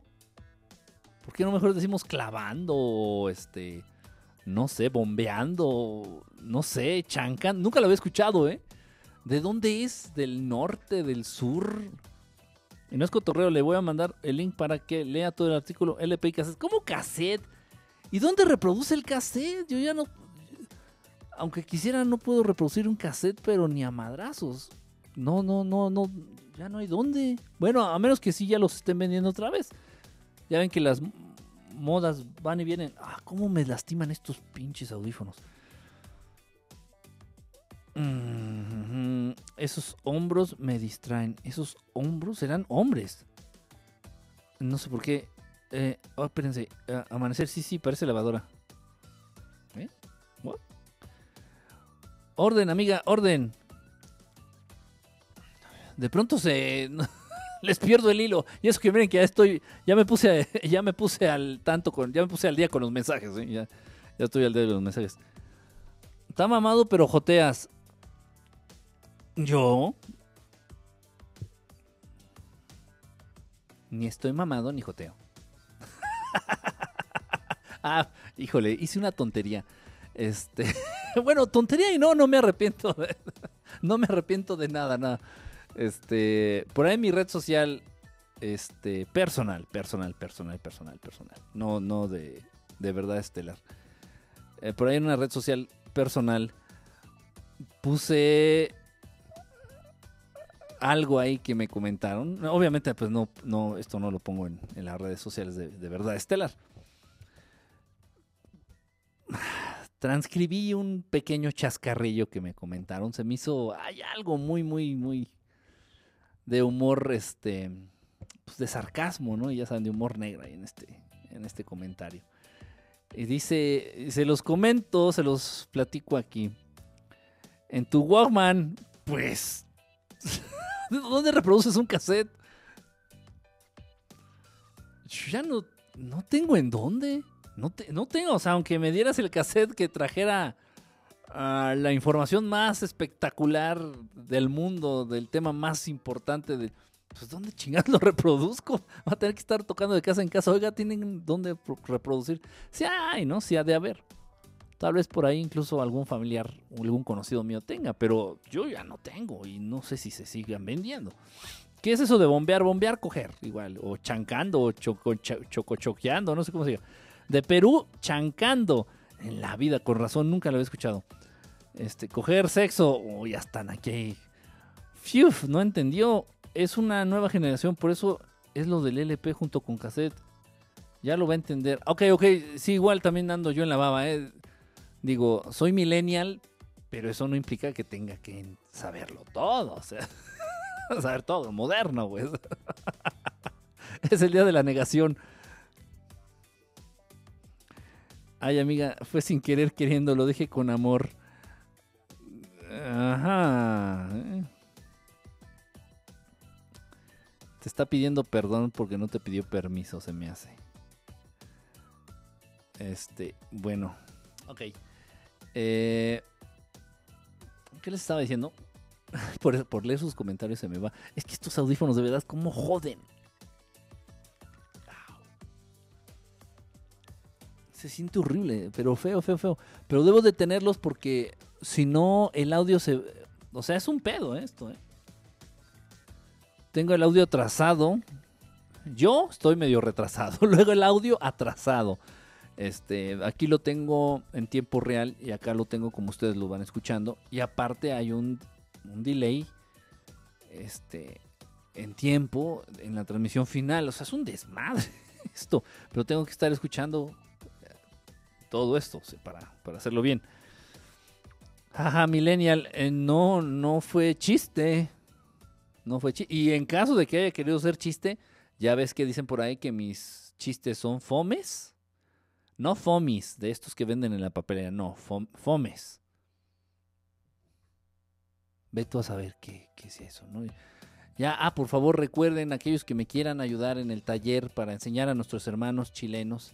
¿Por qué no mejor decimos clavando o este, no sé, bombeando, no sé, chancando? Nunca lo había escuchado, ¿eh? ¿De dónde es? ¿Del norte, del sur? Y no es le voy a mandar el link para que lea todo el artículo LP y cassette. ¿Cómo cassette? ¿Y dónde reproduce el cassette? Yo ya no. Aunque quisiera, no puedo reproducir un cassette, pero ni a madrazos. No, no, no, no. Ya no hay dónde. Bueno, a menos que sí ya los estén vendiendo otra vez. Ya ven que las modas van y vienen. Ah, cómo me lastiman estos pinches audífonos. Esos hombros me distraen. Esos hombros serán hombres. No sé por qué. Eh, oh, espérense. amanecer, sí, sí, parece lavadora. ¿Eh? Orden, amiga, orden. De pronto se. [laughs] Les pierdo el hilo. Y eso que miren que ya estoy. Ya me puse, [laughs] ya me puse al tanto con. Ya me puse al día con los mensajes. ¿eh? Ya, ya estoy al día de los mensajes. Está mamado, pero joteas. Yo. Ni estoy mamado ni joteo. [laughs] ah, híjole, hice una tontería. Este, [laughs] bueno, tontería y no, no me arrepiento. [laughs] no me arrepiento de nada, nada. Este, por ahí mi red social, este, personal, personal, personal, personal, personal. No, no de, de verdad estelar. Eh, por ahí en una red social personal puse algo ahí que me comentaron. Obviamente, pues no, no, esto no lo pongo en, las redes sociales de, verdad estelar. Transcribí un pequeño chascarrillo que me comentaron. Se me hizo. Hay algo muy, muy, muy. de humor, este. Pues de sarcasmo, ¿no? Ya saben, de humor negro ahí en este, en este comentario. Y dice: Se los comento, se los platico aquí. En tu Walkman, pues. [laughs] ¿Dónde reproduces un cassette? Ya no, no tengo en dónde. No, no tengo, o sea, aunque me dieras el cassette que trajera ah, la información más espectacular del mundo, del tema más importante, de, pues ¿dónde chingados lo reproduzco? Va a tener que estar tocando de casa en casa. Oiga, ¿tienen dónde reproducir? Sí hay, ¿no? Sí ha de haber. Tal vez por ahí incluso algún familiar o algún conocido mío tenga, pero yo ya no tengo y no sé si se sigan vendiendo. ¿Qué es eso de bombear? Bombear, coger, igual. O chancando, o choco, chocochoqueando, no sé cómo se llama. De Perú, chancando. En la vida, con razón, nunca lo había escuchado. Este, coger sexo. Oh, ya están aquí. Fiu, no entendió. Es una nueva generación, por eso es lo del LP junto con cassette. Ya lo va a entender. Ok, ok, sí, igual también ando yo en la baba, ¿eh? Digo, soy millennial, pero eso no implica que tenga que saberlo todo. O sea, [laughs] saber todo, moderno, pues. [laughs] es el día de la negación. Ay, amiga, fue sin querer queriendo, lo dije con amor. Ajá. Te está pidiendo perdón porque no te pidió permiso, se me hace. Este, bueno. Ok. Eh, ¿Qué les estaba diciendo? [laughs] por, leer sus comentarios se me va. Es que estos audífonos de verdad, ¿cómo joden? Se siente horrible, pero feo, feo, feo. Pero debo de tenerlos porque si no, el audio se. O sea, es un pedo esto, ¿eh? Tengo el audio atrasado. Yo estoy medio retrasado. [laughs] Luego el audio atrasado. Este, aquí lo tengo en tiempo real y acá lo tengo como ustedes lo van escuchando. Y aparte hay un, delay este, en tiempo en la transmisión final. O sea, es un desmadre [laughs] esto. Pero tengo que estar escuchando eh, todo esto para, para hacerlo bien. Jaja, Millennial, eh, no, no fue chiste. No fue chiste. Y en caso de que haya querido ser chiste, ya ves que dicen por ahí que mis chistes son fomes. No fomis, de estos que venden en la papelería, no, fomes. Ve tú a saber qué, qué es eso, ¿no? Ya, ah, por favor recuerden aquellos que me quieran ayudar en el taller para enseñar a nuestros hermanos chilenos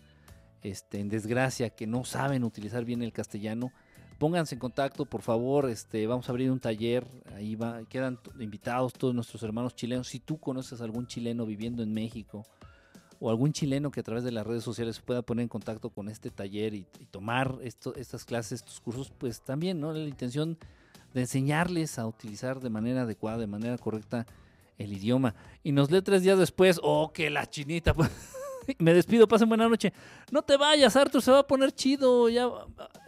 este, en desgracia que no saben utilizar bien el castellano. Pónganse en contacto, por favor. Este, vamos a abrir un taller. Ahí va, quedan invitados todos nuestros hermanos chilenos. Si tú conoces a algún chileno viviendo en México o algún chileno que a través de las redes sociales pueda poner en contacto con este taller y, tomar estas clases, estos cursos, pues también, ¿no? La intención de enseñarles a utilizar de manera adecuada, de manera correcta el idioma. Y nos lee tres días después, oh, que la chinita. [laughs] Me despido, pasen buena noche. No te vayas, Arthur, se va a poner chido. Ya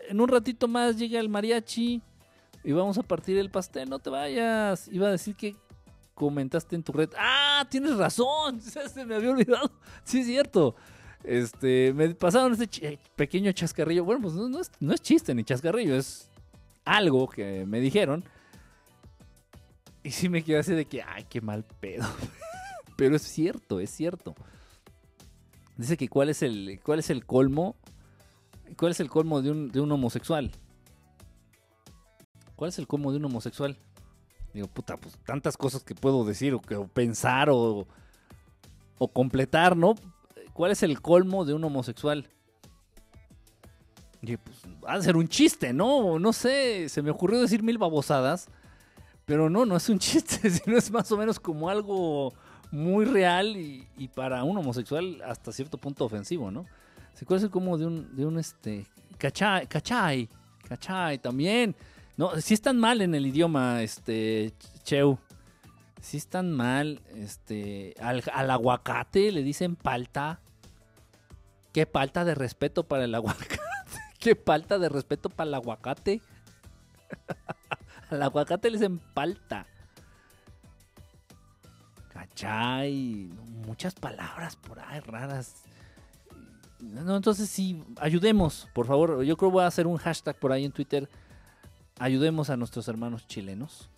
en un ratito más llega el mariachi y vamos a partir el pastel. No te vayas. Iba a decir que comentaste en tu red. Ah, tienes razón. [laughs] Se me había olvidado. Sí, es cierto. Este, me pasaron este pequeño chascarrillo. Bueno, pues no, es, no es chiste ni chascarrillo, es algo que me dijeron y sí me quedé así de que, ay, qué mal pedo. [laughs] Pero es cierto, es cierto. Dice que cuál es el, cuál es el colmo. ¿Cuál es el colmo de un, de un homosexual? ¿Cuál es el colmo de un homosexual? Digo, puta, pues tantas cosas que puedo decir o, que, pensar o, o completar, ¿no? ¿Cuál es el colmo de un homosexual? Y pues, va a ser un chiste, ¿no? No sé, se me ocurrió decir mil babosadas. Pero no, no es un [laughs] chiste, sino es más o menos como algo muy real y, para un homosexual hasta cierto punto ofensivo, ¿no? Se conoce como de un, de un este, cachay, cachay, cachay también. No, si están mal en el idioma, este, Cheu. Si están mal, este, al, al aguacate le dicen palta. Qué falta de respeto para el aguacate. [laughs] Qué falta de respeto para el aguacate. [laughs] Al aguacate le dicen palta. ¿Cachai? Muchas palabras por ahí raras. No, entonces sí, ayudemos, por favor. Yo creo que voy a hacer un hashtag por ahí en Twitter. Ayudemos a nuestros hermanos chilenos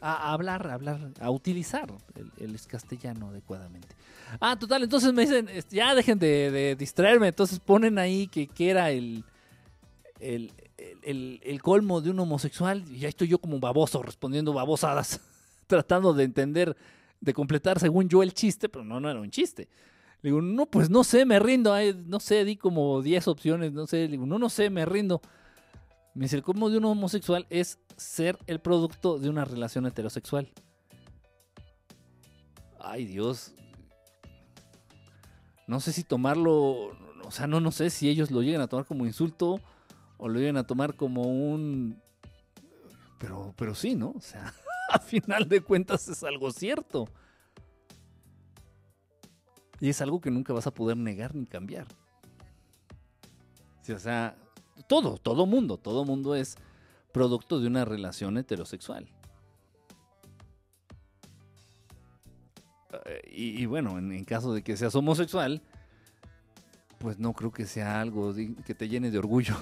a, hablar, a hablar, a utilizar el, castellano adecuadamente. Ah, total, entonces me dicen, ya dejen de, distraerme. Entonces ponen ahí que, que era el, el, el, colmo de un homosexual y ya estoy yo como baboso respondiendo babosadas, [laughs] tratando de entender, de completar según yo el chiste, pero no, no era un chiste. Le digo, no, pues no sé, me rindo, no sé, di como 10 opciones, no sé, le digo, no, no sé, me rindo. Me dice, el colmo de un homosexual es ser el producto de una relación heterosexual. Ay Dios. No sé si tomarlo, o sea, no, no sé si ellos lo llegan a tomar como insulto o lo iban a tomar como un... Pero, pero sí, ¿no? O sea, [laughs] a final de cuentas es algo cierto. Y es algo que nunca vas a poder negar ni cambiar. o sea, todo, todo mundo, todo mundo es producto de una relación heterosexual. Eh, y, bueno, en, caso de que seas homosexual, pues no creo que sea algo que te llene de orgullo.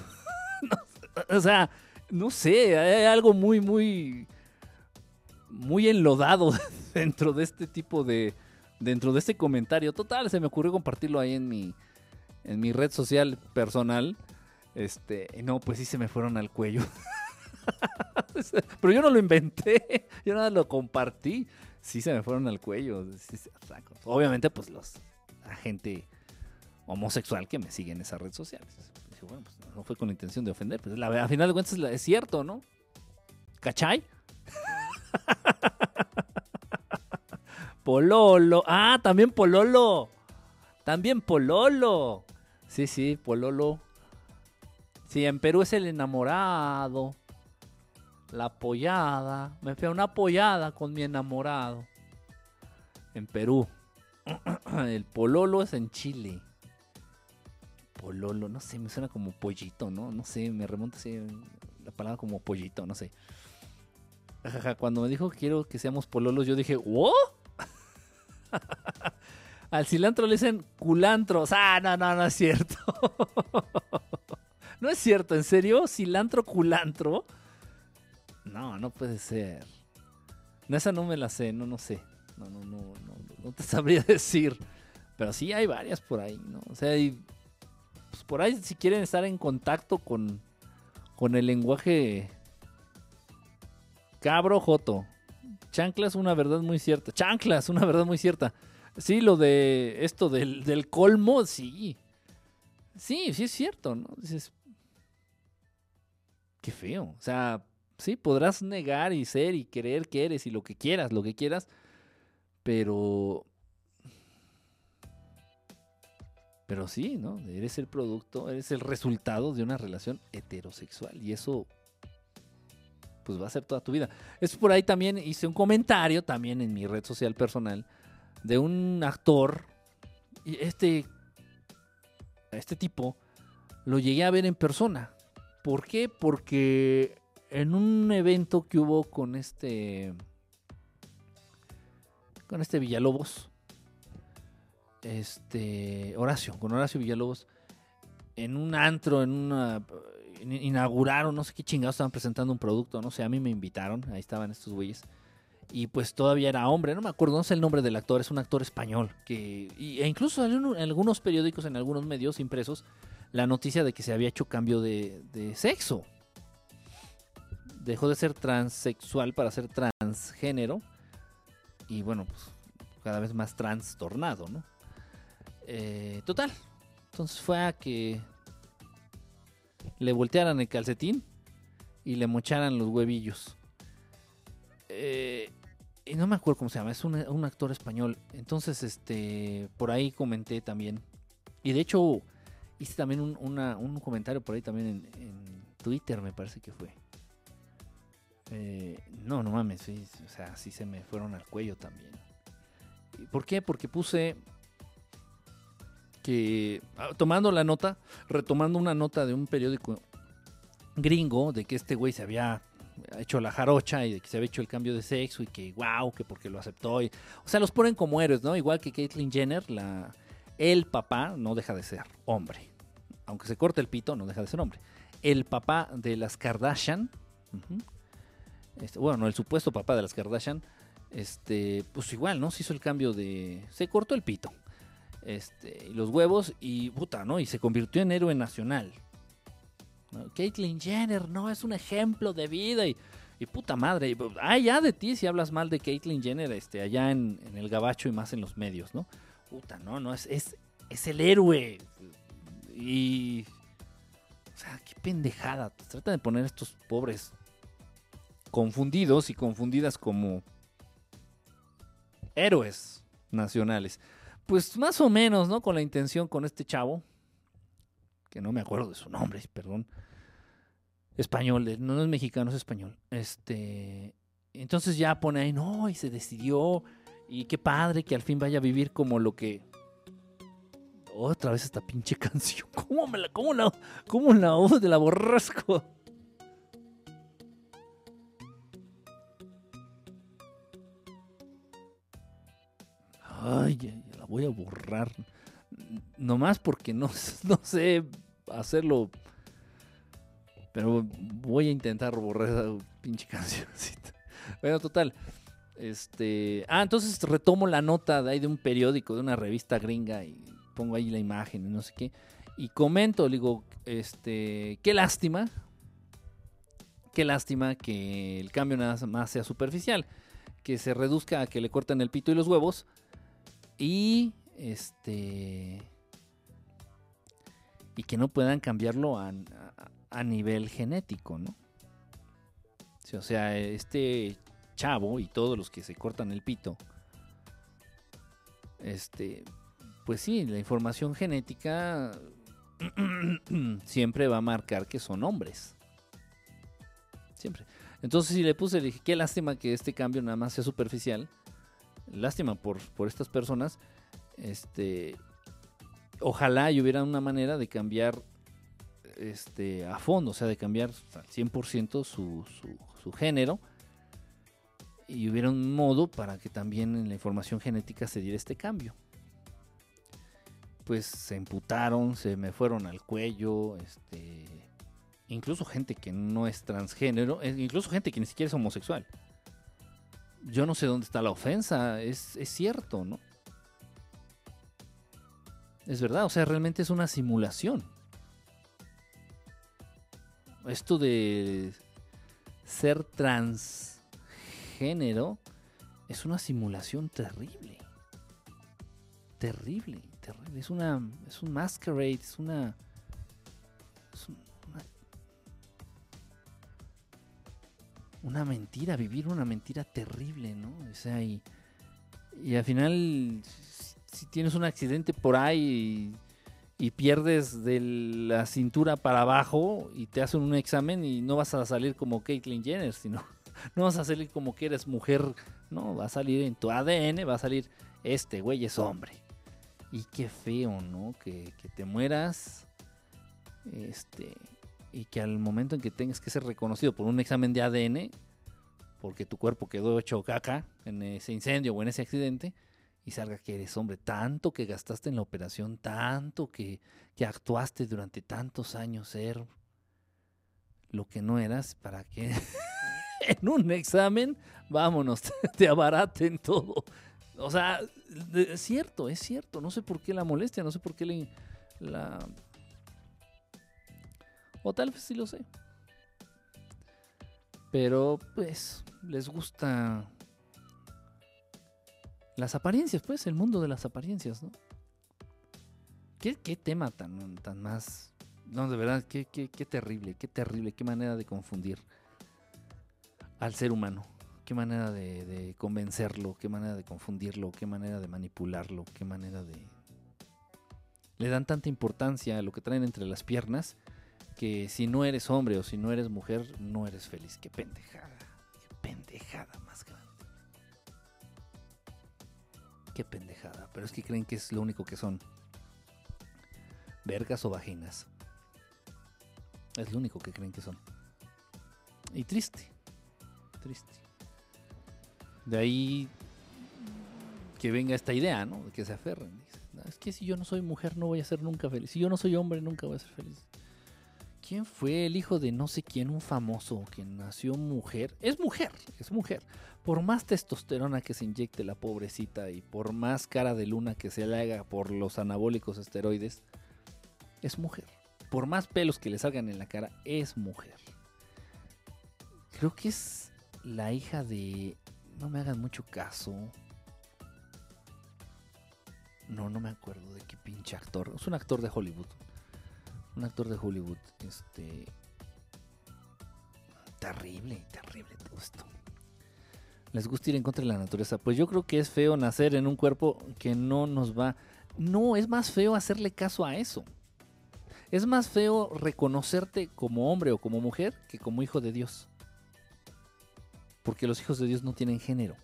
[laughs] o sea, no sé, hay algo muy, muy, muy enlodado [laughs] dentro de este tipo de, dentro de este comentario. Total, se me ocurrió compartirlo ahí en mi, en mi red social personal. Este, no, pues sí se me fueron al cuello. [laughs] Pero yo no lo inventé, yo nada lo compartí. Sí se me fueron al cuello. Obviamente, pues los la gente homosexual que me sigue en esas redes sociales pues no fue con intención de ofender, pues la, a final de cuentas es cierto, ¿no? ¿Cachai? [laughs] Pololo. Ah, también Pololo. También Pololo. Sí, sí, Pololo. Sí, en Perú es el enamorado. La apoyada. Me fui a una apoyada con mi enamorado. En Perú. [clears throat] El Pololo es en Chile pololo, no sé, me suena como pollito, ¿no? No sé, me remonta así la palabra como pollito, no sé. Cuando me dijo quiero que seamos pololos, yo dije, ¿what? [laughs] Al cilantro le dicen culantro. Ah, no, no, no es cierto. [laughs] no es cierto, ¿en serio? ¿Cilantro culantro? No, no puede ser. No, esa no me la sé, no, no sé. No, no, no, no, no te [laughs] sabría decir. Pero sí hay varias por ahí, ¿no? O sea, pues por ahí si quieren estar en contacto con, con el lenguaje cabro joto. Chanclas, una verdad muy cierta. Chanclas, una verdad muy cierta. Sí, lo de esto del, del colmo, sí. Sí, sí es cierto, ¿no? Dices, qué feo. O sea, sí, podrás negar y ser y querer que eres y lo que quieras, lo que quieras, pero... Pero sí, ¿no? Eres el producto, eres el resultado de una relación heterosexual y eso pues va a ser toda tu vida. Es por ahí también hice un comentario también en mi red social personal de un actor y este este tipo lo llegué a ver en persona. ¿Por qué? Porque en un evento que hubo con este. Con este Villalobos. Este. Horacio, con Horacio Villalobos. En un antro, en una. Inauguraron, no sé qué chingados estaban presentando un producto, no sé, a mí me invitaron, ahí estaban estos güeyes. Y pues todavía era hombre, no me acuerdo, no sé el nombre del actor, es un actor español. Que, e incluso en algunos periódicos, en algunos medios impresos, la noticia de que se había hecho cambio de, de sexo dejó de ser transexual para ser transgénero. Y bueno, pues cada vez más trastornado, ¿no? Eh, total. Entonces fue a que le voltearan el calcetín y le mocharan los huevillos. Eh, y no me acuerdo cómo se llama, es un, actor español. Entonces, este, por ahí comenté también. Y de hecho, hice también un, comentario por ahí también en Twitter, me parece que fue. Eh, no, no mames, o sea, sí se me fueron al cuello también. ¿Por qué? Porque puse que, ah, tomando la nota, retomando una nota de un periódico gringo, de que este güey se había hecho la jarocha y de que se había hecho el cambio de sexo y que wow, que porque lo aceptó. o sea, los ponen como héroes, ¿no? Igual que Caitlyn Jenner, la, el papá no deja de ser hombre. Aunque se corte el pito, no deja de ser hombre. El papá de las Kardashian, este, bueno, el supuesto papá de las Kardashian, este, pues igual, ¿no? Se hizo el cambio de. Se cortó el pito. Este, y los huevos, y puta, ¿no? Y se convirtió en héroe nacional. Caitlyn Jenner, no, es un ejemplo de vida. Y, puta madre, ah, ya de ti si hablas mal de Caitlyn Jenner, este, allá en, el gabacho y más en los medios, ¿no? Puta, no, no, es, es, es el héroe. Y. O sea, qué pendejada. Trata de poner estos pobres confundidos y confundidas como héroes nacionales. Pues más o menos, ¿no? Con la intención con este chavo, que no me acuerdo de su nombre, perdón. Español, no, es mexicano, es español. Este, entonces ya pone ahí, no, y se decidió, y qué padre que al fin vaya a vivir como lo que otra vez esta pinche [laughs] canción. ¿Cómo me la, cómo la, cómo la, de la borrasco? ay, la voy a borrar. Nomás porque no, [laughs] no sé hacerlo. Pero voy a intentar borrar esa pinche [laughs] cancioncita. Bueno, total. Este. Ah, entonces retomo la nota de ahí de un periódico, de una revista gringa, y pongo ahí la imagen y no sé qué. Y comento, digo, este. Qué lástima. Qué lástima que el cambio nada más sea superficial. Que se reduzca a que le corten el pito y los huevos y este y que no puedan cambiarlo a, nivel genético, ¿no? o sea, este chavo y todos los que se cortan el pito, este, pues sí, la información genética [clears throat] siempre va a marcar que son hombres. Siempre. Entonces, si le puse, le dije, qué lástima que este cambio nada más sea superficial lástima por, por estas personas. Este, ojalá y hubiera una manera de cambiar este, a fondo, o sea, de cambiar al 100% su, su, género. Y hubiera un modo para que también en la información genética se diera este cambio. Pues se emputaron, se me fueron al cuello, este, incluso gente que no es transgénero, eh, incluso gente que ni siquiera es homosexual yo no sé dónde está la ofensa, es, cierto, ¿no? Es verdad, o sea, realmente es una simulación. Esto de ser transgénero es una simulación terrible. Terrible, terrible. Es una es un masquerade, es una es una, una mentira, vivir una mentira terrible, ¿no? O sea, y, y al final si tienes un accidente por ahí y, pierdes de la cintura para abajo y te hacen un examen y no vas a salir como Caitlyn Jenner, sino [laughs] no vas a salir como que eres mujer, no, va a salir en tu ADN, va a salir este güey es hombre. Y qué feo, ¿no? Que, que te mueras, este, y que al momento en que tengas que ser reconocido por un examen de ADN, porque tu cuerpo quedó hecho caca en ese incendio o en ese accidente, y salga que eres hombre, tanto que gastaste en la operación, tanto que, que actuaste durante tantos años ser lo que no eras, para que [laughs] en un examen, vámonos, [laughs] te abaraten todo. O sea, es cierto, es cierto. No sé por qué la molestia, no sé por qué la... O tal vez sí lo sé. Pero pues les gusta las apariencias, pues, el mundo de las apariencias, ¿no? ¿Qué, tema tan, tan más... No, de verdad, qué, qué, qué terrible, qué terrible, qué manera de confundir al ser humano. Qué manera de, convencerlo, qué manera de confundirlo, qué manera de manipularlo, qué manera de... Le dan tanta importancia a lo que traen entre las piernas que si no eres hombre o si no eres mujer, no eres feliz. Qué pendejada, qué pendejada más grande. Qué pendejada. Pero es que creen que es lo único que son. Vergas o vaginas. Es lo único que creen que son. Y triste. Triste. De ahí que venga esta idea, ¿no? De que se aferren. Es que si yo no soy mujer no voy a ser nunca feliz. Si yo no soy hombre nunca voy a ser feliz. ¿Quién fue el hijo de no sé quién, un famoso que nació mujer? Es mujer, es mujer. Por más testosterona que se inyecte la pobrecita y por más cara de luna que se le haga por los anabólicos esteroides, es mujer. Por más pelos que le salgan en la cara, es mujer. Creo que es la hija de... No me hagan mucho caso. No, no me acuerdo de qué pinche actor. Es un actor de Hollywood un actor de Hollywood. Este. Terrible, terrible todo esto. ¿Les gusta ir en contra de la naturaleza? Pues yo creo que es feo nacer en un cuerpo que no nos va. No, es más feo hacerle caso a eso. Es más feo reconocerte como hombre o como mujer que como hijo de Dios. Porque los hijos de Dios no tienen género.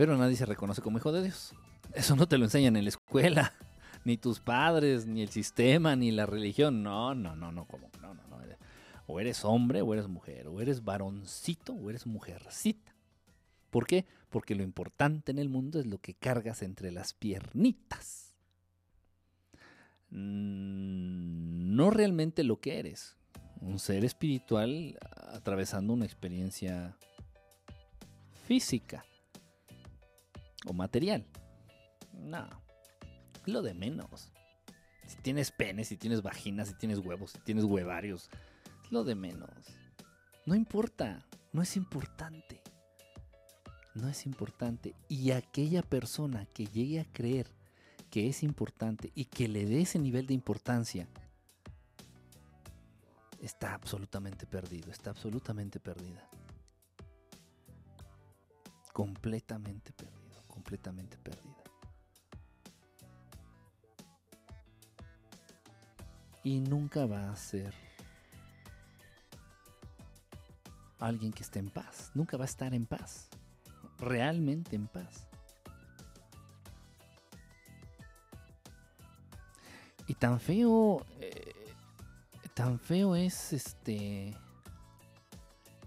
pero nadie se reconoce como hijo de Dios. Eso no te lo enseñan en la escuela, [laughs] ni tus padres, ni el sistema, ni la religión. No, no, no, no, como, no, no, no. O eres hombre o eres mujer, o eres varoncito o eres mujercita. ¿Por qué? Porque lo importante en el mundo es lo que cargas entre las piernitas. Mm, no realmente lo que eres. Un ser espiritual atravesando una experiencia física o material. No, lo de menos. Si tienes pene, si tienes vagina, si tienes huevos, si tienes huevarios, lo de menos. No importa, no es importante. No es importante. Y aquella persona que llegue a creer que es importante y que le dé ese nivel de importancia, está absolutamente perdido, está absolutamente perdida. Completamente perdida completamente perdida. Y nunca va a ser alguien que esté en paz. Nunca va a estar en paz. Realmente en paz. Y tan feo, eh, tan feo es este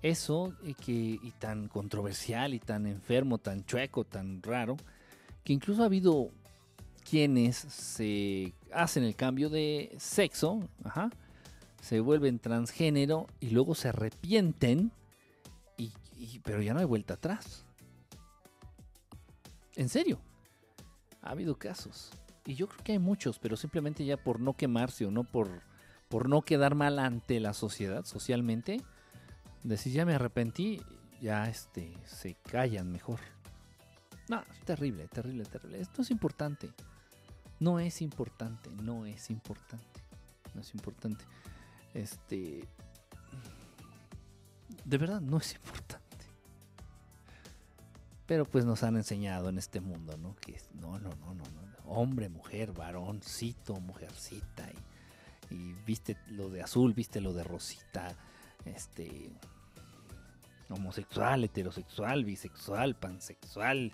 eso y, que, y tan controversial y tan enfermo, tan chueco, tan raro, que incluso ha habido quienes se hacen el cambio de sexo, se vuelven transgénero y luego se arrepienten, y- pero ya no hay vuelta atrás. En serio, ha habido casos. Y yo creo que hay muchos, pero simplemente ya por no quemarse o no por, por no quedar mal ante la sociedad, socialmente, decir ya me arrepentí, ya este, se callan mejor. No, terrible, terrible, terrible. Esto es importante. No es importante, no es importante. No es importante. Este. De verdad, no es [laughs] importante. Pero pues nos han enseñado en este mundo, ¿no? Que no, no, no, no, no. Hombre, mujer, varoncito, mujercita. Y, viste lo de azul, viste lo de rosita. Este. Homosexual, heterosexual, bisexual, pansexual.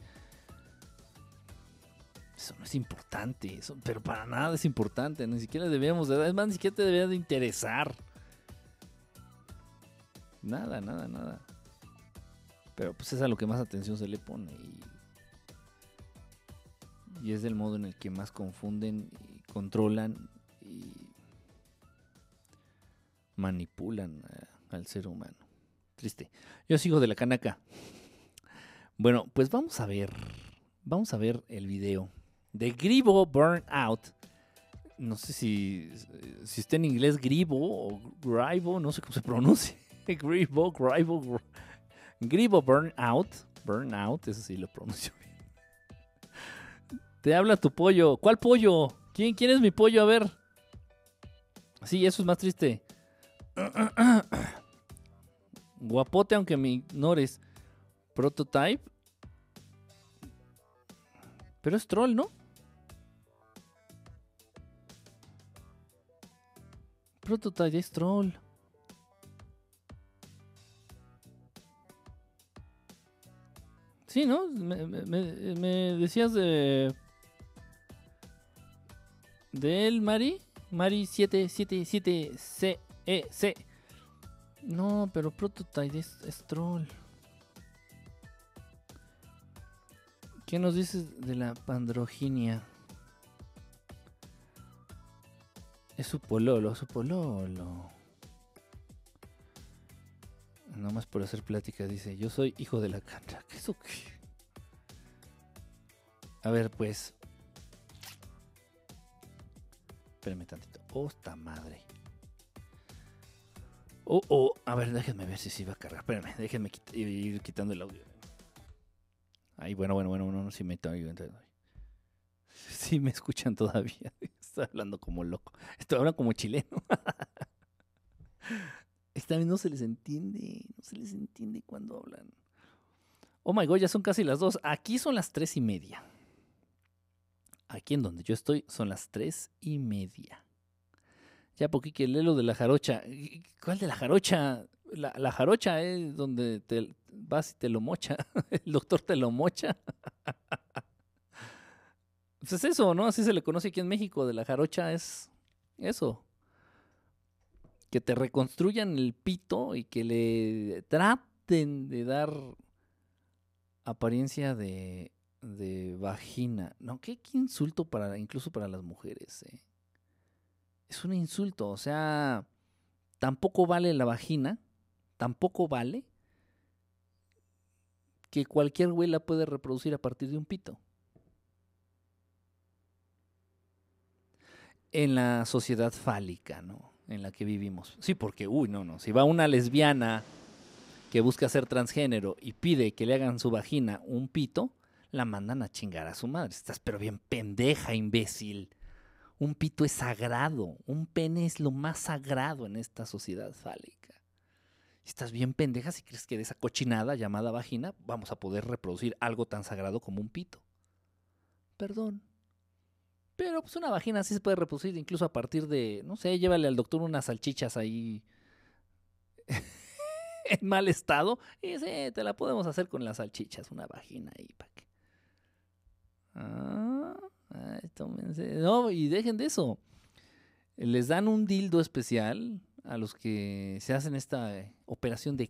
Eso no es importante, eso, pero para nada es importante, ni siquiera debemos de, es más, ni siquiera te debería de interesar. Nada, nada, nada. Pero pues es a lo que más atención se le pone y, y es del modo en el que más confunden y controlan y manipulan al ser humano. Triste. Yo sigo de la canaca. Bueno, pues vamos a ver. Vamos a ver el video de Gribo Burnout. No sé si, si está en inglés Gribo o Gribo, no sé cómo se pronuncia. [laughs] Gribo, Gribo, Gr- Gribo Burnout. Burnout, eso sí lo pronuncio bien. Te habla tu pollo. ¿Cuál pollo? ¿Quién, quién es mi pollo? A ver. Sí, eso es más triste. [coughs] Guapote, aunque me ignores. Prototype. Pero es troll, ¿no? Prototype es troll. Sí, ¿no? Me, me- decías de... De él, Mari. Mari 777 CEC. No, pero Prototype es, es troll. ¿Qué nos dices de la pandroginia? Es su pololo, su pololo. Nomás por hacer plática dice, yo soy hijo de la cancha. ¿Qué eso qué? A ver, pues. Espérame tantito. Oh, esta madre. Oh, oh. A ver, déjenme ver si se iba a cargar. Espérame, déjenme ir quitando el audio. Ay, bueno, bueno, bueno, bueno, si me [laughs] Sí me escuchan todavía. [laughs] Estoy hablando como loco. Estoy hablando como chileno. [laughs] No se les entiende. No se les entiende cuando hablan. Oh my god, ya son casi las dos. Aquí son las tres y media. Aquí en donde yo estoy son las tres y media. Ya poquito lee lo de la jarocha. ¿Cuál de la jarocha? La, la jarocha es donde te vas y te lo mocha. [laughs] El doctor te lo mocha. [laughs] Pues es eso, ¿no? Así se le conoce aquí en México. De la jarocha es eso. Que te reconstruyan el pito y que le traten de dar apariencia de, de vagina. No, qué, qué insulto para incluso para las mujeres. ¿eh? Es un insulto. O sea, tampoco vale la vagina. Tampoco vale que cualquier güey la puede reproducir a partir de un pito. En la sociedad fálica, ¿no? En la que vivimos. Sí, porque, uy, no, no. Si va una lesbiana que busca ser transgénero y pide que le hagan su vagina un pito, la mandan a chingar a su madre. Estás pero bien pendeja, imbécil. Un pito es sagrado. Un pene es lo más sagrado en esta sociedad fálica. Estás bien pendeja si crees que de esa cochinada llamada vagina vamos a poder reproducir algo tan sagrado como un pito. Perdón. Pero pues una vagina sí se puede reproducir incluso a partir de, no sé, llévale al doctor unas salchichas ahí [laughs] en mal estado y sí, te la podemos hacer con las salchichas, una vagina ahí para que... Ah, ay, tómense. No, y dejen de eso. Les dan un dildo especial a los que se hacen esta operación de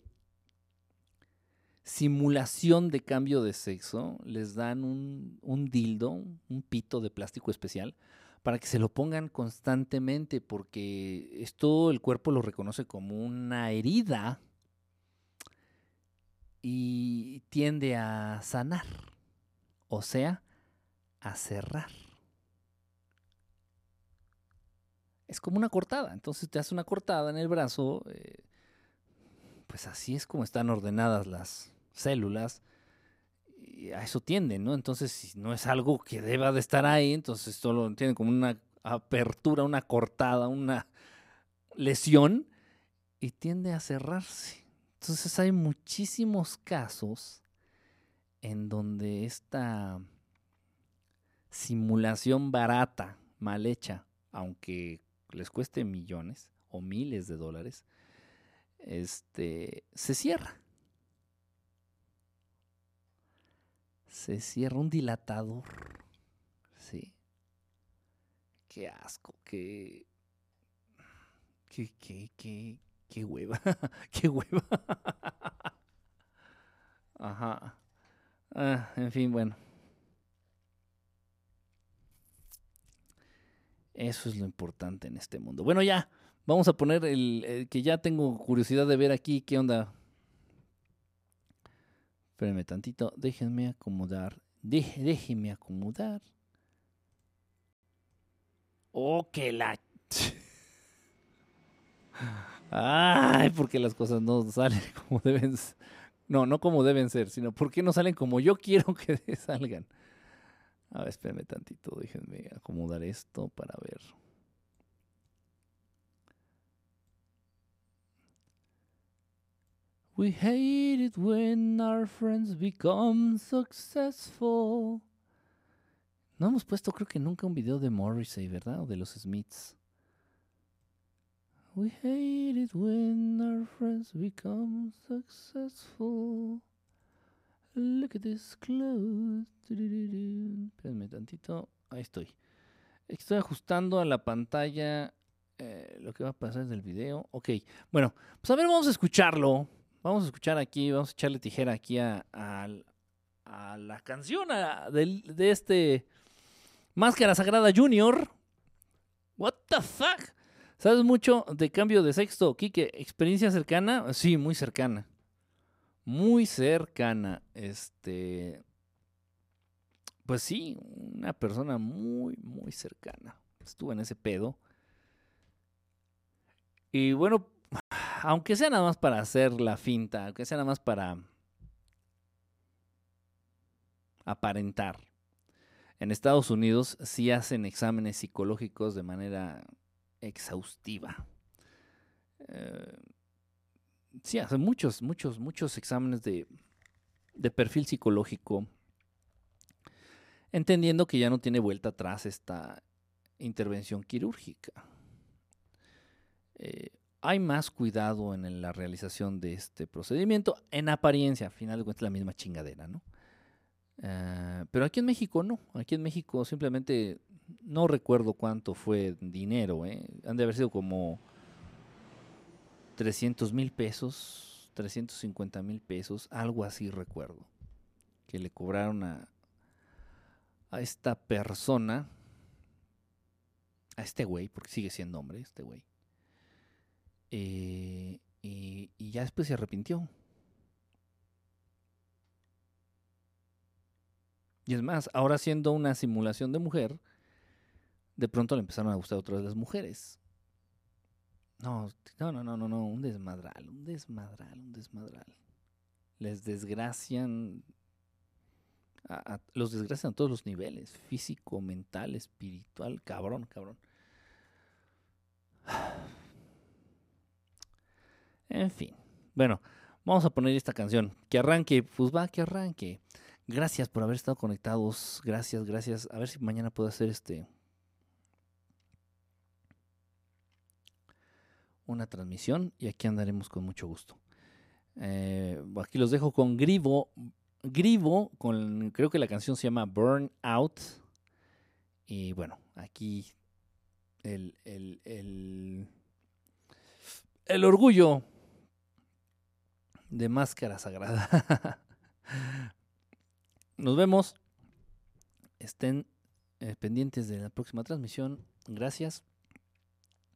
simulación de cambio de sexo, les dan un, un dildo, un pito de plástico especial, para que se lo pongan constantemente, porque esto el cuerpo lo reconoce como una herida y tiende a sanar, o sea, a cerrar. Es como una cortada, entonces te hace una cortada en el brazo, eh, pues así es como están ordenadas las células y a eso tienden, ¿no? Entonces, si no es algo que deba de estar ahí, entonces solo tienen como una apertura, una cortada, una lesión y tiende a cerrarse. Entonces hay muchísimos casos en donde esta simulación barata, mal hecha, aunque les cueste millones o miles de dólares, este, se cierra. Se cierra un dilatador. Sí. Qué asco, qué. Qué, qué, qué, qué hueva. [laughs] qué hueva. Ajá. Ah, en fin, bueno. Eso es lo importante en este mundo. Bueno, ya. Vamos a poner el, que ya tengo curiosidad de ver aquí qué onda. Espérenme tantito, déjenme acomodar. déjenme acomodar. Oh, que la. Ay, porque las cosas no salen [laughs] como deben ser. No, no como deben ser, sino porque no salen como yo quiero que [laughs] salgan. A ver, espérenme tantito, déjenme acomodar esto para ver. We hate it when our friends become successful. No hemos puesto, creo que nunca un video de Morrissey, ¿verdad? O de los Smiths. We hate it when our friends become successful. Look at this clothes. Espérenme tantito. Ahí estoy. Estoy ajustando a la pantalla eh, lo que va a pasar del video. Ok. Bueno, pues a ver, vamos a escucharlo. Vamos a escuchar aquí, vamos a echarle tijera aquí a, la canción de, este Máscara Sagrada Junior. What the fuck? ¿Sabes mucho de cambio de sexto, Kike? ¿Experiencia cercana? Sí, muy cercana. Muy cercana. Este. Pues sí, una persona muy, muy cercana. Estuvo en ese pedo. Y bueno, aunque sea nada más para hacer la finta, aunque sea nada más para aparentar, en Estados Unidos sí hacen exámenes psicológicos de manera exhaustiva. Eh, sí, hacen muchos, muchos, muchos exámenes de, perfil psicológico, entendiendo que ya no tiene vuelta atrás esta intervención quirúrgica. Eh, hay más cuidado en la realización de este procedimiento. En apariencia, al final de cuentas, la misma chingadera, ¿no? Eh, pero aquí en México no. Aquí en México simplemente no recuerdo cuánto fue dinero, ¿eh? Han de haber sido como 300 mil pesos, 350 mil pesos, algo así recuerdo. Que le cobraron a, a esta persona, a este güey, porque sigue siendo hombre, este güey. Eh, y, ya después se arrepintió. Y es más, ahora siendo una simulación de mujer, de pronto le empezaron a gustar otra vez las mujeres. No, no, no, no, no, un desmadral, un desmadral, un desmadral. Les desgracian, los desgracian a todos los niveles, físico, mental, espiritual, cabrón, cabrón. En fin. Bueno, vamos a poner esta canción. Que arranque, pues va, que arranque. Gracias por haber estado conectados. Gracias, gracias. A ver si mañana puedo hacer este. Una transmisión y aquí andaremos con mucho gusto. Eh, aquí los dejo con Grivo. Grivo, con, creo que la canción se llama Burn Out. Y bueno, aquí el, el, el, el orgullo de máscara sagrada. [laughs] Nos vemos. Estén eh, pendientes de la próxima transmisión. Gracias.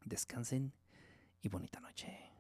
Descansen y bonita noche.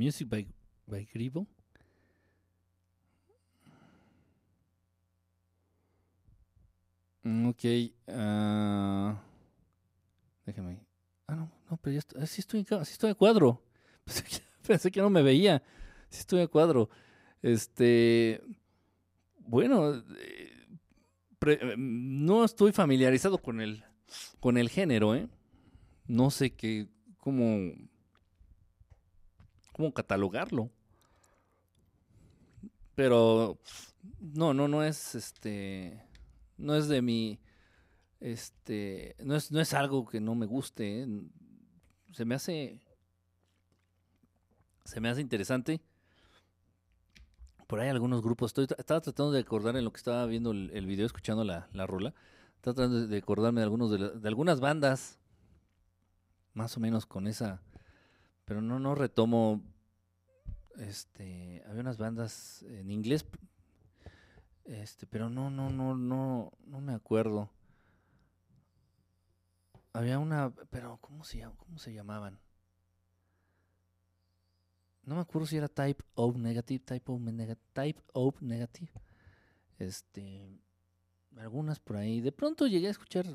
Music by, by Gribo. Mm, ok. ah, déjame. Ah, no, no, pero ya estoy, ah, sí estoy, en estoy a cuadro. [laughs] Pensé que, no me veía. Sí estoy a cuadro. Este. Bueno, eh, eh, no estoy familiarizado con el, con el género, ¿eh? No sé qué, cómo, cómo catalogarlo. Pero no, no, no es este, no es de mi, este, no es, no es algo que no me guste. ¿eh? Se me hace, se me hace interesante. Por ahí algunos grupos, estoy, estaba tratando de acordar en lo que estaba viendo el, video, escuchando la, la rola, estaba tratando de, de acordarme de algunos de, la- de algunas bandas, más o menos con esa, pero no, no retomo, este, había unas bandas en inglés, este, pero no, no, no, no, no me acuerdo. Había una, pero ¿cómo se cómo se llamaban? No me acuerdo si era Type O Negative, Type O, nega- type o Negative. Este, algunas por ahí. De pronto llegué a escuchar,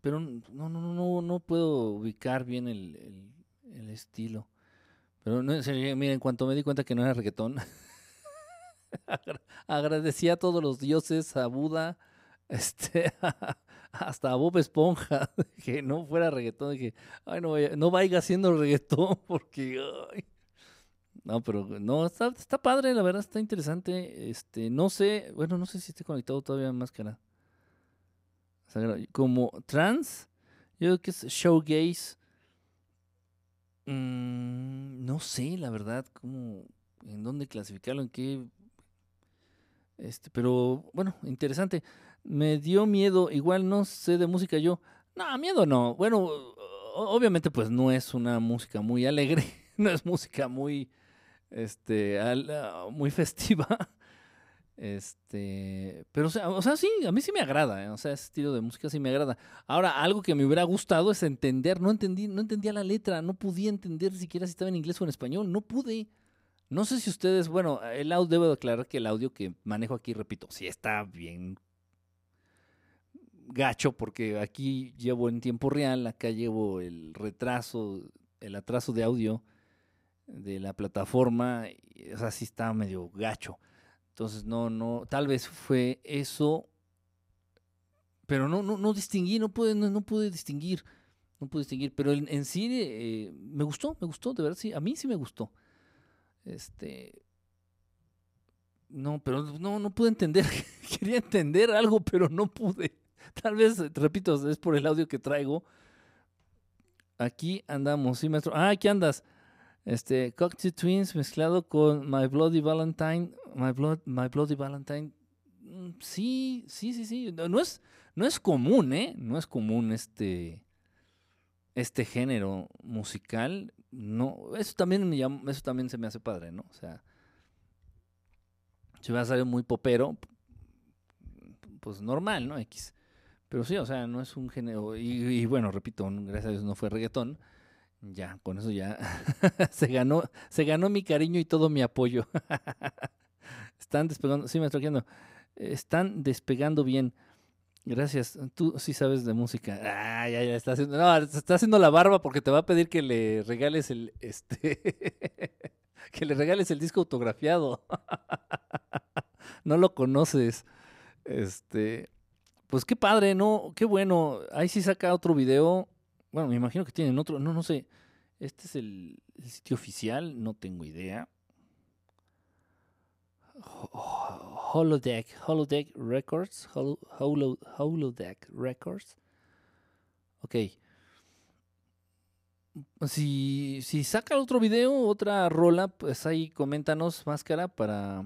pero no, no, no, no, puedo ubicar bien el- el estilo. Pero no, mira, en cuanto me di cuenta que no era reggaetón, [laughs] agra- agradecí a todos los dioses, a Buda, este, [laughs] hasta a Bob Esponja, [laughs] que no fuera reggaetón. Dije, ay, no, vaya, no vaya haciendo reggaetón porque. No, pero no, está, está padre, la verdad, está interesante. Este, no sé, bueno, no sé si esté conectado todavía a máscara. Sagrado. Como trans, yo creo que es showgaze. Mm, no sé, la verdad, cómo, en dónde clasificarlo, en qué. Este, pero bueno, interesante. Me dio miedo, igual no sé de música yo. No, miedo no. Bueno, obviamente pues no es una música muy alegre, [laughs] no es música muy este ah, muy festiva. Este, pero o sea, o sea, sí, a mí sí me agrada, ¿eh? o sea, ese estilo de música sí me agrada. Ahora, algo que me hubiera gustado es entender, no entendí, no entendía la letra, no podía entender siquiera si estaba en inglés o en español, no pude. No sé si ustedes, bueno, el audio, debo declarar que el audio que manejo aquí, repito, sí está bien gacho, porque aquí llevo en tiempo real, acá llevo el retraso, el atraso de audio de la plataforma, o sea, sí está medio gacho. Entonces, no, no, tal vez fue eso, pero no, no, no distinguí, no pude, no, no pude distinguir, no pude distinguir, pero en, sí eh, me gustó, me gustó, de verdad, sí, a mí sí me gustó. Este, no, pero no, no pude entender, [laughs] quería entender algo, pero no pude. Tal vez, repito, es por el audio que traigo. Aquí andamos, sí, maestro. Ah, aquí andas. Este, Cocktail Twins mezclado con My Bloody Valentine. My, Blood, My Bloody Valentine. Mm, Sí, sí, sí, sí. No, no es, no es común, ¿eh? No es común este, este género musical. No, eso también me llama- eso también se me hace padre, ¿no? O sea, si va a salir muy popero, pues normal, ¿no? X. Pero sí, o sea, no es un género. Y, y bueno, repito, gracias a Dios no fue reggaetón. Ya, con eso ya [laughs] se ganó, se ganó mi cariño y todo mi apoyo. [laughs] Están despegando, sí me estoy quedando. Están despegando bien. Gracias. Tú sí sabes de música. Ah, ya, ya está haciendo. Está haciendo la barba porque te va a pedir que le regales el este [laughs] que le regales el disco autografiado. no lo conoces. Este, pues qué padre, ¿no? Qué bueno. Ahí sí saca otro video. Bueno, me imagino que tienen otro. No, no sé. Este es el, sitio oficial. No tengo idea. Ho- ho- Holodeck, Holodeck Records, Holo, Holo- Holodeck Records. Ok. Si, si saca otro video, otra rola, pues ahí coméntanos, máscara, para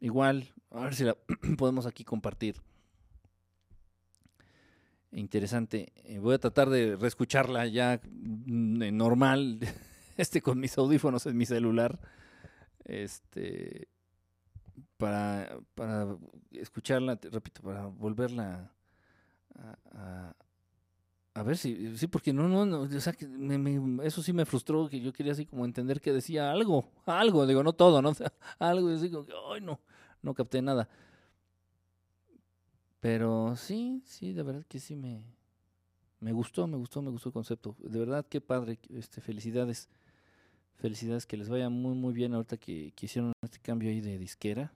igual, a ver si la [clears throat] podemos aquí compartir. Interesante. Eh, voy a tratar de reescucharla ya mm, eh, normal, [laughs] este con mis audífonos en mi celular. Este para, para escucharla, repito, para volverla a, a- ver si, sí, porque no, no, no, o sea, que eso sí me frustró, que yo quería así como entender que decía algo, algo, digo, no todo, ¿no? [laughs] algo, y digo, ay, no, no capté nada. Pero sí, sí, de verdad que sí me, me gustó, me gustó, me gustó el concepto. De verdad, qué padre, este, felicidades. Felicidades, que les vaya muy, muy bien ahorita que, hicieron este cambio ahí de disquera.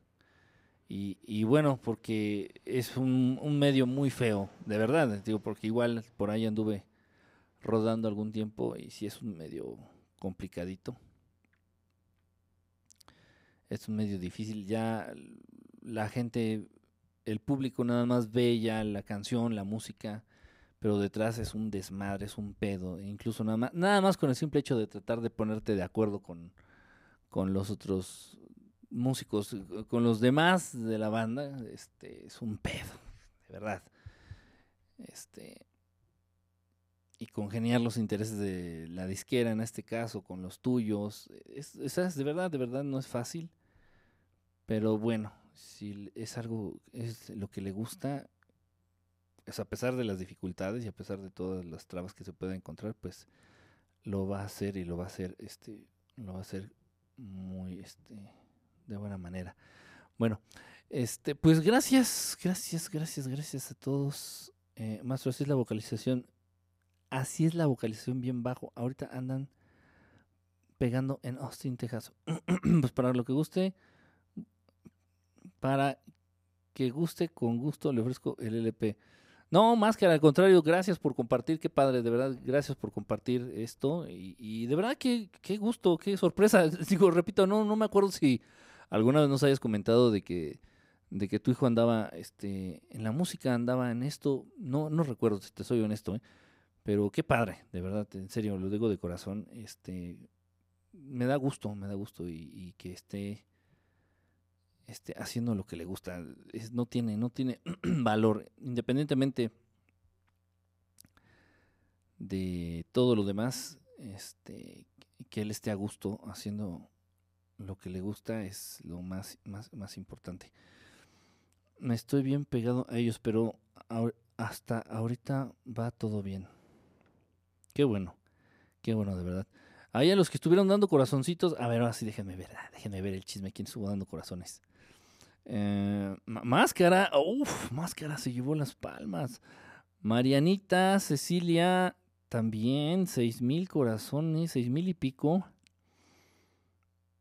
Y, y bueno, porque es un, un, medio muy feo, de verdad, digo, porque igual por ahí anduve rodando algún tiempo y sí es un medio complicadito. Es un medio difícil, ya la gente, el público nada más ve ya la canción, la música, pero detrás es un desmadre, es un pedo, e incluso nada más, nada más con el simple hecho de tratar de ponerte de acuerdo con, con los otros músicos, con los demás de la banda, este, es un pedo, de verdad. Este, y congeniar los intereses de la disquera, en este caso, con los tuyos, es, de verdad, de verdad no es fácil, pero bueno, si es algo, es lo que le gusta, es a pesar de las dificultades y a pesar de todas las trabas que se pueden encontrar, pues lo va a hacer y lo va a hacer, este, lo va a hacer muy, este, de buena manera. Bueno, este, pues gracias, gracias, gracias, gracias a todos. Eh, Maestro, así es la vocalización. Así es la vocalización bien bajo. Ahorita andan pegando en Austin, Texas. [clears throat] pues para lo que guste, para que guste con gusto, le ofrezco el LP. No, más que al contrario, gracias por compartir, qué padre, de verdad, gracias por compartir esto. Y, y de verdad, qué, qué gusto, qué sorpresa. [laughs] Digo, repito, no, no me acuerdo si alguna vez nos hayas comentado de que de que tu hijo andaba este en la música andaba en esto no no recuerdo si te soy honesto ¿eh? pero qué padre de verdad en serio lo digo de corazón este me da gusto me da gusto y, que esté esté haciendo lo que le gusta es, no tiene no tiene [clears throat] valor independientemente de todo lo demás este que él esté a gusto haciendo lo que le gusta es lo más, más, más importante. Me estoy bien pegado a ellos, pero hasta ahorita va todo bien. Qué bueno, qué bueno, de verdad. Ahí a los que estuvieron dando corazoncitos, a ver, ahora sí déjenme ver, ah, déjenme ver el chisme, quién estuvo dando corazones. Eh, máscara, uff, Máscara se llevó las palmas. Marianita, Cecilia, también, seis mil corazones, seis mil y pico.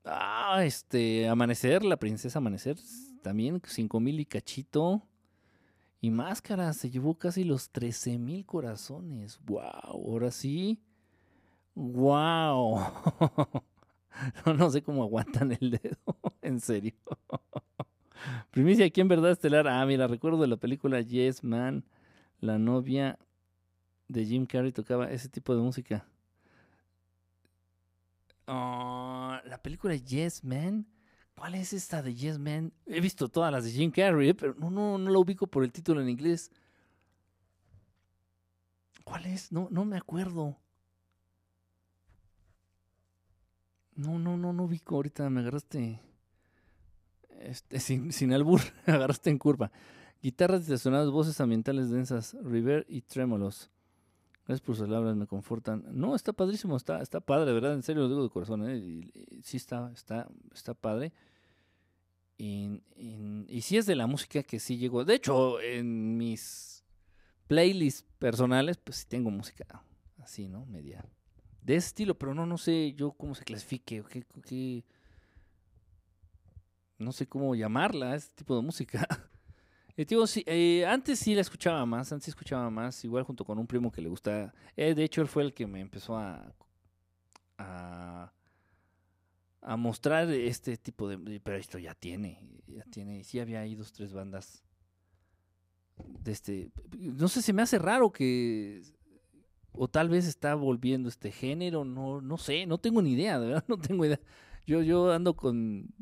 Ah, este, Amanecer, la princesa Amanecer, también cinco mil y cachito. Y Máscara se llevó casi los 13 mil corazones. ¡Wow! Ahora sí. ¡Wow! [laughs] no, no sé cómo aguantan el dedo. [laughs] en serio. [laughs] Primicia aquí en verdad estelar. Ah, mira, recuerdo de la película Yes Man. La novia de Jim Carrey tocaba ese tipo de música. Ah, la película Yes Man. ¿Cuál es esta de Yes Man? He visto todas las de Jim Carrey, eh, pero no, no, no la ubico por el título en inglés. ¿Cuál es? No, no me acuerdo. No, no, no, no ubico. Ahorita me agarraste. Este, [laughs] sin, sin albur, [laughs] agarraste en curva. Guitarras distorsionadas, voces ambientales densas, river y trémolos. Gracias por sus palabras, me confortan. No, está padrísimo, está, está padre, ¿verdad? En serio lo digo de corazón, ¿eh? sí está, está, está padre. Y, y, sí es de la música que sí llegó. De hecho, en mis playlists personales, pues sí tengo música así, ¿no? Media. De ese estilo, pero no, no sé yo cómo se clasifique, qué, qué, no sé cómo llamarla, este tipo de música. [laughs] Eh, eh, antes sí la escuchaba más, antes escuchaba más, igual junto con un primo que le gusta. Eh, de hecho, él fue el que me empezó a, a, a mostrar este tipo de... Pero esto ya tiene, ya tiene. Sí había ahí dos, tres bandas de este... No sé, se me hace raro que... O tal vez está volviendo este género, no, no sé, no tengo ni idea, de verdad, [laughs] no tengo idea. Yo, yo ando con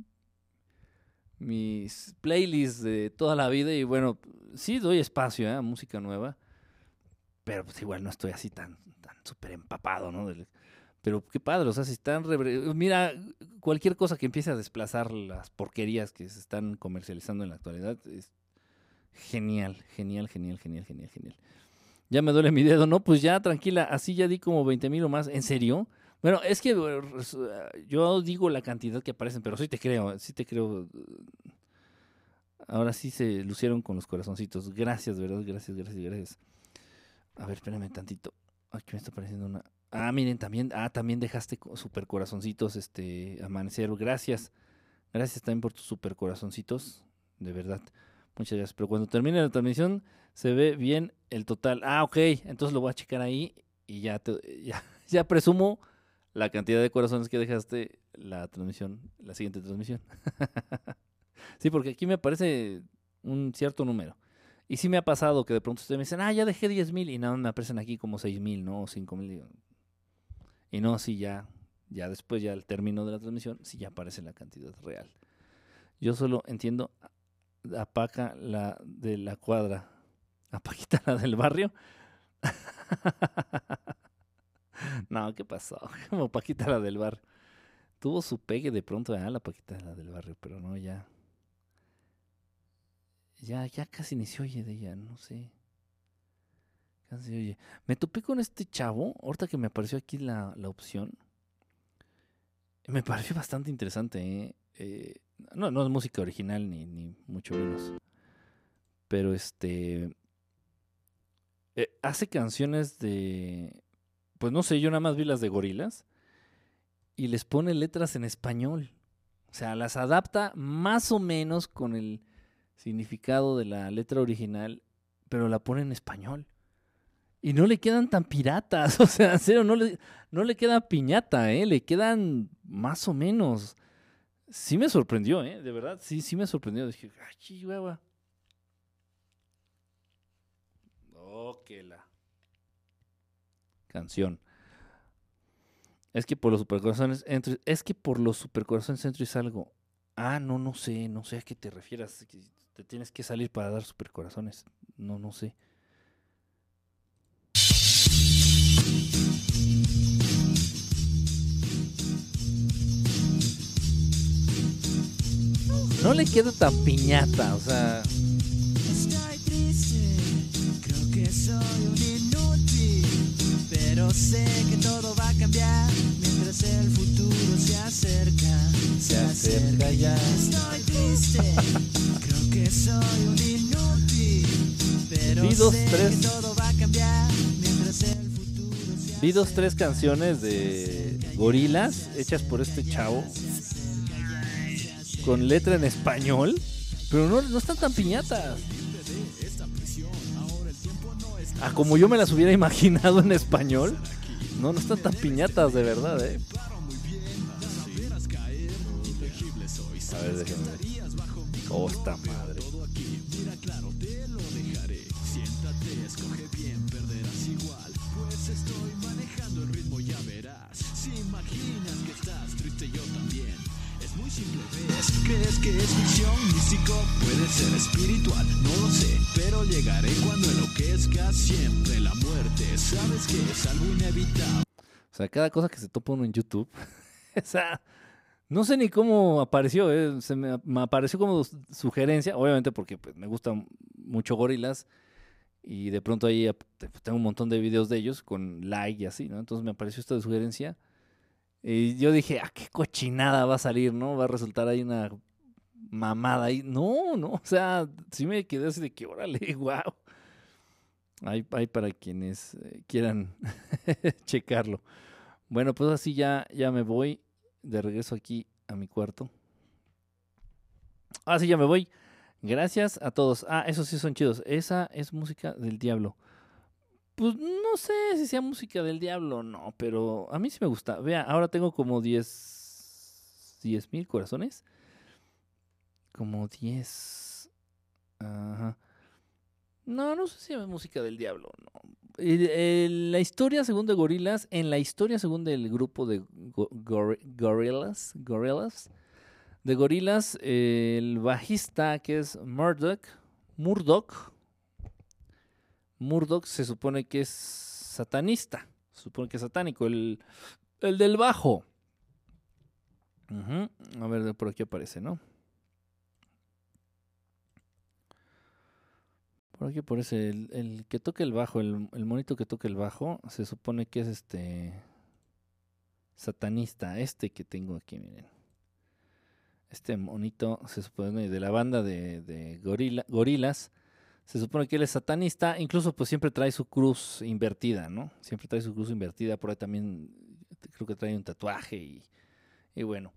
mis playlists de toda la vida y bueno, sí doy espacio ¿eh? a música nueva, pero pues igual no estoy así tan tan súper empapado, ¿no? Pero qué padre, o sea, si están... Mira, cualquier cosa que empiece a desplazar las porquerías que se están comercializando en la actualidad es genial, genial, genial, genial, genial, genial. Ya me duele mi dedo. No, pues ya, tranquila. Así ya di como 20 mil o más. ¿En serio? Bueno, es que yo digo la cantidad que aparecen, pero sí te creo, sí te creo. Ahora sí se lucieron con los corazoncitos. Gracias, ¿verdad? Gracias, gracias, gracias. A ver, espérame tantito. Aquí me está apareciendo una. Ah, miren, también, ah, también dejaste super corazoncitos, este, amanecer. Gracias. Gracias también por tus super corazoncitos. De verdad. Muchas gracias. Pero cuando termine la transmisión, se ve bien el total. Ah, ok. Entonces lo voy a checar ahí y ya, ya, [laughs] ya presumo la cantidad de corazones que dejaste la transmisión, la siguiente transmisión. [laughs] sí, porque aquí me aparece un cierto número. Y sí me ha pasado que de pronto ustedes me dicen, ah, ya dejé 10 mil y nada, me aparecen aquí como 6 mil, ¿no? O 5 mil. Y no, sí, ya, ya después, ya al término de la transmisión, sí ya aparece la cantidad real. Yo solo entiendo a Paca la de la cuadra, a [laughs] la del barrio. [laughs] no, ¿qué pasó? [laughs] Como Paquita la del barrio. Tuvo su pegue de pronto, ah, la Paquita la del barrio, pero no, ya. Ya, ya casi ni se oye de ella, no sé. Casi oye. Me topé con este chavo, ahorita que me apareció aquí la, opción. Me pareció bastante interesante, ¿eh? eh no, no es música original, ni, ni mucho menos. Pero este. Eh, hace canciones de. Pues no sé, yo nada más vi las de gorilas. Y les pone letras en español. O sea, las adapta más o menos con el significado de la letra original, pero la pone en español. Y no le quedan tan piratas, [laughs] o sea, en serio, no le, no le queda piñata, ¿eh? Le quedan más o menos. Sí me sorprendió, ¿eh? De verdad, sí, sí me sorprendió. Dije, ay, chihuahua. Oh, la canción. Es que por los supercorazones entro, es que por los supercorazones entro y salgo. Ah, no, no sé, no sé a qué te refieras. Te tienes que salir para dar supercorazones. No, no sé. No le queda tan piñata, o sea. Estoy triste, creo que soy un pero sé que todo va a cambiar mientras el futuro se acerca, se, acerca ya. Estoy triste, creo que soy un inútil, pero sé que todo va a cambiar mientras el futuro se acerca. Vi dos, tres canciones de gorilas hechas por este chavo con letra en español, pero no, no están tan piñatas. Ah, como yo me las hubiera imaginado en español. No, no están tan piñatas de verdad, eh. A ver, déjenme ver. Oh, esta madre. ¿Crees que es ficción? Místico, puede ser espiritual, no lo sé. Pero llegaré cuando enloquezca siempre la muerte. Sabes que es algo inevitable. O sea, cada cosa que se topa uno en YouTube. [laughs] o sea. No sé ni cómo apareció, eh. se me, me, apareció como sugerencia, obviamente porque pues, me gustan mucho gorilas y de pronto ahí pues, tengo un montón de videos de ellos con like y así, ¿no? Entonces me apareció esta sugerencia y yo dije, ah, qué cochinada va a salir, ¿no? Va a resultar ahí una mamada ahí. No, no, o sea, sí me quedé así de que, órale, [laughs] wow. Hay, hay para quienes eh, quieran [laughs] checarlo. Bueno, pues así ya, ya me voy de regreso aquí a mi cuarto. Ah, sí, ya me voy. Gracias a todos. Ah, esos sí son chidos. Esa es música del diablo. Pues no sé si sea música del diablo o no, pero a mí sí me gusta. Vea, ahora tengo como 10 10 mil corazones. Como 10. Ajá. No, no sé si es música del diablo no. la historia según de Gorilas, en la historia según del grupo de Gorillas, Gorillas, de Gorilas, el bajista que es Murdoch, Murdoch, Murdoch se supone que es satanista, se supone que es satánico, el, el del bajo. A ver, por aquí aparece, ¿no? Por aquí, por ese, el, el que toque el bajo, el, el monito que toque el bajo, se supone que es este satanista, este que tengo aquí, miren. Este monito se supone de la banda de, de gorila, gorilas. Se supone que él es satanista, incluso pues siempre trae su cruz invertida, ¿no? Siempre trae su cruz invertida, por ahí también creo que trae un tatuaje y, bueno,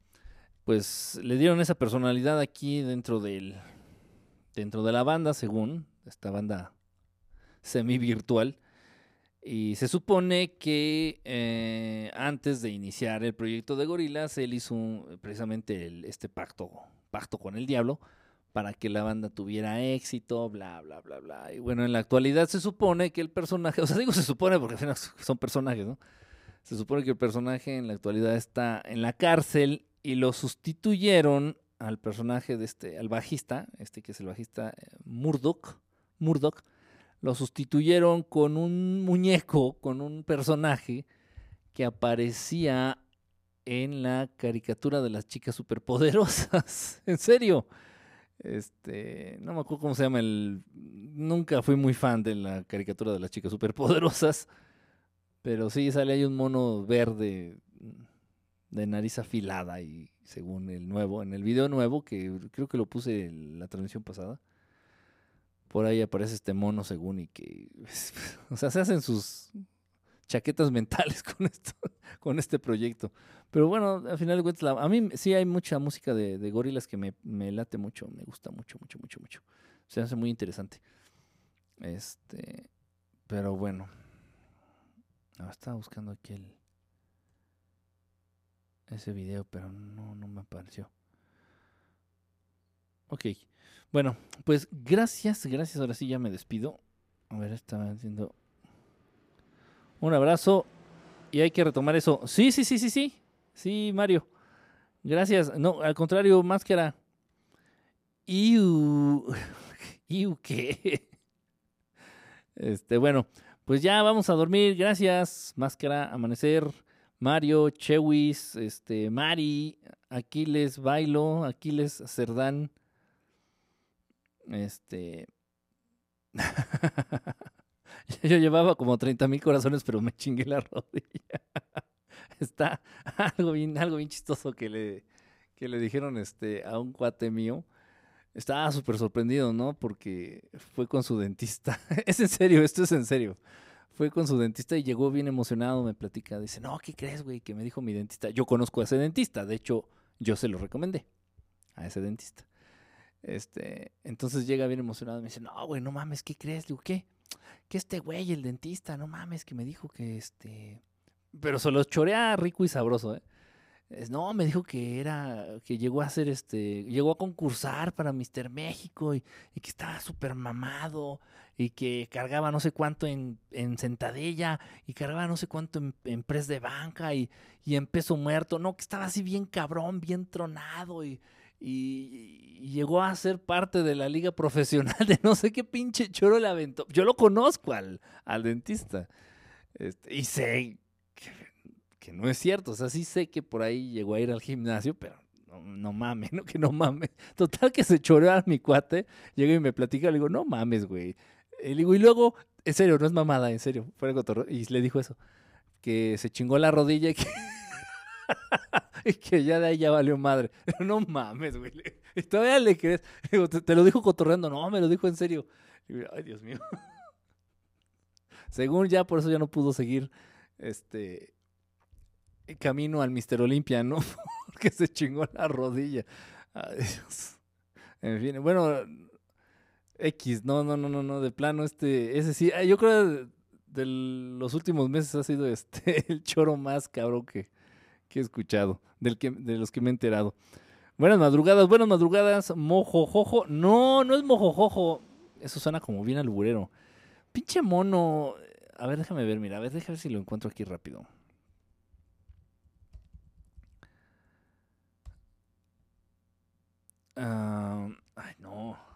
pues le dieron esa personalidad aquí dentro del dentro de la banda, según esta banda semi virtual. Y se supone que eh, antes de iniciar el proyecto de Gorilas, él hizo un- precisamente el- este pacto, pacto con el diablo para que la banda tuviera éxito, bla, bla, bla, bla. Y bueno, en la actualidad se supone que el personaje, o sea, digo se supone porque [laughs] son personajes, ¿no? Se supone que el personaje en la actualidad está en la cárcel y lo sustituyeron al personaje de este, al bajista, este que es el bajista eh, Murdoch, Murdoch, lo sustituyeron con un muñeco, con un personaje que aparecía en la caricatura de las chicas superpoderosas. [laughs] en serio. Este, no me acuerdo cómo se llama el. Nunca fui muy fan de la caricatura de las chicas superpoderosas. Pero sí sale ahí un mono verde de nariz afilada y según el nuevo, en el video nuevo, que creo que lo puse en la transmisión pasada, por ahí aparece este mono según y que, [laughs] o sea, se hacen sus chaquetas [laughs] mentales con esto, con este proyecto. Pero bueno, al final de cuentas, a mí sí hay mucha música de, de gorilas que me, me late mucho, me gusta mucho, mucho, mucho, mucho. Se hace muy interesante. Este, pero bueno. Ah, estaba buscando aquí el ese video, pero no, no me apareció. Ok, bueno, pues gracias, gracias. Ahora sí ya me despido. A ver, estaba haciendo un abrazo y hay que retomar eso. Sí, sí, sí, sí, sí. Sí, Mario. Gracias. No, al contrario, máscara. Iu. [laughs] Iu, ¿qué? [laughs] Este, bueno, pues ya vamos a dormir. Gracias, máscara, amanecer. Mario, Chewis, este, Mari, Aquiles, Bailo, Aquiles, Cerdán. Este. [laughs] [laughs] Yo llevaba como 30 mil corazones, pero me chingué la [laughs] rodilla. Está algo bien, algo bien chistoso que le, que le dijeron este, a un cuate mío. Estaba súper sorprendido, ¿no? Porque fue con su dentista. [laughs] es en serio, esto es en serio. Fue con su dentista y llegó bien emocionado, me platica. Dice, no, ¿qué crees, güey? Que me dijo mi dentista. Yo conozco a ese dentista. De hecho, yo se lo recomendé a ese dentista. Este, entonces llega bien emocionado y me dice, no, güey, no mames, ¿qué crees? Digo, ¿qué? Que este güey, el dentista, no mames, que me dijo que este... Pero se lo chorea rico y sabroso, ¿eh? Es, no, me dijo que era, que llegó a hacer este, llegó a concursar para Mister México y, y que estaba súper mamado y que cargaba no sé cuánto en, en sentadilla y cargaba no sé cuánto en, en press de banca y, y en peso muerto, no, que estaba así bien cabrón, bien tronado y, y, llegó a ser parte de la liga profesional de no sé qué pinche choro le aventó. Yo lo conozco al, al dentista este, y sé que, no es cierto, o sea, sí sé que por ahí llegó a ir al gimnasio, pero no, mames, [laughs] no que no mames. Total que se choreó a mi cuate, llega y me platica, le digo, no mames, güey. Y digo, y luego, en serio, no es mamada, en serio, fuera de cotorreo. Y le dijo eso, que se chingó la rodilla y que, [laughs] [laughs] y que ya de ahí ya valió madre. [laughs] No mames, güey. [laughs] Y todavía le crees. ¿te, lo dijo cotorreando, no, me lo dijo en serio. Y Ay, Dios mío. Según ya, por eso ya no pudo seguir este camino al Mister Olimpia, ¿no? Porque se chingó la rodilla. Ay. En fin, bueno, X, no, no, no, no, no, de plano, este, ese sí, yo creo de los últimos meses ha sido este el choro más cabrón que, que he escuchado, del que, de los que me he enterado. Buenas madrugadas, buenas madrugadas, mojojojo. No, no es mojojojo. Eso suena como bien alburero. Pinche mono. A ver, déjame ver, mira, a ver, déjame ver si lo encuentro aquí rápido. Ah, ay, no.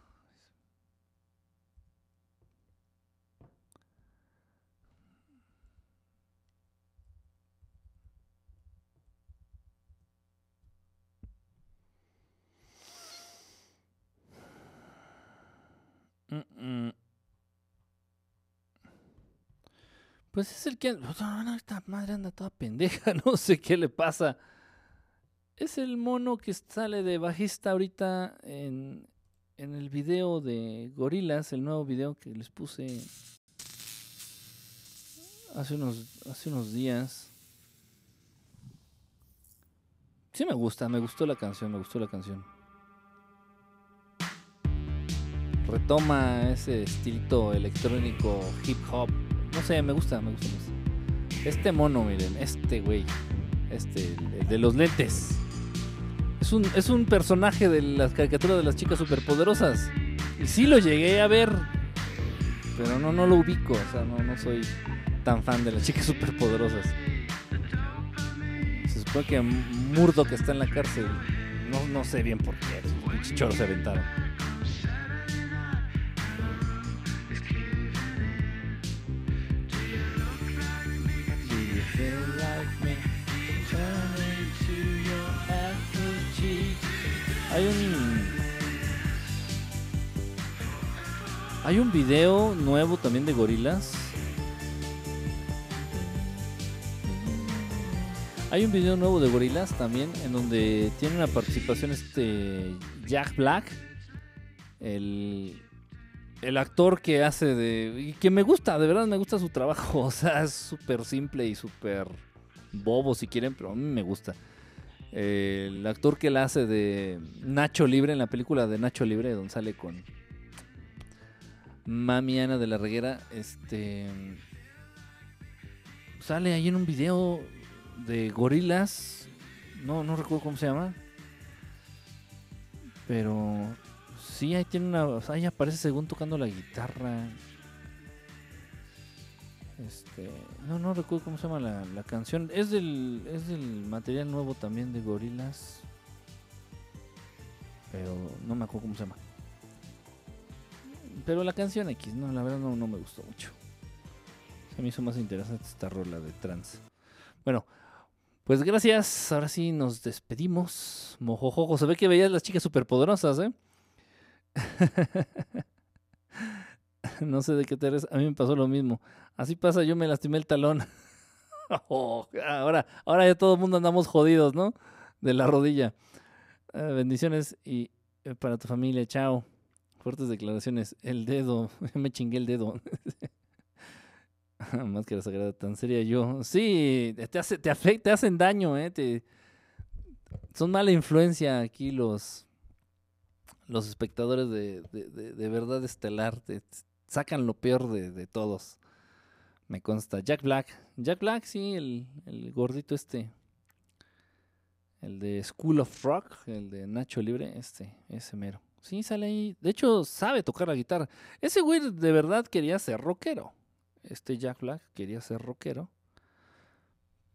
Pues es el que. No, esta madre anda toda pendeja, [laughs] no sé qué le pasa. Es el mono que sale de bajista ahorita en, en el video de Gorilas, el nuevo video que les puse hace unos, hace unos días. Sí me gusta, me gustó la canción, me gustó la canción. Retoma ese estilito electrónico, hip hop. No sé, me gusta, me gusta. Este mono, miren, este güey. Este, el de los lentes. Es un, es un personaje de las caricaturas de las chicas superpoderosas. Y sí lo llegué a ver. Pero no, no lo ubico. O sea, no, no soy tan fan de las chicas superpoderosas. Se supone que Murdo que está en la cárcel. No, no sé bien por qué. Un chichoro se aventaron. Hay un. Hay un video nuevo también de gorilas. Hay un video nuevo de gorilas también en donde tiene una participación este Jack Black, el, el actor que hace de y que me gusta, de verdad me gusta su trabajo, [laughs] o sea es súper simple y súper bobo si quieren, pero a mí me gusta. El actor que la hace de Nacho Libre en la película de Nacho Libre, donde sale con Mami Ana de la Reguera, este sale ahí en un video de gorilas, no, no recuerdo cómo se llama, pero sí, ahí tiene una, ahí aparece según tocando la guitarra. Este, no, no recuerdo cómo se llama la, canción. Es del, es del material nuevo también de Gorilas. Pero no me acuerdo cómo se llama. Pero la canción X, no, la verdad no, no me gustó mucho. Se me hizo más interesante esta rola de trans. Bueno, pues gracias. Ahora sí nos despedimos. Mojojojo. Se ve que veías las chicas superpoderosas, ¿eh? [laughs] no sé de qué te eres. A mí me pasó lo mismo. Así pasa, yo me lastimé el talón. [laughs] Oh, ahora, ahora ya todo el mundo andamos jodidos, ¿no? De la rodilla. Ah, bendiciones y eh, para tu familia. Chao. Fuertes declaraciones. El dedo. [laughs] me chingué el dedo. Más que la sagrada tan seria yo. Sí, te, hace, te, hacen daño, ¿eh? Son mala influencia aquí los, los espectadores de, de, de, verdad estelar. Te, sacan lo peor de, todos. Me consta. Jack Black. Jack Black, sí, el, el, gordito este. El de School of Rock, el de Nacho Libre, este, ese mero. Sí, sale ahí. De hecho, sabe tocar la guitarra. Ese güey de verdad quería ser rockero. Este Jack Black quería ser rockero.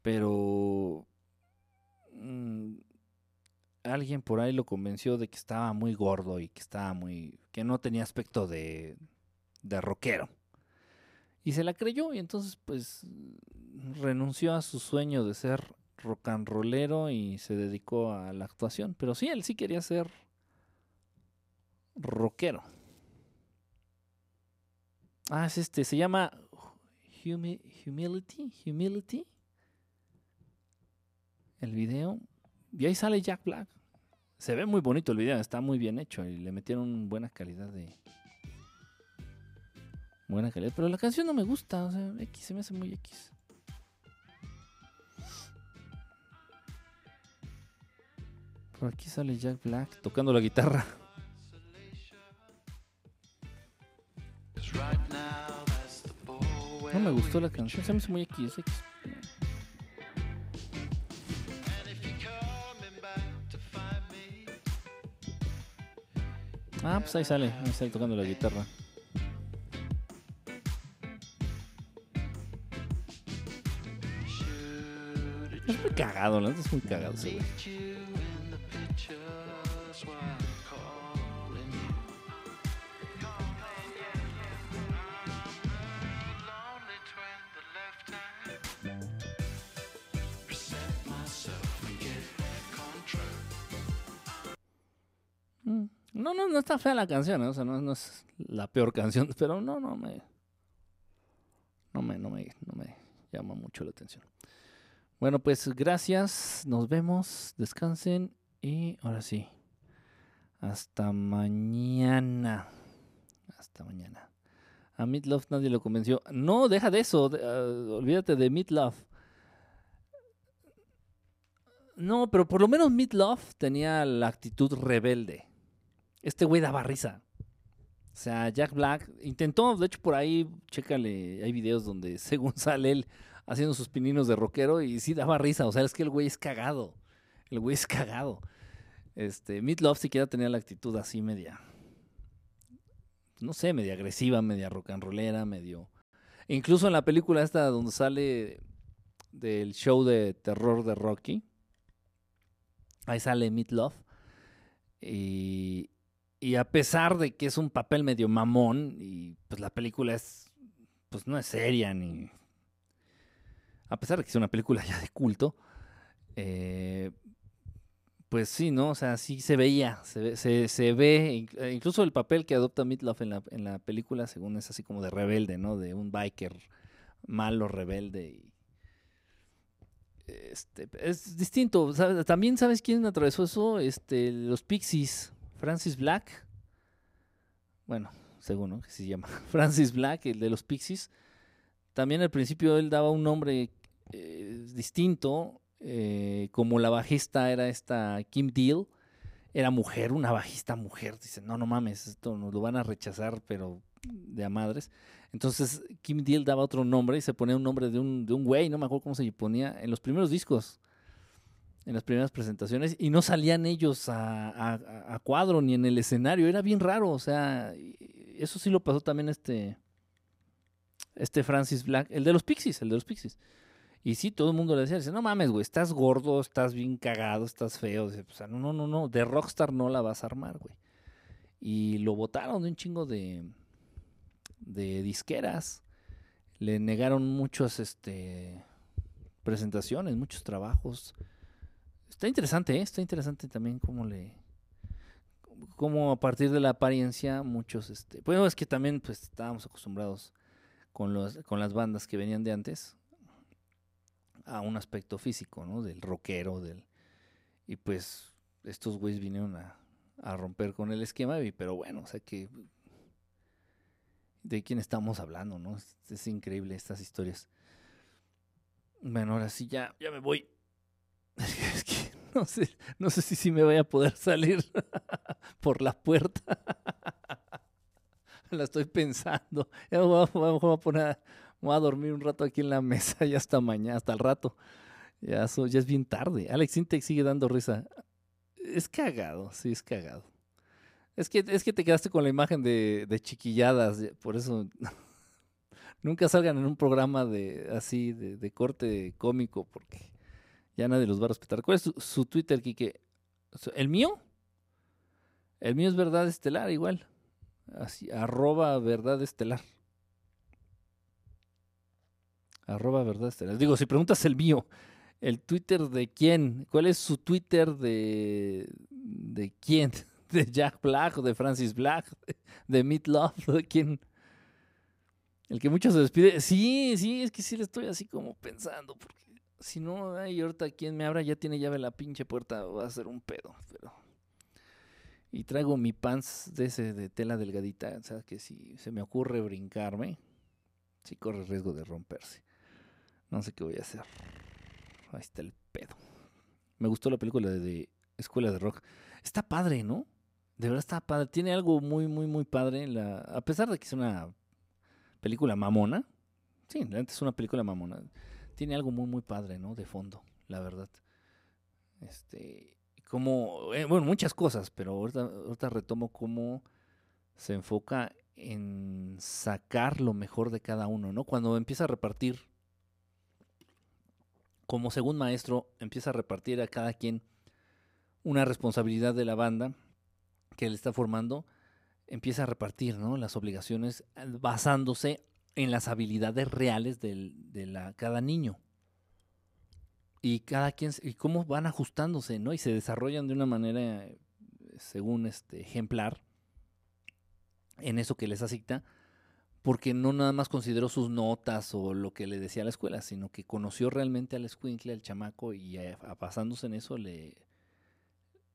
Pero... Mm, alguien por ahí lo convenció de que estaba muy gordo y que estaba muy... que no tenía aspecto de, de rockero. Y se la creyó y entonces pues renunció a su sueño de ser rock y se dedicó a la actuación. Pero sí, él sí quería ser rockero. Ah, es este, se llama Humility, Humility. El video. Y ahí sale Jack Black. Se ve muy bonito el video, está muy bien hecho y le metieron buena calidad de, buena calidad. Pero la canción no me gusta, o sea, X se me hace muy X. Por aquí sale Jack Black tocando la guitarra. No me gustó la canción, se me hace muy X, X. Ah, pues ahí sale, ahí sale tocando la guitarra. Es muy cagado, ¿no? Es muy cagado güey. No, no, no está fea la canción, ¿eh? o sea, no, es la peor canción, [laughs] pero no, no me. no me, no me, llama mucho la atención. Bueno, pues gracias, nos vemos, descansen y ahora sí, hasta mañana. Hasta mañana. A Love nadie lo convenció. No, deja de eso, ah, olvídate de Love. No, pero por lo menos Love tenía la actitud rebelde. Este güey daba risa. O sea, Jack Black intentó, de hecho por ahí, chécale, hay videos donde [laughs] según sale él haciendo sus pininos de rockero y sí daba risa. O sea, es que el güey es cagado. El güey es cagado. Este, Love siquiera tenía la actitud así media, no sé, media agresiva, media rock and rollera, medio... Incluso en la película esta donde sale del show de terror de Rocky, ahí sale Love Y, y a pesar de que es un papel medio mamón, y pues la película es, pues no es seria ni... A pesar de que es una película ya de culto, eh, pues sí, ¿no? O sea, sí se veía, se, se, se ve, eh, incluso el papel que adopta Meatloaf en la, en la película, según es así como de rebelde, ¿no? De un biker malo, rebelde. Este, es distinto. También sabes quién atravesó eso, este, los Pixies. Francis Black, bueno, según. Que se llama [laughs] Francis Black, el de los Pixies. También al principio él daba un nombre eh, distinto, eh, como la bajista era esta Kim Deal, era mujer, una bajista mujer. Dice, no, no mames, esto nos lo van a rechazar, pero de a madres. Entonces Kim Deal daba otro nombre y se ponía un nombre de un, de un güey, no me acuerdo cómo se ponía, en los primeros discos en las primeras presentaciones y no salían ellos a, cuadro ni en el escenario. Era bien raro, o sea, eso sí lo pasó también este, este Francis Black, el de los Pixies, el de los Pixies. Y sí, todo el mundo le decía, no mames, güey, estás gordo, estás bien cagado, estás feo. Dice, o sea, no, no, no, de Rockstar no la vas a armar, güey. Y lo votaron de un chingo de, de disqueras. Le negaron muchas este, presentaciones, muchos trabajos. Está interesante, ¿eh? está interesante también cómo le. Cómo a partir de la apariencia, muchos. Este, pues es que también pues, estábamos acostumbrados con, los, con las bandas que venían de antes a un aspecto físico, ¿no? Del rockero, del. Y pues estos güeyes vinieron a, romper con el esquema, pero bueno, o sea que. ¿De quién estamos hablando, no? Es, es increíble estas historias. Bueno, ahora sí ya, ya me voy. [laughs] [laughs] No sé, no sé si, si me voy a poder salir [laughs] por la puerta. [laughs] la estoy pensando. Ya voy a, poner, voy a dormir un rato aquí en la mesa y hasta mañana, hasta el rato. Ya, ya es bien tarde. Alex Intec sigue dando risa. Es cagado, sí, es cagado. Es que, es que te quedaste con la imagen de, de chiquilladas, por eso nunca salgan en un programa de así, de, de corte cómico, porque ya nadie los va a respetar. ¿Cuál es su, Twitter, Kike? ¿El mío? El mío es Verdad Estelar, igual. Así, arroba Verdad Estelar. Arroba Verdad Estelar. Digo, si preguntas el mío, ¿el Twitter de quién? ¿Cuál es su Twitter de, de quién? [laughs] ¿De Jack Black o de Francis Black? ¿De Meat Love? [laughs] ¿De quién? El que mucho se despide. Sí, sí, es que sí le estoy así como pensando. Porque si no, hay ahorita quien me abra ya tiene llave la pinche puerta, va a ser un pedo, pero... Y traigo mi pants de ese de tela delgadita, o sea que si se me ocurre brincarme, sí corre riesgo de romperse. No sé qué voy a hacer. Ahí está el pedo. Me gustó la película de, Escuela de Rock. Está padre, ¿no? De verdad está padre. Tiene algo muy, muy, muy padre. La, a pesar de que es una película mamona. Sí, es una película mamona tiene algo muy, muy padre, ¿no? De fondo, la verdad. Este, como, eh, bueno, muchas cosas, pero ahorita, retomo cómo se enfoca en sacar lo mejor de cada uno, ¿no? Cuando empieza a repartir, como según maestro, empieza a repartir a cada quien una responsabilidad de la banda que él está formando, empieza a repartir, ¿no? Las obligaciones basándose en las habilidades reales de la, cada niño. Y cada quien, y cómo van ajustándose, ¿no? Y se desarrollan de una manera, según este ejemplar, en eso que les asigna, porque no nada más consideró sus notas o lo que le decía a la escuela, sino que conoció realmente al escuincle, al chamaco, y eh, basándose en eso le,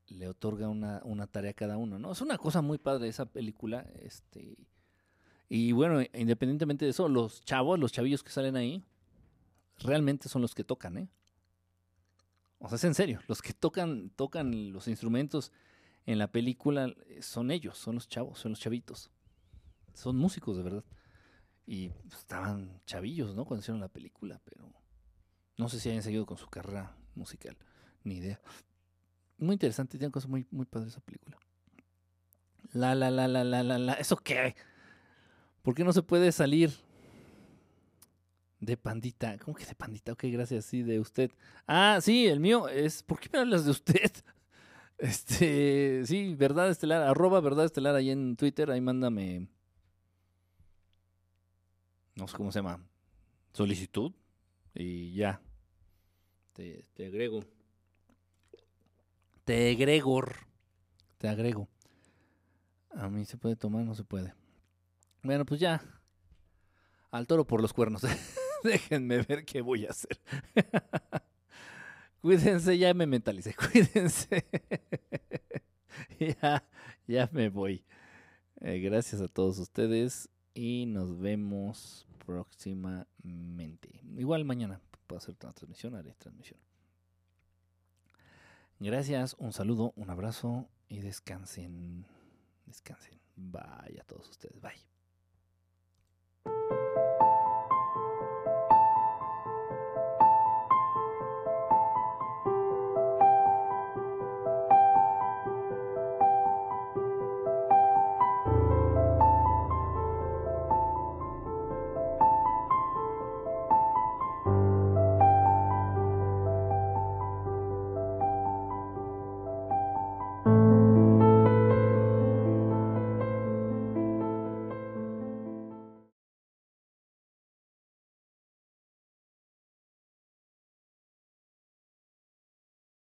le otorga una, una, tarea a cada uno, ¿no? Es una cosa muy padre esa película, este... Y bueno, independientemente de eso, los chavos, los chavillos que salen ahí, realmente son los que tocan, ¿eh? O sea, es en serio, los que tocan, tocan los instrumentos en la película eh, son ellos, son los chavos, son los chavitos. Son músicos de verdad. Y estaban chavillos, ¿no? Cuando hicieron la película, pero no sé si hayan seguido con su carrera musical, ni idea. Muy interesante, tiene cosas muy, muy padres esa película. La, la, la, la, la, la, la. ¿Eso qué? ¿Por qué no se puede salir de pandita. ¿Cómo que de pandita? Ok, gracias. Sí, de usted. Ah, sí, el mío es. ¿Por qué me hablas de usted? [laughs] Este. Sí, verdad estelar. Arroba verdad estelar ahí en Twitter. Ahí mándame. No sé cómo se llama. Solicitud. Y ya. Te, agrego. Te agrego. Te agrego. A mí se puede tomar, no se puede. Bueno, pues ya. Al toro por los cuernos. [laughs] Déjenme ver qué voy a hacer. [laughs] Cuídense, ya me mentalicé. [laughs] Cuídense. ya, ya me voy. Eh, gracias a todos ustedes y nos vemos próximamente. Igual mañana puedo hacer otra transmisión, haré transmisión. Gracias, un saludo, un abrazo y descansen. Descansen. Bye a todos ustedes. Bye.